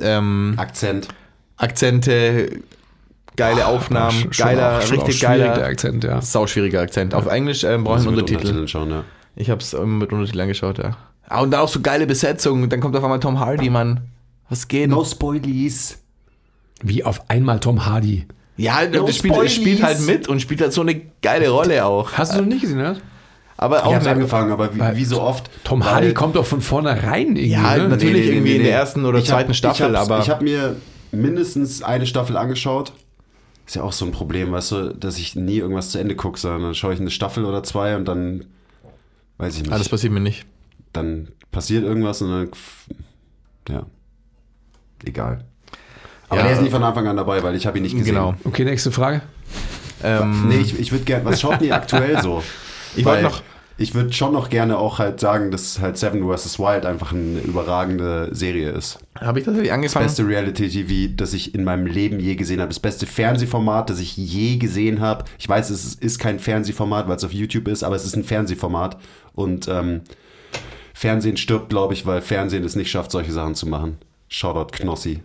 ähm, Akzent. Akzente, geile Aufnahmen, Schon- schon geiler, auch- schon richtig geiler, Akzent, ja. sauschwieriger Akzent. Auf Englisch ähm, brauche ich einen mit Untertitel. Schauen, ja. Ich habe es immer mit Untertitel angeschaut, ja. Ah, und dann auch so geile Besetzung. Dann kommt auf einmal Tom Hardy, Mann. Was geht? No Spoilies. Wie auf einmal Tom Hardy. Ja, der No spielt, Spoilies. spielt halt mit und spielt halt so eine geile Rolle auch. Hast du noch nicht gesehen, oder? Aber Ich auch hab's angefangen, aber wie, wie so oft. Tom Hardy kommt doch von vornherein irgendwie. Ja, ne? natürlich. irgendwie in der ersten oder Ich hab- zweiten Staffel, ich aber- Ich habe mir mindestens eine Staffel angeschaut. Ist ja auch so ein Problem, weißt du, dass ich nie irgendwas zu Ende gucke, sondern dann schaue ich eine Staffel oder zwei und dann weiß ich nicht. Ah, das passiert mir nicht. dann passiert irgendwas und dann. Ja. Egal. Aber Ja. der ist nicht von Anfang an dabei, weil ich habe ihn nicht gesehen. Genau. Okay, nächste Frage. Ähm, Nee, ich, ich würde gerne. Was schaut ihr aktuell so? Ich wollte noch- Ich würde schon noch gerne auch halt sagen, dass halt Seven vs. Wild einfach eine überragende Serie ist. Habe ich tatsächlich angefangen? Beste Reality-TV, das ich in meinem Leben je gesehen habe. Das beste Fernsehformat, das ich je gesehen habe. Ich weiß, es ist- ist kein Fernsehformat, weil es auf YouTube ist, aber es ist ein Fernsehformat. Und ähm, Fernsehen stirbt, glaube ich, weil Fernsehen es nicht schafft, solche Sachen zu machen. Shoutout Knossi.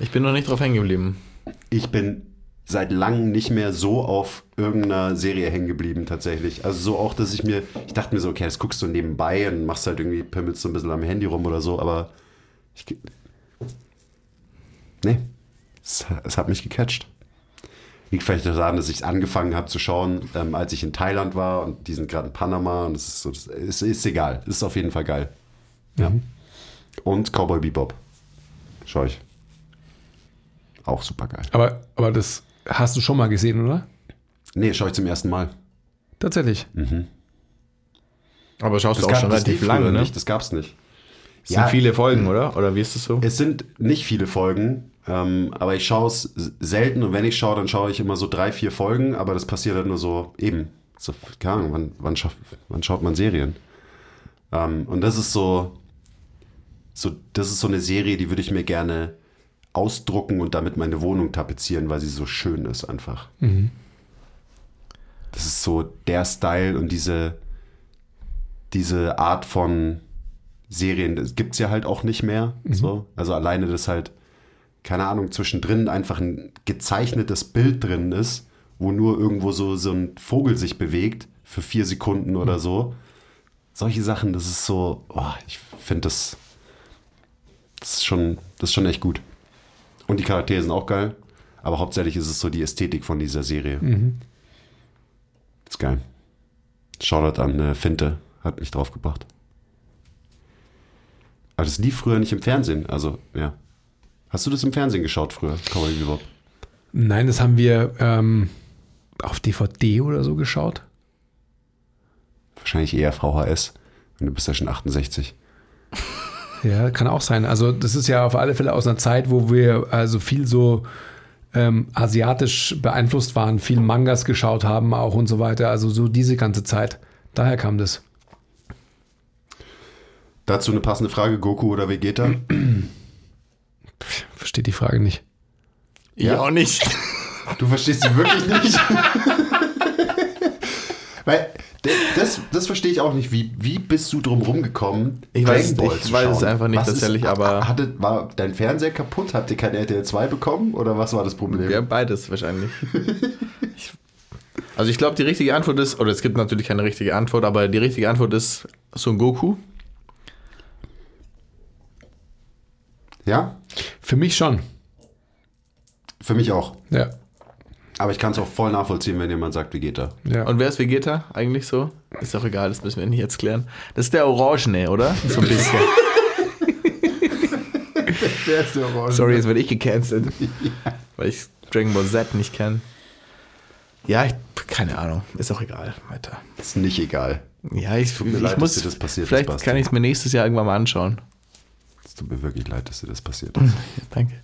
Ich bin noch nicht drauf hängen geblieben. Ich bin seit langem nicht mehr so auf irgendeiner Serie hängen geblieben, tatsächlich. Also so auch, dass ich mir, ich dachte mir so, okay, das guckst du nebenbei und machst halt irgendwie, pimmelst so ein bisschen am Handy rum oder so, aber ich, nee, es, es hat mich gecatcht. Liegt vielleicht daran, dass ich es angefangen habe zu schauen, ähm, als ich in Thailand war und die sind gerade in Panama und es ist, so, es ist, ist egal. Es ist auf jeden Fall geil. Ja. Und Cowboy Bebop. Schau ich. Auch super geil. Aber, aber das hast du schon mal gesehen, oder? Nee, schaue ich zum ersten Mal. Tatsächlich. Aber schaust du auch schon das relativ lange, ne? nicht, das gab's nicht. Das sind viele Folgen, oder? Oder wie ist das so? Es sind nicht viele Folgen, ähm, aber ich schaue es selten und wenn ich schaue, dann schaue ich immer so drei, vier Folgen, aber das passiert halt nur so eben. So, keine Ahnung, wann, wann, schaff, wann schaut man Serien? Ähm, und das ist so, so, das ist so eine Serie, die würde ich mir gerne ausdrucken und damit meine Wohnung tapezieren, weil sie so schön ist einfach. Das ist so der Style und diese, diese Art von Serien, das gibt es ja halt auch nicht mehr. So. Also alleine, dass halt, keine Ahnung, zwischendrin einfach ein gezeichnetes Bild drin ist, wo nur irgendwo so, so ein Vogel sich bewegt für vier Sekunden oder so. Solche Sachen, das ist so, oh, ich finde das, das ist schon, das ist schon echt gut. Und die Charaktere sind auch geil, aber hauptsächlich ist es so die Ästhetik von dieser Serie. ist geil. Shoutout an äh, Finte, hat mich drauf gebracht. Aber das lief früher nicht im Fernsehen, also ja. Hast du das im Fernsehen geschaut früher, Cowboy Bebop? Nein, das haben wir ähm, auf DVD oder so geschaut. Wahrscheinlich eher VHS. Und du bist ja schon 68. Ja, kann auch sein. Also das ist ja auf alle Fälle aus einer Zeit, wo wir also viel so ähm, asiatisch beeinflusst waren, viel Mangas geschaut haben auch und so weiter. Also so diese ganze Zeit. Daher kam das. Dazu eine passende Frage: Goku oder Vegeta? Versteht die Frage nicht. Ich auch nicht. Du verstehst sie wirklich nicht? Weil das, das verstehe ich auch nicht. Wie, wie bist du drum rumgekommen? Ich weiß- Dragon Ball ich weiß es einfach nicht Was tatsächlich, aber- Hatte, war dein Fernseher kaputt? Habt ihr kein RTL 2 bekommen? Oder was war das Problem? Ja, beides wahrscheinlich. Ich, also ich glaube, die richtige Antwort ist, oder es gibt natürlich keine richtige Antwort, aber die richtige Antwort ist Son Goku. Ja? Für mich schon. Für mich auch. Ja. Aber ich kann es auch voll nachvollziehen, wenn jemand sagt, Vegeta. ja. Und wer ist Vegeta eigentlich so? Ist auch egal, das müssen wir nicht jetzt klären. Das ist der Orangene, oder? So ein bisschen. Wer ist der Orange? Sorry, jetzt werde ich gecancelt. Weil ich Dragon Ball Z nicht kenne. Ja, ich, keine Ahnung. Ist auch egal. Weiter. Ist nicht egal. Ja, ich, mir ich leid, muss. dass dir das passiert ist, vielleicht Basti. kann ich es mir nächstes Jahr irgendwann mal anschauen. Es tut mir wirklich leid, dass dir das passiert ist. Ja, danke.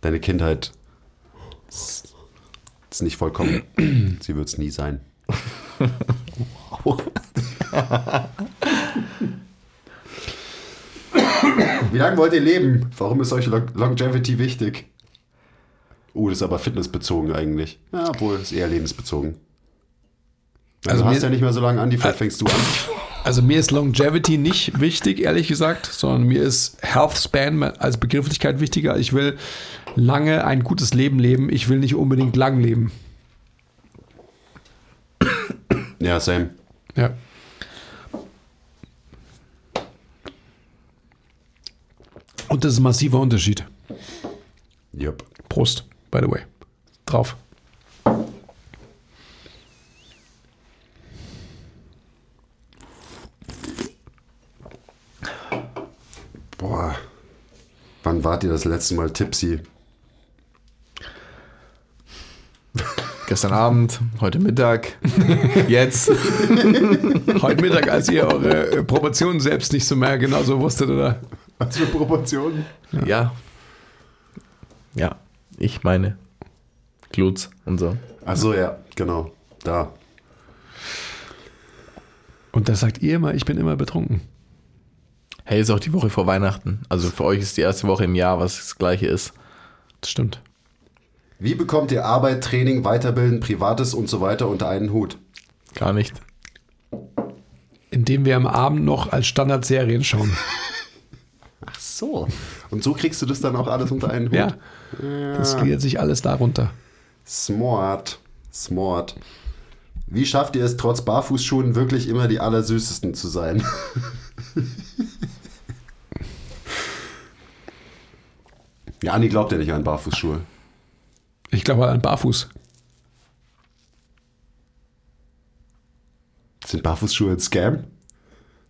Deine Kindheit ist, nicht vollkommen. Sie wird es nie sein. Wie lange wollt ihr leben? Warum ist euch Long Longevity wichtig? Uh, das ist aber fitnessbezogen eigentlich. Ja, obwohl, ist eher lebensbezogen. Also Also du hast ja nicht mehr so lange an, die vielleicht fängst du an. Also mir ist Longevity nicht wichtig, ehrlich gesagt, sondern mir ist Health Span als Begrifflichkeit wichtiger. Ich will lange ein gutes Leben leben. Ich will nicht unbedingt lang leben. Ja, same. Ja. Und das ist ein massiver Unterschied. Jupp. Prost, by the way. Drauf. Boah. Wann wart ihr das letzte Mal tipsy? Gestern Abend, heute Mittag, jetzt. Heute Mittag, als ihr eure äh, Proportionen selbst nicht so mehr genauso wusstet, oder? Was für Proportionen? Ja. Ja, ich meine. Glutz und so. Ach so, ja, genau. Da. Und da sagt ihr immer, ich bin immer betrunken. Hey, ist auch die Woche vor Weihnachten. Also für euch ist die erste Woche im Jahr, was das gleiche ist. Das stimmt. Wie bekommt ihr Arbeit, Training, Weiterbilden, Privates und so weiter unter einen Hut? Gar nicht. Indem wir am Abend noch als Standardserien schauen. Ach so. Und so kriegst du das dann auch alles unter einen Hut? Ja. Das gliedert sich alles darunter. Smart. Smart. Wie schafft ihr es, trotz Barfußschuhen wirklich immer die Allersüßesten zu sein? ja, Anni glaubt ja nicht an Barfußschuhe. Ich glaube an Barfuß. Sind Barfußschuhe ein Scam?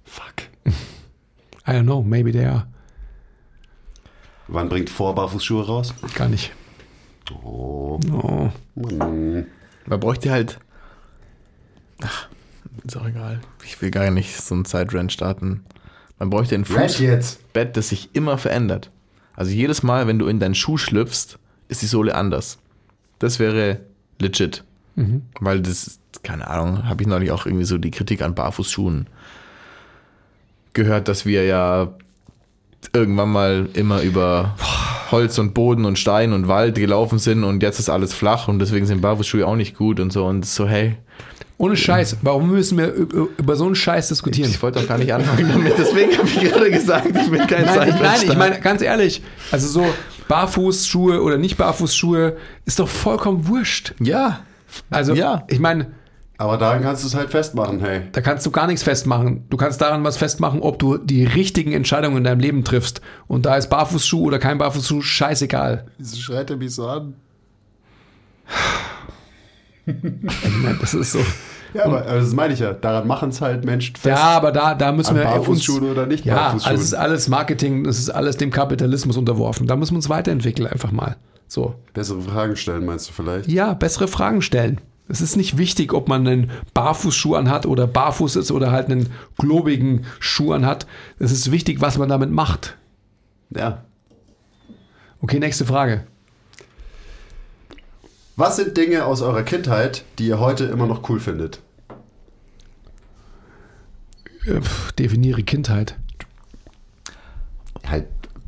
Fuck. I don't know, maybe they are. Wann bringt vor Barfußschuhe raus? Gar nicht. Oh. Oh. Man bräuchte halt. Ach, ist auch egal. Ich will gar nicht so ein Side-Rant starten. Man bräuchte ein Fußbett, das sich immer verändert. Also jedes Mal, wenn du in deinen Schuh schlüpfst, ist die Sohle anders. Das wäre legit. Weil das, keine Ahnung, habe ich neulich auch irgendwie so die Kritik an Barfußschuhen gehört, dass wir ja irgendwann mal immer über Holz und Boden und Stein und Wald gelaufen sind und jetzt ist alles flach und deswegen sind Barfußschuhe auch nicht gut und so und so, hey, Ohne Scheiß. Warum müssen wir über, so einen Scheiß diskutieren? ich wollte doch gar nicht anfangen damit, deswegen habe ich gerade gesagt, ich bin kein Nein, ich, nein, ich meine, ganz ehrlich, also so Barfußschuhe oder nicht Barfußschuhe ist doch vollkommen wurscht. Ja, Also, Ja. ich meine, Aber daran kannst du es halt festmachen, hey. da kannst du gar nichts festmachen. Du kannst daran was festmachen, ob du die richtigen Entscheidungen in deinem Leben triffst. Und da ist Barfußschuh oder kein Barfußschuh scheißegal. Wieso schreit er mich so an? Das ist so. Ja, aber aber das meine ich ja. Daran machen es halt Menschen fest. Ja, aber da, da müssen wir Barfußschuhen uns, oder nicht Ja, Barfußschuhen. alles ist alles Marketing, das ist alles dem Kapitalismus unterworfen. Da müssen wir uns weiterentwickeln einfach mal. So. Bessere Fragen stellen, meinst du vielleicht? Ja, bessere Fragen stellen. Es ist nicht wichtig, ob man einen Barfußschuh anhat oder barfuß ist oder halt einen globigen Schuh anhat. Es ist wichtig, was man damit macht. Ja. Okay, nächste Frage. Was sind Dinge aus eurer Kindheit, die ihr heute immer noch cool findet? Definiere Kindheit.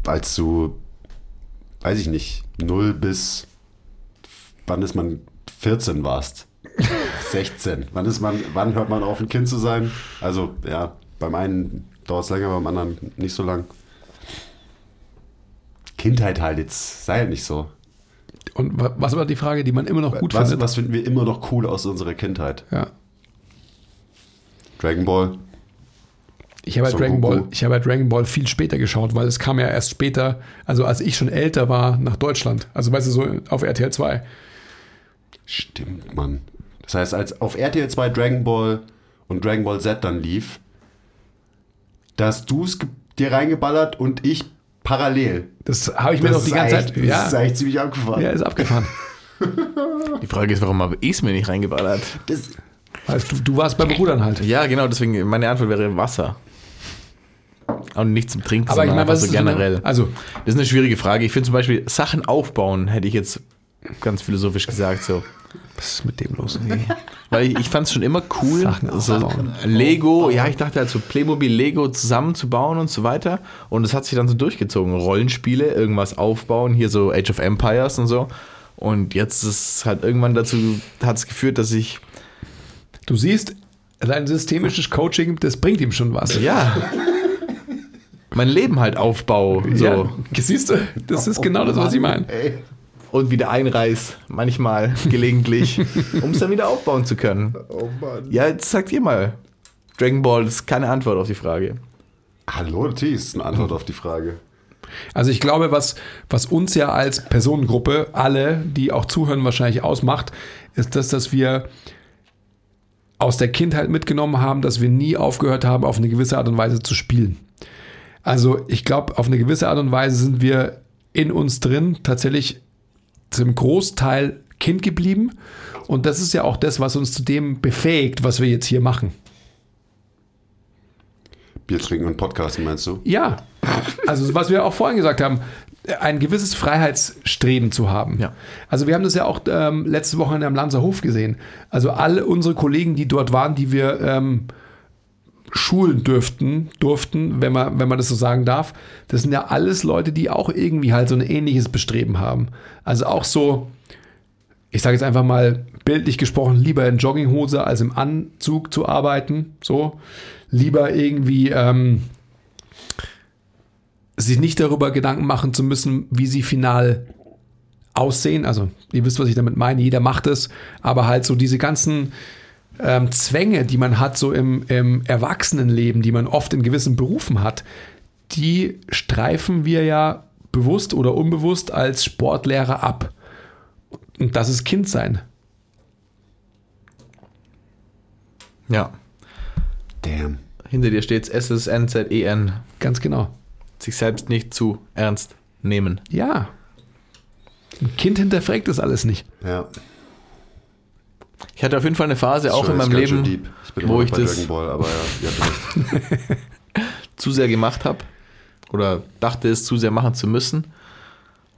als du, weiß ich nicht, 0 bis, wann ist man 14 warst? 16. Wann ist man, wann hört man auf, ein Kind zu sein? Also, ja, beim einen dauert es länger, beim anderen nicht so lang. Kindheit halt jetzt, sei halt nicht so. Und wa- was war die Frage, die man immer noch gut was, findet? was finden wir immer noch cool aus unserer Kindheit? Ja. Dragon Ball. Ich habe Son Dragon Ball, ich habe ja Dragon Ball viel später geschaut, weil es kam ja erst später, also als ich schon älter war, nach Deutschland. Also weißt du, so auf RTL 2. Stimmt, Mann. Das heißt, als auf RTL 2 Dragon Ball und Dragon Ball Z dann lief, da hast du es dir reingeballert und ich parallel. Das habe ich mir Das noch die ganze echt- Zeit. Das ist Ja, eigentlich ziemlich abgefahren. ja, ist abgefahren. Die Frage ist, warum habe ich es mir nicht reingeballert? Das, Also, du, du warst beim Rudern halt. Ja, genau, deswegen meine Antwort wäre Wasser. Und nicht zum Trinken, Aber ich sondern meine, einfach was so ist so eine- generell. Also, Das ist eine schwierige Frage. Ich finde zum Beispiel Sachen aufbauen, hätte ich jetzt ganz philosophisch gesagt so. Was ist mit dem los? Weil ich, ich fand es schon immer cool, Sachen so. Lego, ja, ich dachte halt so Playmobil, Lego zusammenzubauen und so weiter. Und es hat sich dann so durchgezogen. Rollenspiele, irgendwas aufbauen, hier so Age of Empires und so. Und jetzt ist halt irgendwann dazu, hat es geführt, dass ich, Du siehst, sein systemisches Coaching, das bringt ihm schon was. ja, mein Leben halt aufbau. So. Ja, siehst du, das ist genau das, was ich meine. Und wieder einreiß, manchmal, gelegentlich, um es dann wieder aufbauen zu können. Oh Mann. Ja, jetzt sagt ihr mal. Dragon Ball ist keine Antwort auf die Frage. Hallo, natürlich ist eine Antwort auf die Frage. Also ich glaube, was, was uns ja als Personengruppe, alle, die auch zuhören, wahrscheinlich ausmacht, ist das, dass wir aus der Kindheit mitgenommen haben, dass wir nie aufgehört haben, auf eine gewisse Art und Weise zu spielen. Also ich glaube, auf eine gewisse Art und Weise sind wir in uns drin tatsächlich zum Großteil Kind geblieben. Und das ist ja auch das, was uns zu dem befähigt, was wir jetzt hier machen. Bier trinken und podcasten, meinst du? Ja, also was wir auch vorhin gesagt haben, ein gewisses Freiheitsstreben zu haben. Ja. Also wir haben das ja auch ähm, letzte Woche am Lanzer Hof gesehen. Also alle unsere Kollegen, die dort waren, die wir ähm, schulen dürften, durften, wenn man, wenn man das so sagen darf, das sind ja alles Leute, die auch irgendwie halt so ein ähnliches Bestreben haben. Also auch so, ich sage jetzt einfach mal bildlich gesprochen, lieber in Jogginghose als im Anzug zu arbeiten. So, lieber irgendwie ähm, sich nicht darüber Gedanken machen zu müssen, wie sie final aussehen. Also, ihr wisst, was ich damit meine. Jeder macht es, aber halt so diese ganzen ähm, Zwänge, die man hat, so im, im Erwachsenenleben, die man oft in gewissen Berufen hat, die streifen wir ja bewusst oder unbewusst als Sportlehrer ab. Und das ist Kindsein. Ja. Damn. Hinter dir steht SSNZEN. Ganz genau. Sich selbst nicht zu ernst nehmen. Ja. Ein Kind hinterfragt das alles nicht. Ja. Ich hatte auf jeden Fall eine Phase auch Schon in meinem Leben, deep. Ich bin wo ich das Ball, aber ja, recht. zu sehr gemacht habe. Oder dachte es zu sehr machen zu müssen.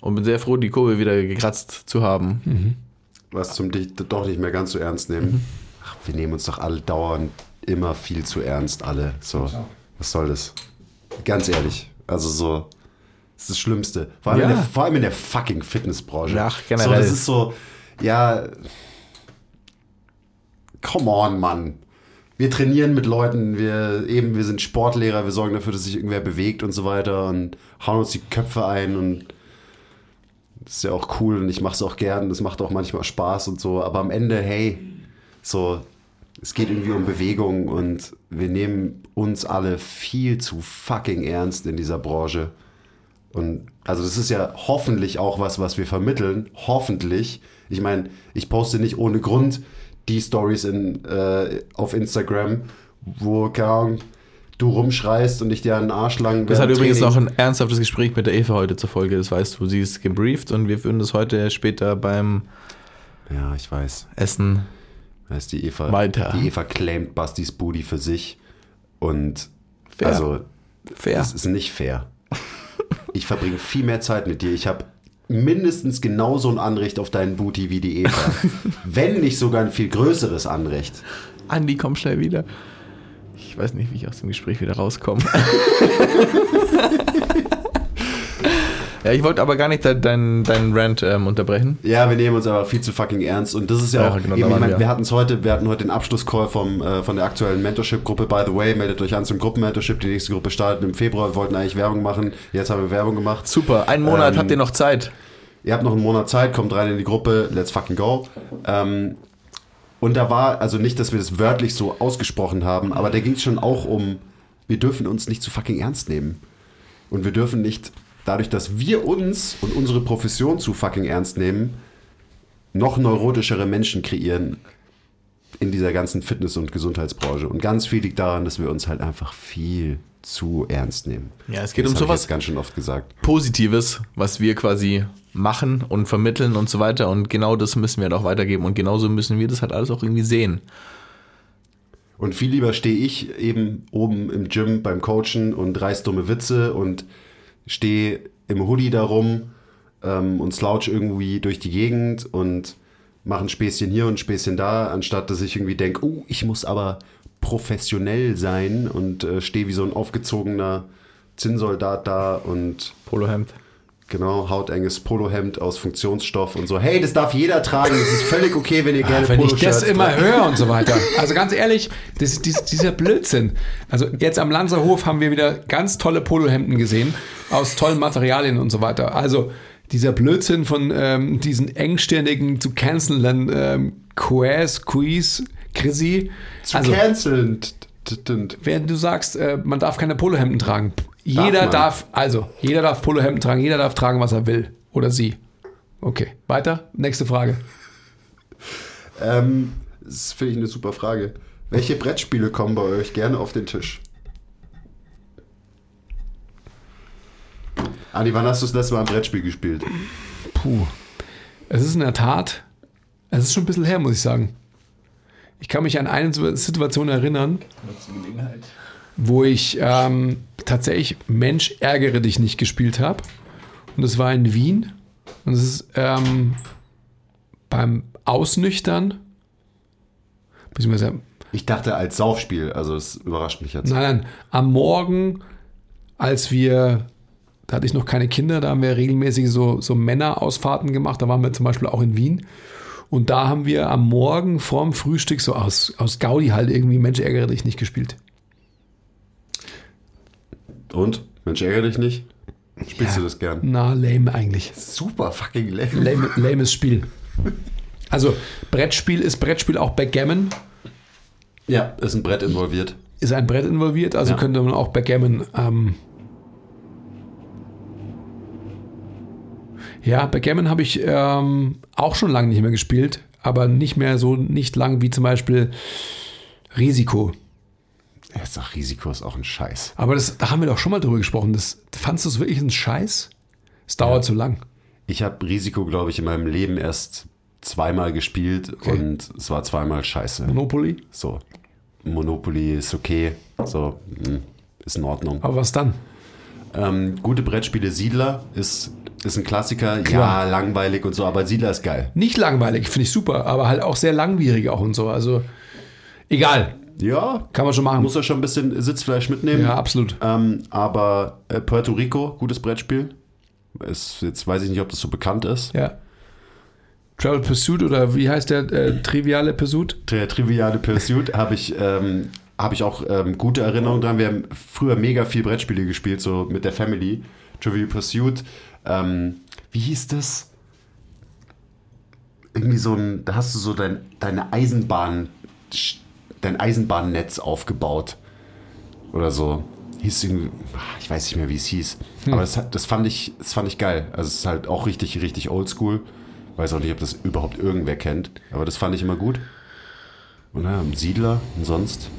Und bin sehr froh, die Kurve wieder gekratzt zu haben. was zum dich doch nicht mehr ganz so ernst nehmen. Ach, wir nehmen uns doch alle dauernd immer viel zu ernst, alle. So, was soll das? Ganz ehrlich, also so, das ist das Schlimmste. Vor allem, Ja. in, der, vor allem in der fucking Fitnessbranche. Ach, So, generell. das ist so, ja, come on, Mann. Wir trainieren mit Leuten, wir eben, wir sind Sportlehrer, wir sorgen dafür, dass sich irgendwer bewegt und so weiter und hauen uns die Köpfe ein und das ist ja auch cool und ich mache es auch gern, das macht auch manchmal Spaß und so, aber am Ende, hey, so, es geht irgendwie um Bewegung und wir nehmen uns alle viel zu fucking ernst in dieser Branche. Und also das ist ja hoffentlich auch was, was wir vermitteln, hoffentlich. Ich meine, ich poste nicht ohne Grund die Stories in, äh, auf Instagram, wo, keine Ahnung, du rumschreist und ich dir einen Arsch lang Das hat übrigens Training- noch ein ernsthaftes Gespräch mit der Eva heute zur Folge, das weißt du. Sie ist gebrieft und wir führen das heute später beim Ja, ich weiß. Essen. Ist die Eva. Weiter. Die Eva claimt Bastis Booty für sich. Und Fair. also, Fair. das ist nicht fair. Ich verbringe viel mehr Zeit mit dir. Ich habe mindestens genauso ein Anrecht auf deinen Booty wie die Eva. Wenn nicht sogar ein viel größeres Anrecht. Andi, komm schnell wieder. Ich weiß nicht, wie ich aus dem Gespräch wieder rauskomme. Ja, ich wollte aber gar nicht deinen dein Rant ähm, unterbrechen. Ja, wir nehmen uns aber viel zu fucking ernst. Und das ist ja, Ja, auch, genau, eben, ich mein, wir. wir hatten es heute, wir hatten heute den Abschlusscall vom, äh, von der aktuellen Mentorship-Gruppe. By the way, meldet euch an zum Gruppenmentorship. Die nächste Gruppe startet im Februar. Wir wollten eigentlich Werbung machen. Jetzt haben wir Werbung gemacht. Super, einen Monat Ähm, habt ihr noch Zeit. Ihr habt noch einen Monat Zeit, kommt rein in die Gruppe, let's fucking go. Ähm, und da war, also nicht, dass wir das wörtlich so ausgesprochen haben, aber da ging es schon auch um, wir dürfen uns nicht zu fucking ernst nehmen. Und wir dürfen nicht, dadurch, dass wir uns und unsere Profession zu fucking ernst nehmen, noch neurotischere Menschen kreieren in dieser ganzen Fitness- und Gesundheitsbranche. Und ganz viel liegt daran, dass wir uns halt einfach viel zu ernst nehmen. Ja, es geht das um sowas- ganz schön oft gesagt. Positives, was wir quasi machen und vermitteln und so weiter. Und genau das müssen wir halt auch weitergeben. Und genauso müssen wir das halt alles auch irgendwie sehen. Und viel lieber stehe ich eben oben im Gym beim Coachen und reiß dumme Witze und stehe im Hoodie darum ähm, und slouch irgendwie durch die Gegend und mache ein Späßchen hier und ein Späßchen da, anstatt dass ich irgendwie denke, oh, ich muss aber professionell sein und äh, stehe wie so ein aufgezogener Zinnsoldat da und Polohemd. genau, hautenges Polohemd aus Funktionsstoff und so. Hey, das darf jeder tragen, das ist völlig okay, wenn ihr gerne Ah, Wenn ich das immer tragt. höre und so weiter. Also ganz ehrlich, das, dies, dieser Blödsinn. Also jetzt am Lanzerhof haben wir wieder ganz tolle Polohemden gesehen, aus tollen Materialien und so weiter. Also dieser Blödsinn von ähm, diesen engstirnigen zu cancelnden ähm, Quaz, Quiz, Chrissy. Zu Also canceln. Während du sagst, äh, man darf keine Polohemden tragen. Jeder man. darf, also jeder darf Polohemden tragen, jeder darf tragen, was er will. Oder sie. Okay, weiter. Nächste Frage. Ähm, das finde ich eine super Frage. Welche Brettspiele kommen bei euch gerne auf den Tisch? Andi, wann hast du das letzte Mal ein Brettspiel gespielt? Puh. Es ist in der Tat, es ist schon ein bisschen her, muss ich sagen. Ich kann mich an eine Situation erinnern, wo ich ähm, tatsächlich Mensch ärgere dich nicht gespielt habe. Und es war in Wien. Und es ist ähm, beim Ausnüchtern, beziehungsweise Ich dachte als Saufspiel, also das überrascht mich jetzt. Nein, nein. Am Morgen, als wir, da hatte ich noch keine Kinder, da haben wir regelmäßig so, so Männerausfahrten gemacht. Da waren wir zum Beispiel auch in Wien. Und da haben wir am Morgen vorm Frühstück so aus, aus Gaudi halt irgendwie Mensch ärgere dich nicht gespielt. Und? Mensch, ärgere dich nicht? Spielst Ja. du das gern? Na, lame eigentlich. Super fucking lame. Lame, lames Spiel. Also, Brettspiel ist Brettspiel auch Backgammon. Ja, ist ein Brett involviert. Ist ein Brett involviert, also Ja. könnte man auch Backgammon. Ähm ja, Backgammon habe ich ähm, auch schon lange nicht mehr gespielt, aber nicht mehr so nicht lang wie zum Beispiel Risiko. Ja, ist doch Risiko ist auch ein Scheiß. Aber das, da haben wir doch schon mal drüber gesprochen. Das, fandst du es wirklich ein Scheiß? Es dauert zu lang. Ich habe Risiko, glaube ich, in meinem Leben erst zweimal gespielt und es war zweimal scheiße. Monopoly? So, Monopoly ist okay, so, hm, ist in Ordnung. Aber was dann? Ähm, gute Brettspiele, Siedler ist, ist ein Klassiker, Klar. ja, langweilig und so, aber Siedler ist geil. Nicht langweilig, finde ich super, aber halt auch sehr langwierig auch und so. Also egal, Ja, kann man schon machen. muss er schon ein bisschen Sitzfleisch mitnehmen. Ja, absolut. Ähm, aber äh, Puerto Rico, gutes Brettspiel. Ist, jetzt weiß ich nicht, ob das so bekannt ist. Ja. Travel Pursuit oder wie heißt der äh, triviale Pursuit? Der triviale Pursuit habe ich, ähm, hab ich auch ähm, gute Erinnerungen dran. Wir haben früher mega viel Brettspiele gespielt, so mit der Family. Trivial Pursuit. Ähm, wie hieß das? Irgendwie so ein, da hast du so dein, deine Eisenbahn, dein Eisenbahnnetz aufgebaut. Oder so. Hieß irgendwie, ich weiß nicht mehr, wie es hieß. Aber das, das, fand ich, das fand ich geil. Also es ist halt auch richtig, richtig oldschool. Weiß auch nicht, ob das überhaupt irgendwer kennt. Aber das fand ich immer gut. Und ja, Siedler und sonst.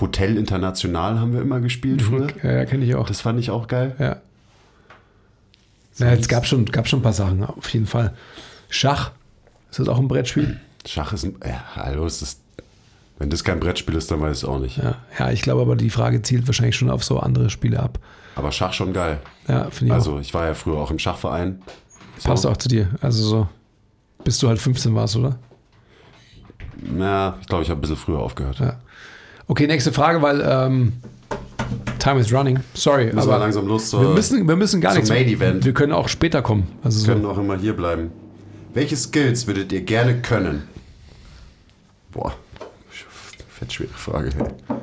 Hotel International haben wir immer gespielt früher. Ja, ja kenne ich auch. Das fand ich auch geil. ja. Na, es gab schon, gab schon ein paar Sachen, auf jeden Fall. Schach, ist das auch ein Brettspiel? Schach ist ein. Ja, hallo, ist das. Wenn das kein Brettspiel ist, dann weiß ich es auch nicht. Ja, ja, ich glaube aber, die Frage zielt wahrscheinlich schon auf so andere Spiele ab. Aber Schach schon geil. Ja, finde ich auch. Also, ich war ja früher auch im Schachverein. So. Passt auch zu dir. Also so, bis du halt 15 warst, oder? Ja, ich glaube, ich habe ein bisschen früher aufgehört. Ja. Okay, nächste Frage, weil ähm, Time is running. Sorry, Müssen aber wir langsam los zur, wir müssen, wir müssen gar nichts. Main Event. Wir können auch später kommen. Also so. können auch immer hier bleiben. Welche Skills würdet ihr gerne können? Boah, fett schwere Frage. Hey.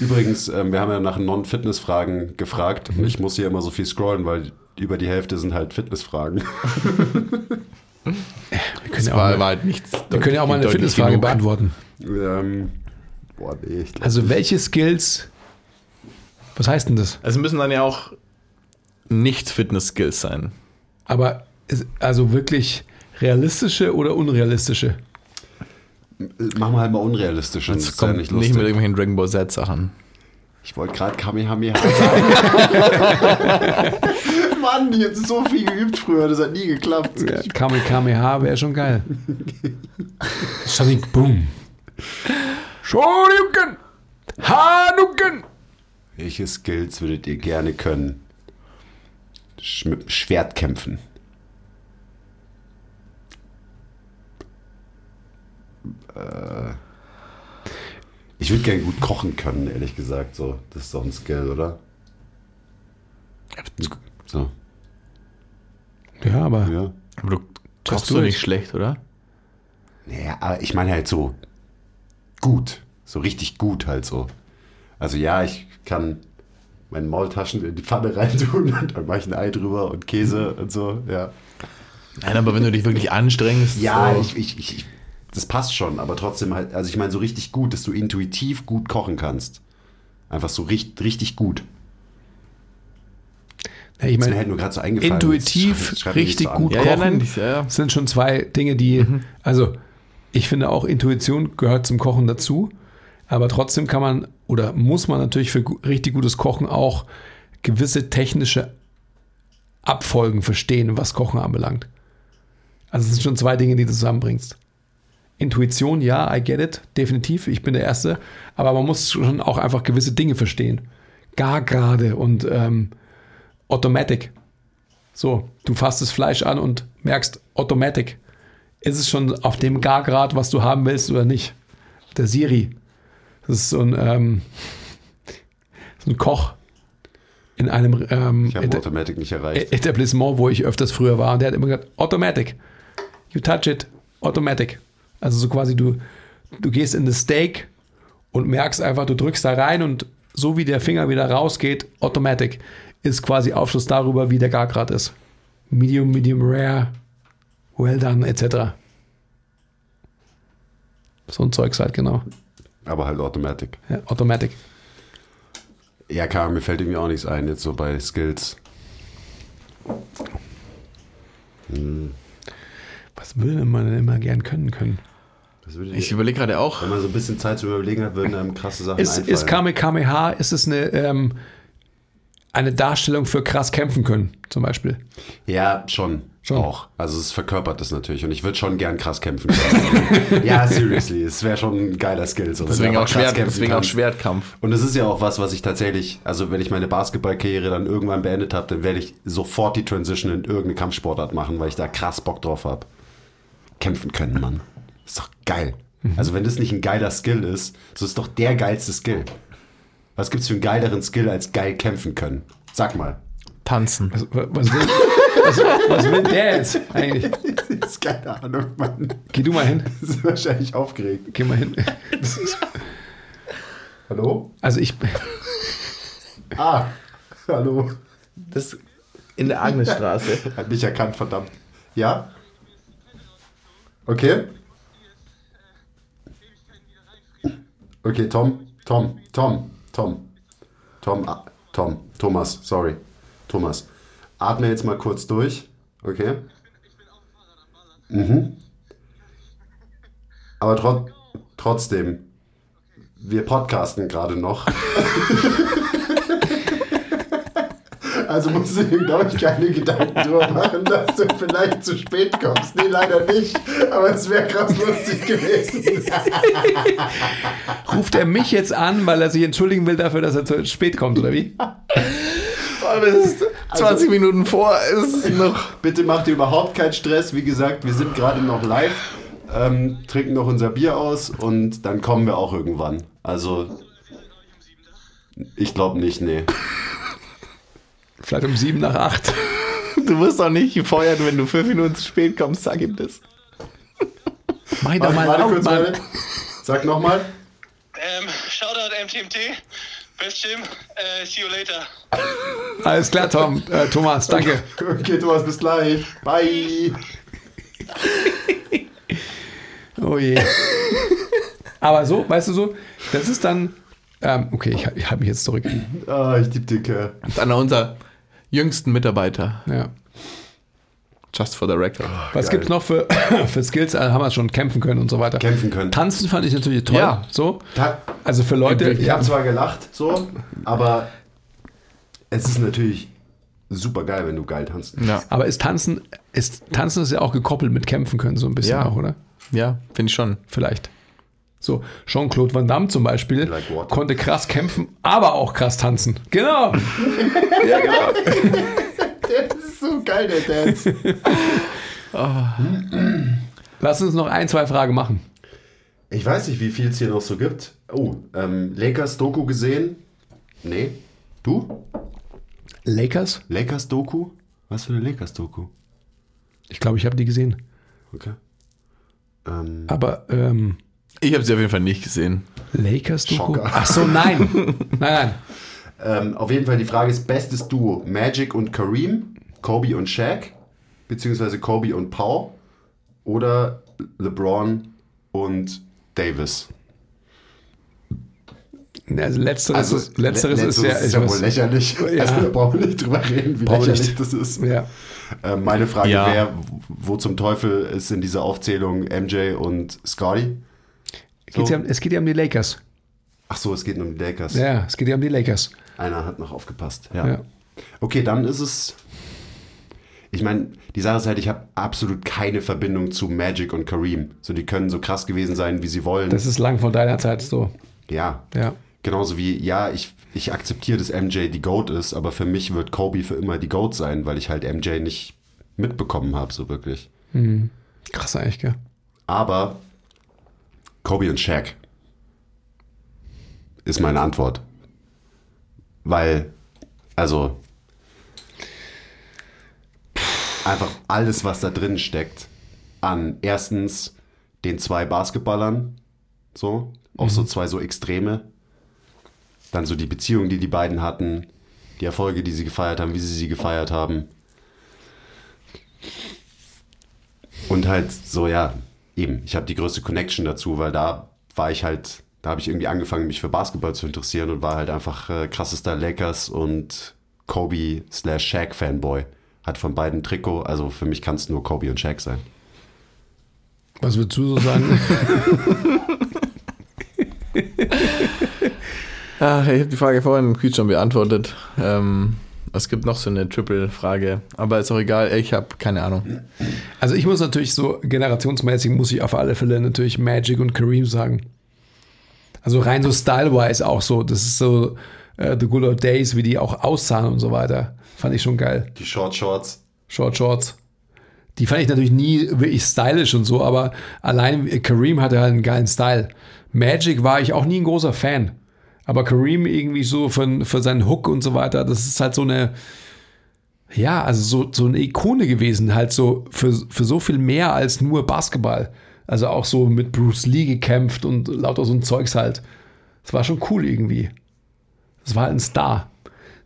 Übrigens, ähm, wir haben ja nach Non-Fitness-Fragen gefragt Mhm. und ich muss hier immer so viel scrollen, weil über die Hälfte sind halt Fitnessfragen. Wir können, Das ja auch war, mal, war halt wir können ja auch mal eine Fitnessfrage beantworten. Ähm, boah, nee, ich glaub, Also welche Skills, was heißt denn das? Also müssen dann ja auch nicht Fitness-Skills sein. Aber also wirklich realistische oder unrealistische? machen wir halt mal unrealistisch. Das Es ist ja kommt nicht nicht, lustig. mit irgendwelchen Dragon Ball Z-Sachen. Ich wollte gerade Kamehameha sagen. Mann, die hat so viel geübt früher, das hat nie geklappt. Ja, Kamehameha wäre schon geil. Sonic Boom. Shoryuken! Hanuken! Welche Skills würdet ihr gerne können? Sch mit dem Schwert kämpfen. Äh, ich würde gerne gut kochen können, ehrlich gesagt. So, das ist doch ein Skill, oder? So, Ja, aber ja. Aber du kochst du nicht schlecht, oder? Naja, aber ich meine halt so gut. So richtig gut halt so. Also ja, ich kann meine Maultaschen in die Pfanne reintun und dann mache ich ein Ei drüber und Käse und so, ja. Nein, aber wenn du dich wirklich anstrengst. Ja, so, ich, ich, ich, das passt schon, aber trotzdem halt, also ich meine so richtig gut, dass du intuitiv gut kochen kannst. Einfach so richtig, richtig gut. ja, ich Ist mir meine, halt nur gerade so eingefallen. intuitiv Schreib- schreib richtig so gut Ja, ja, kochen. nein, ich, ja, ja. Das sind schon zwei Dinge, die, also ich finde auch Intuition gehört zum Kochen dazu, aber trotzdem kann man oder muss man natürlich für richtig gutes Kochen auch gewisse technische Abfolgen verstehen, was Kochen anbelangt. Also es sind schon zwei Dinge, die du zusammenbringst. Intuition, ja, I get it, definitiv, ich bin der Erste, aber man muss schon auch einfach gewisse Dinge verstehen. Gar gerade und ähm, Automatic. So, du fasst das Fleisch an und merkst, Automatic. Ist es schon auf dem Gargrad, was du haben willst oder nicht? Der Siri. Das ist so ein, ähm, so ein Koch in einem ähm, Ich Eta- Automatic nicht erreicht. Etablissement, wo ich öfters früher war. Und der hat immer gesagt, Automatic. You touch it, Automatic. Also so quasi du, du gehst in das Steak und merkst einfach, du drückst da rein und so wie der Finger wieder rausgeht, Automatic, ist quasi Aufschluss darüber, wie der Gargrad ist. Medium, Medium Rare, Well done, etc. So ein Zeugs halt, genau. Aber halt Automatic. Ja, Automatic. Ja, klar, mir fällt irgendwie auch nichts ein, jetzt so bei Skills. Was würde man denn immer gern können können? Ich überlege gerade auch. Wenn man so ein bisschen Zeit zum Überlegen hat, würden einem krasse Sachen Ist, einfallen. ist Kamehameha, ist es eine, ähm, eine Darstellung für krass kämpfen können, zum Beispiel? Ja, schon. Schon. Auch. Also es verkörpert das natürlich. Und ich würde schon gern krass kämpfen können. ja, seriously. Es wäre schon ein geiler Skill. So, Deswegen auch, Schwert, kämpfen deswegen auch. Schwertkampf. Und es ist ja auch was, was ich tatsächlich, also wenn ich meine Basketballkarriere dann irgendwann beendet habe, dann werde ich sofort die Transition in irgendeine Kampfsportart machen, weil ich da krass Bock drauf habe. Kämpfen können, Mann. Ist doch geil. Also wenn das nicht ein geiler Skill ist, so ist doch der geilste Skill. Was gibt's für einen geileren Skill als geil kämpfen können? Sag mal. Tanzen. Was, was, will, was, was will der jetzt eigentlich? Das ist keine Ahnung, Mann. Geh du mal hin. Das ist wahrscheinlich aufgeregt. Geh mal hin. Das ist, Hallo? also ich, Ah, hallo. Das in der Agnesstraße. Hat mich erkannt, verdammt. Ja? Okay. Okay, Tom, Tom, Tom, Tom, Tom, ah, Tom, Thomas, sorry. Thomas. Atme jetzt mal kurz durch. Okay. Mhm. Aber tro trotzdem, wir podcasten gerade noch. Also musst du dir, glaube ich, keine Gedanken drüber machen, dass du vielleicht zu spät kommst. Nee, leider nicht. Aber es wäre krass lustig gewesen. ruft er mich jetzt an, weil er sich entschuldigen will dafür, dass er zu spät kommt, oder wie? Es ist 20 Minuten vor, es ist noch. Bitte mach dir überhaupt keinen Stress. Wie gesagt, wir sind gerade noch live, ähm, trinken noch unser Bier aus und dann kommen wir auch irgendwann. Also, Ich glaube nicht, nee. Vielleicht um sieben nach acht. Du wirst doch nicht gefeuert, wenn du fünf Minuten zu spät kommst, sag ihm das. Mach doch mal kurz, Mann. Sag nochmal. Ähm, Shoutout MTMT. Best Jim. Äh, see you later. Alles klar, Tom. Äh, Thomas, danke. Okay, Thomas, bis gleich. Bye. Oh je. Aber so, weißt du so, das ist dann. Ähm, okay, ich, ich halte mich jetzt zurück. Ah, ich lieb den Kerl. Einer unserer jüngsten Mitarbeiter. Ja. Just for the record. Was Geil. gibt's noch für, für Skills? Also haben wir schon kämpfen können und so weiter. Kämpfen können. Tanzen fand ich natürlich toll. Ja. So. Ta- Also für Leute. Ich Ja, habe zwar gelacht, so, aber es ist natürlich super geil, wenn du geil tanzt. Ja, aber ist Tanzen, ist Tanzen ist ja auch gekoppelt mit kämpfen können, so ein bisschen Ja. auch, oder? ja finde ich schon. Vielleicht. So, Jean-Claude Van Damme zum Beispiel Like konnte krass kämpfen, aber auch krass tanzen. Genau. ja, genau. Das ist so geil, der Dance. Lass uns noch ein, zwei Fragen machen. Ich weiß nicht, wie viel es hier noch so gibt. Oh, ähm, Lakers Doku gesehen? Nee. Du? Lakers? Lakers Doku? Was für eine Lakers Doku? Ich glaube, ich habe die gesehen. Okay. Ähm, Aber ähm, Ich habe sie auf jeden Fall nicht gesehen. Lakers Doku? Schocker. Ach so, nein. nein, nein. ähm, auf jeden Fall die Frage ist, bestes Duo, Magic und Kareem, Kobe und Shaq, beziehungsweise Kobe und Paul oder LeBron und Davis? Also letzteres, ist, letzteres le- ist ja, ist ja wohl lächerlich. Ja. Also da brauchen wir nicht drüber reden, wie Brauchen wir lächerlich nicht. das ist. ja. Äh, meine Frage Ja. wäre, wo zum Teufel ist in dieser Aufzählung MJ und Scotty? Geht's ja, es geht ja um die Lakers. Ach so, es geht um die Lakers. Ja, es geht ja um die Lakers. Einer hat noch aufgepasst. Ja. Ja. Okay, dann ist es. Ich meine, die Sache ist halt, ich habe absolut keine Verbindung zu Magic und Kareem. So, die können so krass gewesen sein, wie sie wollen. Das ist lang von deiner Zeit so. ja. Ja. Genauso wie, ja, ich, ich akzeptiere, dass MJ die GOAT ist, aber für mich wird Kobe für immer die GOAT sein, weil ich halt MJ nicht mitbekommen habe, so wirklich. Krass eigentlich, gell? Aber Kobe und Shaq ist meine Antwort. Weil, also, einfach alles, was da drin steckt, an erstens den zwei Basketballern, so, auch so zwei so Extreme, dann so die Beziehung, die die beiden hatten, die Erfolge, die sie gefeiert haben, wie sie sie gefeiert haben. Und halt so, ja, eben, ich habe die größte Connection dazu, weil da war ich halt, da habe ich irgendwie angefangen, mich für Basketball zu interessieren und war halt einfach äh, krassester Lakers und Kobe slash Shaq Fanboy. Hat von beiden Trikot, also für mich kann es nur Kobe und Shaq sein. Was würdest du so sagen? Ach, ich habe die Frage vorhin im Quiz schon beantwortet. Ähm, es gibt noch so eine Triple-Frage, aber ist auch egal, ich habe keine Ahnung. Also ich muss natürlich so generationsmäßig muss ich auf alle Fälle natürlich Magic und Kareem sagen. Also rein so style-wise auch so. Das ist so äh, The Good Old Days, wie die auch aussahen und so weiter. Fand ich schon geil. Die Short Shorts. Short Shorts. Die fand ich natürlich nie wirklich stylisch und so, aber allein Kareem hatte halt einen geilen Style. Magic war ich auch nie ein großer Fan. Aber Kareem irgendwie so für, für seinen Hook und so weiter, das ist halt so eine, ja, also so, so eine Ikone gewesen, halt so für, für so viel mehr als nur Basketball. Also auch so mit Bruce Lee gekämpft und lauter so ein Zeugs halt. Das war schon cool irgendwie. Das war halt ein Star.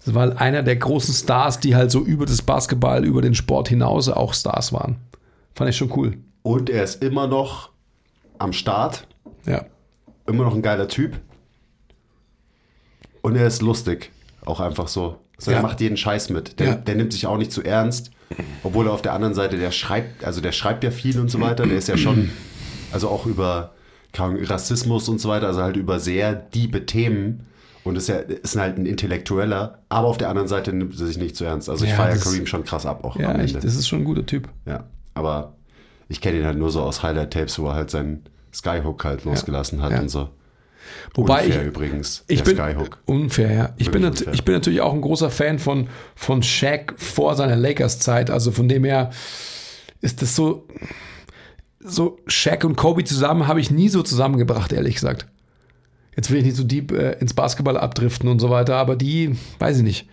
Das war halt einer der großen Stars, die halt so über das Basketball, über den Sport hinaus auch Stars waren. Fand ich schon cool. Und er ist immer noch am Start, Ja. immer noch ein geiler Typ. Und er ist lustig, auch einfach so. So, Ja. Er macht jeden Scheiß mit. Der, Ja. der nimmt sich auch nicht zu ernst. Obwohl er auf der anderen Seite, der schreibt, also der schreibt ja viel und so weiter. Der ist ja schon, also auch über Rassismus und so weiter, also halt über sehr diebe Themen. Und ist ja ist halt ein Intellektueller, aber auf der anderen Seite nimmt er sich nicht zu ernst. Also ich Ja, feiere Kareem schon krass ab, auch Ja, am Ende. das ist schon ein guter Typ. Ja, aber ich kenne ihn halt nur so aus Highlight-Tapes, wo er halt seinen Skyhook halt losgelassen hat Ja. und so. Wobei Unfair ich, übrigens, ich bin Skyhook. unfair, ja. Ich bin, unfair. ich bin natürlich auch ein großer Fan von, von Shaq vor seiner Lakers-Zeit. Also von dem her ist das so, so Shaq und Kobe zusammen habe ich nie so zusammengebracht, ehrlich gesagt. jetzt will ich nicht so deep äh, ins Basketball abdriften und so weiter, aber die, weiß ich nicht.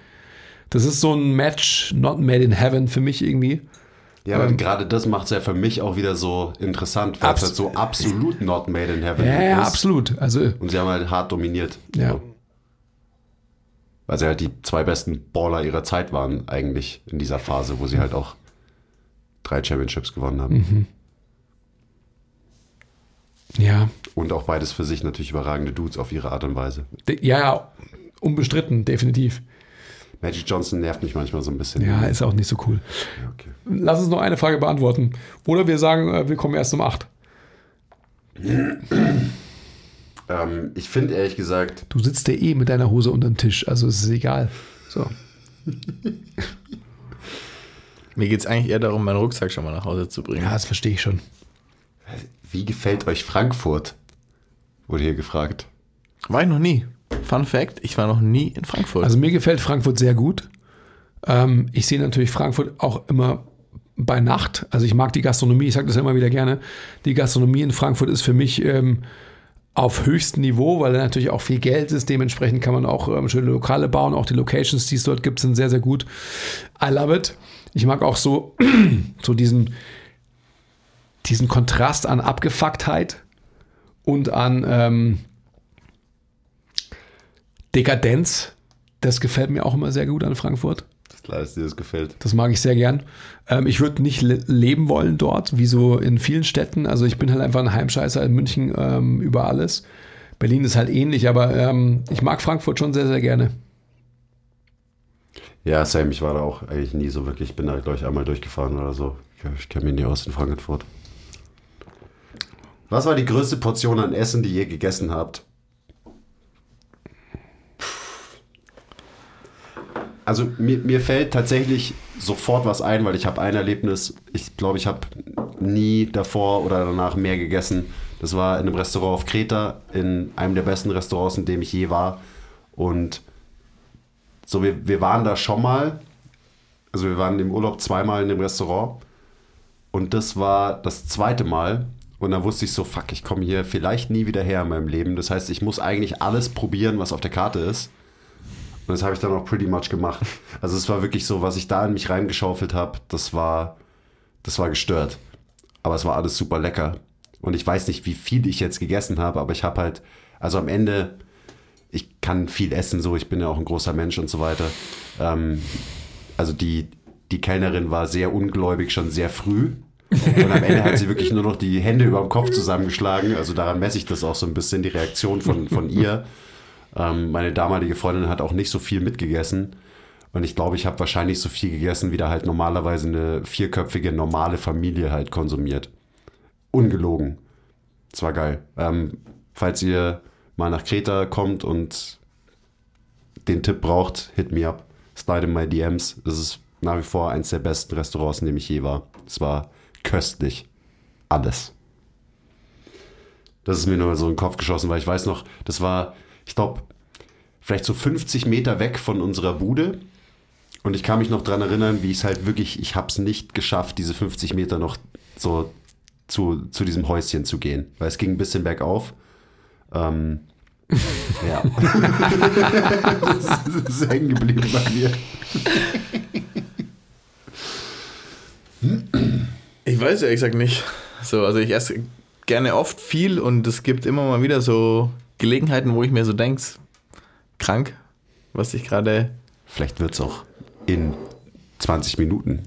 Das ist so ein Match not made in heaven für mich irgendwie. Ja, aber Ähm, gerade das macht es ja für mich auch wieder so interessant, weil es halt so absolut not made in heaven Ja, ja, ist. absolut. Also, Und sie haben halt hart dominiert. ja. So. Weil sie halt die zwei besten Baller ihrer Zeit waren, eigentlich in dieser Phase, wo sie halt auch drei Championships gewonnen haben. Mhm. Ja, Und auch beides für sich natürlich überragende Dudes auf ihre Art und Weise. Ja, unbestritten, definitiv. Magic Johnson nervt mich manchmal so ein bisschen. Ja, ist auch nicht so cool. Ja, okay. Lass uns noch eine Frage beantworten. Oder wir sagen, äh, wir kommen erst um 8. ähm, ich finde ehrlich gesagt, Du sitzt ja eh mit deiner Hose unter dem Tisch, also es ist egal. So. Mir geht es eigentlich eher darum, meinen Rucksack schon mal nach Hause zu bringen. Ja, das verstehe ich schon. wie gefällt euch Frankfurt? Wurde hier gefragt. War ich noch nie. Fun Fact, ich war noch nie in Frankfurt. Also mir gefällt Frankfurt sehr gut. Ähm, ich sehe natürlich Frankfurt auch immer bei Nacht. Also ich mag die Gastronomie, ich sage das immer wieder gerne. Die Gastronomie in Frankfurt ist für mich ähm, auf höchstem Niveau, weil da natürlich auch viel Geld ist. Dementsprechend kann man auch ähm, schöne Lokale bauen. Auch die Locations, die es dort gibt, sind sehr, sehr gut. I love it. Ich mag auch so, so diesen, diesen Kontrast an Abgefucktheit und an ähm, Dekadenz. Das gefällt mir auch immer sehr gut an Frankfurt. Das ist klar, dass dir das gefällt. Das mag ich sehr gern. Ähm, ich würde nicht le leben wollen dort, wie so in vielen Städten. Also ich bin halt einfach ein Heimscheißer in München ähm, über alles. Berlin ist halt ähnlich, aber ähm, ich mag Frankfurt schon sehr, sehr gerne. Ja, Sam, ich war da auch eigentlich nie so wirklich. Ich bin da, glaube ich, einmal durchgefahren oder so. Ich, ich kenne mich nie aus in Frankfurt. Was war die größte Portion an Essen, die ihr gegessen habt? Also mir, mir fällt tatsächlich sofort was ein, weil ich habe ein Erlebnis, ich glaube, ich habe nie davor oder danach mehr gegessen. Das war in einem Restaurant auf Kreta, in einem der besten Restaurants, in dem ich je war. Und so, wir, wir waren da schon mal. Also wir waren im Urlaub zweimal in dem Restaurant. Und das war das zweite Mal. Und dann wusste ich so, fuck, ich komme hier vielleicht nie wieder her in meinem Leben. Das heißt, ich muss eigentlich alles probieren, was auf der Karte ist. Und das habe ich dann auch pretty much gemacht. Also es war wirklich so, was ich da in mich reingeschaufelt habe, das war, das war gestört. Aber es war alles super lecker. Und ich weiß nicht, wie viel ich jetzt gegessen habe, aber ich habe halt, also am Ende, ich kann viel essen, so, ich bin ja auch ein großer Mensch und so weiter. Ähm, also die, die Kellnerin war sehr ungläubig schon sehr früh. Und am Ende hat sie wirklich nur noch die Hände über dem Kopf zusammengeschlagen. Also daran messe ich das auch so ein bisschen, die Reaktion von, von ihr. Ähm, meine damalige Freundin hat auch nicht so viel mitgegessen. Und ich glaube, ich habe wahrscheinlich so viel gegessen, wie da halt normalerweise eine vierköpfige normale Familie halt konsumiert. Ungelogen. Das war geil. Ähm, falls ihr mal nach Kreta kommt und den Tipp braucht, hit me up. Slide in my DMs. Das ist nach wie vor eins der besten Restaurants, in dem ich je war. Es war köstlich. Alles. Das ist mir nur so in den Kopf geschossen, weil ich weiß noch, das war, ich glaube, vielleicht so 50 Meter weg von unserer Bude. Und ich kann mich noch dran erinnern, wie ich es halt wirklich, ich habe es nicht geschafft, diese 50 Meter noch so zu, zu diesem Häuschen zu gehen. Weil es ging ein bisschen bergauf. Ähm, ja. das ist hängen geblieben bei mir. Ich weiß ehrlich gesagt nicht. So, also ich esse gerne oft viel und es gibt immer mal wieder so Gelegenheiten, wo ich mir so denke, krank, was ich gerade. Vielleicht wird es auch in 20 Minuten.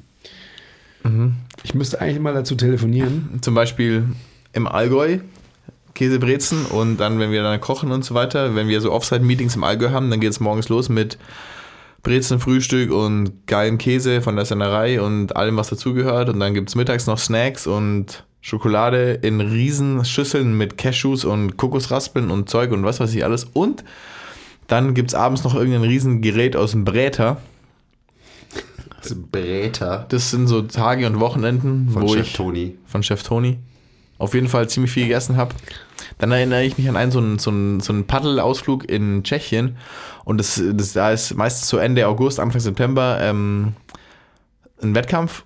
Ich müsste eigentlich mal dazu telefonieren. Zum Beispiel im Allgäu Käsebrezen und dann, wenn wir dann kochen und so weiter, wenn wir so Offside-Meetings im Allgäu haben, dann geht es morgens los mit Brezenfrühstück und geilen Käse von der Sennerei und allem, was dazugehört. Und dann gibt es mittags noch Snacks und Schokolade in riesen Schüsseln mit Cashews und Kokosraspeln und Zeug und was weiß ich alles. Und dann gibt es abends noch irgendein riesen Gerät aus dem Bräter. Das ist Bräter Das sind so Tage und Wochenenden, von wo Chef ich Toni. von Chef Toni auf jeden Fall ziemlich viel gegessen habe. Dann erinnere ich mich an einen so einen, so einen, so einen Paddelausflug in Tschechien und das, das da ist meistens so Ende August, Anfang September ähm, ein Wettkampf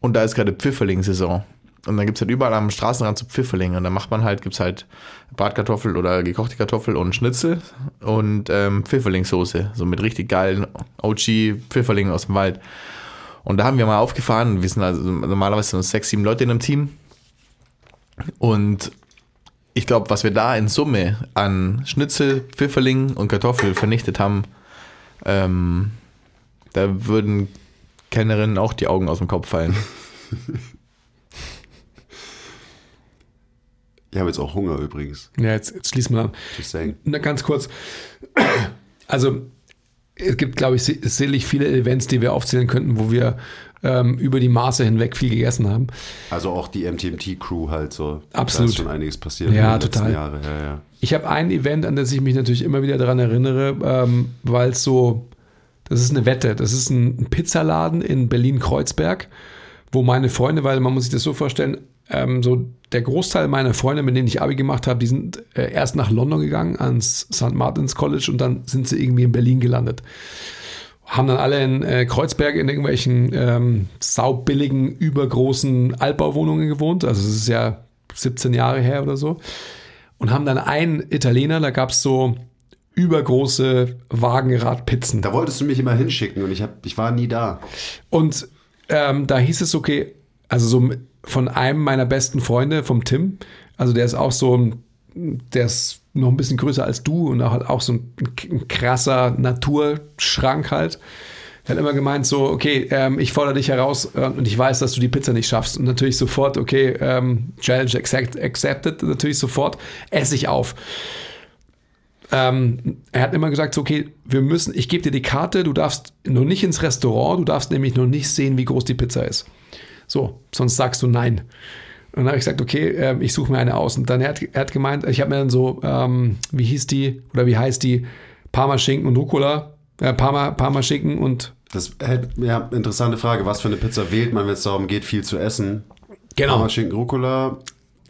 und da ist gerade Pfifferling-Saison. Und dann gibt es halt überall am Straßenrand so Pfifferlinge. Und dann macht man halt, gibt es halt Bratkartoffel oder gekochte Kartoffel und Schnitzel und ähm, Pfifferlingssoße. So mit richtig geilen OG-Pfifferlingen aus dem Wald. Und da haben wir mal aufgefahren. Wir sind also normalerweise so sechs, sieben Leute in einem Team. Und ich glaube, was wir da in Summe an Schnitzel, Pfifferling und Kartoffel vernichtet haben, ähm, da würden Kennerinnen auch die Augen aus dem Kopf fallen. Ich habe jetzt auch Hunger übrigens. Ja, jetzt, jetzt schließen wir an. Just saying. Na, ganz kurz. Also, es gibt, glaube ich, selig viele Events, die wir aufzählen könnten, wo wir ähm, über die Maße hinweg viel gegessen haben. Also auch die MTMT-Crew halt so. Absolut. Da ist schon einiges passiert Ja, in den total. letzten Jahren. Ja, ja. Ich habe ein Event, an das ich mich natürlich immer wieder daran erinnere, ähm, weil es so, das ist eine Wette. Das ist ein, ein Pizzaladen in Berlin-Kreuzberg, wo meine Freunde, weil man muss sich das so vorstellen, ähm, so der Großteil meiner Freunde, mit denen ich Abi gemacht habe, die sind äh, erst nach London gegangen, ans St. Martin's College und dann sind sie irgendwie in Berlin gelandet. Haben dann alle in äh, Kreuzberg in irgendwelchen ähm, saubilligen, übergroßen Altbauwohnungen gewohnt. Also es ist ja 17 Jahre her oder so und haben dann einen Italiener, da gab es so übergroße Wagenradpizzen. Da wolltest du mich immer hinschicken und ich, hab, ich war nie da. Und ähm, da hieß es, okay, also so von einem meiner besten Freunde, vom Tim, also der ist auch so ein, der ist noch ein bisschen größer als du und auch, auch so ein, ein krasser Naturschrank halt. Er hat immer gemeint so, okay, ähm, ich fordere dich heraus äh, und ich weiß, dass du die Pizza nicht schaffst. Und natürlich sofort, okay, ähm, Challenge accept, accepted, natürlich sofort, esse ich auf. Ähm, er hat immer gesagt, so, okay, wir müssen, ich gebe dir die Karte, du darfst noch nicht ins Restaurant, du darfst nämlich noch nicht sehen, wie groß die Pizza ist. So, sonst sagst du nein. Und dann habe ich gesagt, okay, ähm, ich suche mir eine aus. Und dann er hat er hat gemeint, ich habe mir dann so, ähm, wie hieß die oder wie heißt die, Parma-Schinken und Rucola, äh, Parma, Parma-Schinken und Das hätte, ja, interessante Frage. Was für eine Pizza wählt man, wenn es darum geht, viel zu essen? genau. Aber Schinken Rucola,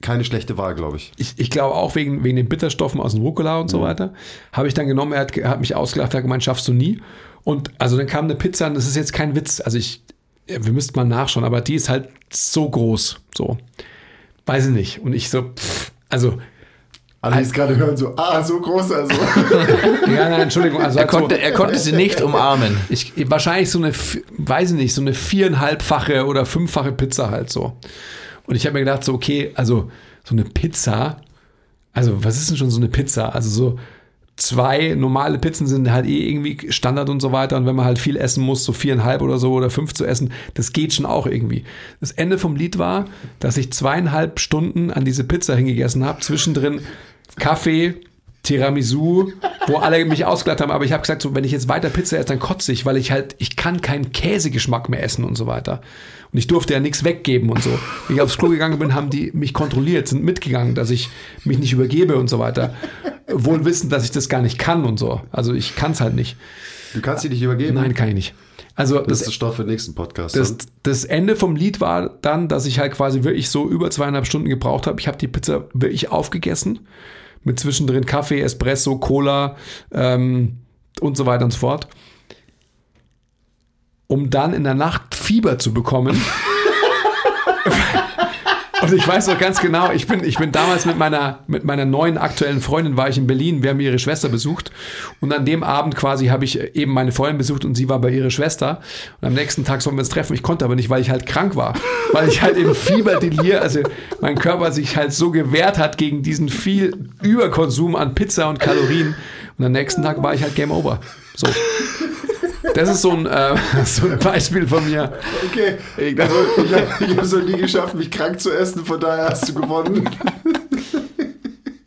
keine schlechte Wahl, glaube ich. ich, ich glaube auch wegen, wegen den Bitterstoffen aus dem Rucola und so weiter, habe ich dann genommen, er hat, hat mich ausgelacht, hat gemeint, schaffst du nie. Und also dann kam eine Pizza, und das ist jetzt kein Witz, also ich, wir müssten mal nachschauen, aber die ist halt so groß, so. Weiß ich nicht. Und ich so, pff, also, Alle, die es gerade hören, so, ah, so groß also. ja, nein, Entschuldigung, also Er halt so, konnte, er konnte sie nicht umarmen. ich, wahrscheinlich so eine, weiß ich nicht, so eine viereinhalbfache oder fünffache Pizza halt so. Und ich habe mir gedacht, so, okay, also so eine Pizza, also was ist denn schon so eine Pizza? Also so zwei normale Pizzen sind halt eh irgendwie Standard und so weiter. Und wenn man halt viel essen muss, so viereinhalb oder so oder fünf zu essen, das geht schon auch irgendwie. Das Ende vom Lied war, dass ich zweieinhalb Stunden an diese Pizza hingegessen habe, zwischendrin Kaffee, Tiramisu, wo alle mich ausgelacht haben, aber ich habe gesagt, so, wenn ich jetzt weiter Pizza esse, dann kotze ich, weil ich halt, ich kann keinen Käsegeschmack mehr essen und so weiter. Und ich durfte ja nichts weggeben und so. Wenn ich aufs Klo gegangen bin, haben die mich kontrolliert, sind mitgegangen, dass ich mich nicht übergebe und so weiter. Wohl wissend, dass ich das gar nicht kann und so. Also ich kann es halt nicht. Du kannst sie nicht übergeben. Nein, kann ich nicht. Also Das ist Stoff für den nächsten Podcast. das, das Ende vom Lied war dann, dass ich halt quasi wirklich so über zweieinhalb Stunden gebraucht habe. Ich habe die Pizza wirklich aufgegessen. Mit zwischendrin Kaffee, Espresso, Cola ähm, und so weiter und so fort. Um dann in der Nacht Fieber zu bekommen. Und ich weiß noch ganz genau, ich bin, ich bin damals mit meiner, mit meiner neuen aktuellen Freundin war ich in Berlin, wir haben ihre Schwester besucht und an dem Abend quasi habe ich eben meine Freundin besucht und sie war bei ihrer Schwester und am nächsten Tag sollen wir uns treffen. Ich konnte aber nicht, weil ich halt krank war, weil ich halt im Fieberdelir, also mein Körper sich halt so gewehrt hat gegen diesen viel Überkonsum an Pizza und Kalorien und am nächsten Tag war ich halt Game Over. So. Das ist so ein, äh, so ein Beispiel von mir. Okay, also ich habe ich hab so nie geschafft, mich krank zu essen, von daher hast du gewonnen.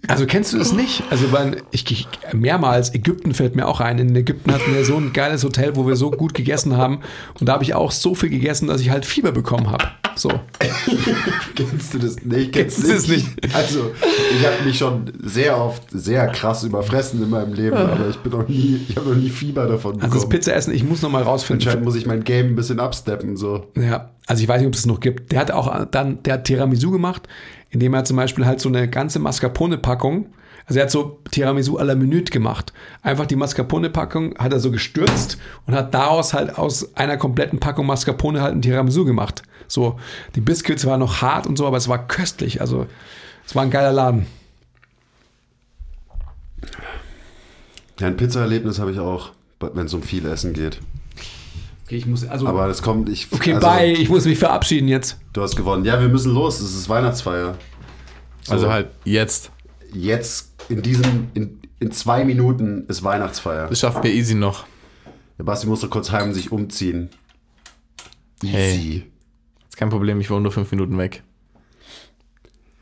Also kennst du das nicht? Also weil ich, ich mehrmals Ägypten fällt mir auch ein. In Ägypten hatten wir so ein geiles Hotel, wo wir so gut gegessen haben und da habe ich auch so viel gegessen, dass ich halt Fieber bekommen habe. So. Kennst du das nicht? Kennst du das nicht? Also, ich habe mich schon sehr oft sehr krass überfressen in meinem Leben, aber ich bin noch nie, ich habe noch nie Fieber davon bekommen. Also das Pizzaessen, ich muss noch mal rausfinden. Anscheinend muss ich mein Game ein bisschen absteppen, so. Ja, also ich weiß nicht, ob es es noch gibt. Der hat auch dann, der hat Tiramisu gemacht. indem er zum Beispiel halt so eine ganze Mascarpone-Packung, also er hat so Tiramisu à la Minute gemacht. Einfach die Mascarpone-Packung hat er so gestürzt und hat daraus halt aus einer kompletten Packung Mascarpone halt ein Tiramisu gemacht. So, die Biscuits waren noch hart und so, aber es war köstlich. Also, es war ein geiler Laden. Ja, ein Pizza-Erlebnis habe ich auch, wenn es um viel Essen geht. Okay, ich muss, also, Aber es kommt, ich. okay, also, bye, ich muss mich verabschieden jetzt. Du hast gewonnen. Ja, wir müssen los. Es ist Weihnachtsfeier. So, Also halt jetzt. Jetzt in diesen, in, in zwei Minuten ist Weihnachtsfeier. Das schaffen wir easy noch. Der Basti muss noch kurz heim sich umziehen. Easy. Hey. Ist kein Problem, ich wohne nur fünf Minuten weg.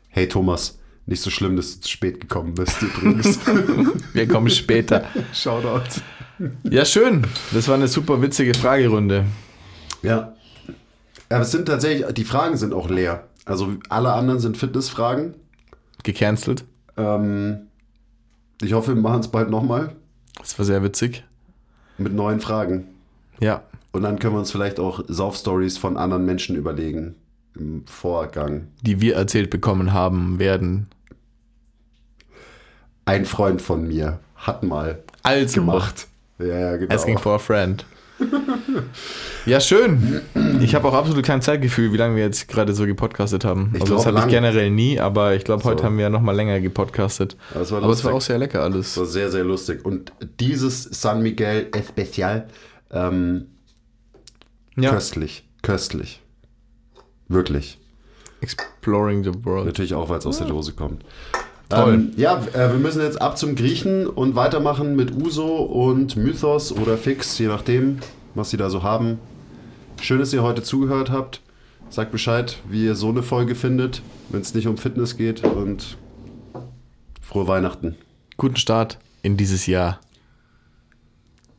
Hey Thomas, nicht so schlimm, dass du zu spät gekommen bist übrigens. Wir kommen später. Shoutout. Ja, schön. Das war eine super witzige Fragerunde. Ja. Aber es sind tatsächlich, die Fragen sind auch leer. Also alle anderen sind Fitnessfragen. Gecancelt. Ähm, ich hoffe, wir machen es bald nochmal Das war sehr witzig. mit neuen Fragen. Ja. Und dann können wir uns vielleicht auch Sauf-Stories von anderen Menschen überlegen im Vorgang. Die wir erzählt bekommen haben werden. Ein Freund von mir hat mal Also gemacht. Ja, ja, genau. Asking for a friend. ja, schön. Ich habe auch absolut kein Zeitgefühl, wie lange wir jetzt gerade so gepodcastet haben. Ich also das glaub, habe ich generell nie, aber ich glaube, heute So. haben wir noch mal länger gepodcastet. Aber es war aber es war auch sehr lecker Das alles. war sehr, sehr lustig. Und dieses San Miguel Especial, ähm, Ja. köstlich. Köstlich. Wirklich. Exploring the world. Natürlich auch, weil es aus der Dose kommt. Toll. Ähm, ja, äh, wir müssen jetzt ab zum Griechen und weitermachen mit Uso und Mythos oder Fix, je nachdem, was sie da so haben. Schön, dass ihr heute zugehört habt. Sagt Bescheid, wie ihr so eine Folge findet, wenn es nicht um Fitness geht und frohe Weihnachten. Guten Start in dieses Jahr.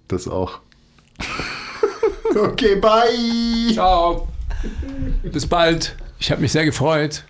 Das auch. Okay, bye! Ciao. Bis bald. Ich habe mich sehr gefreut.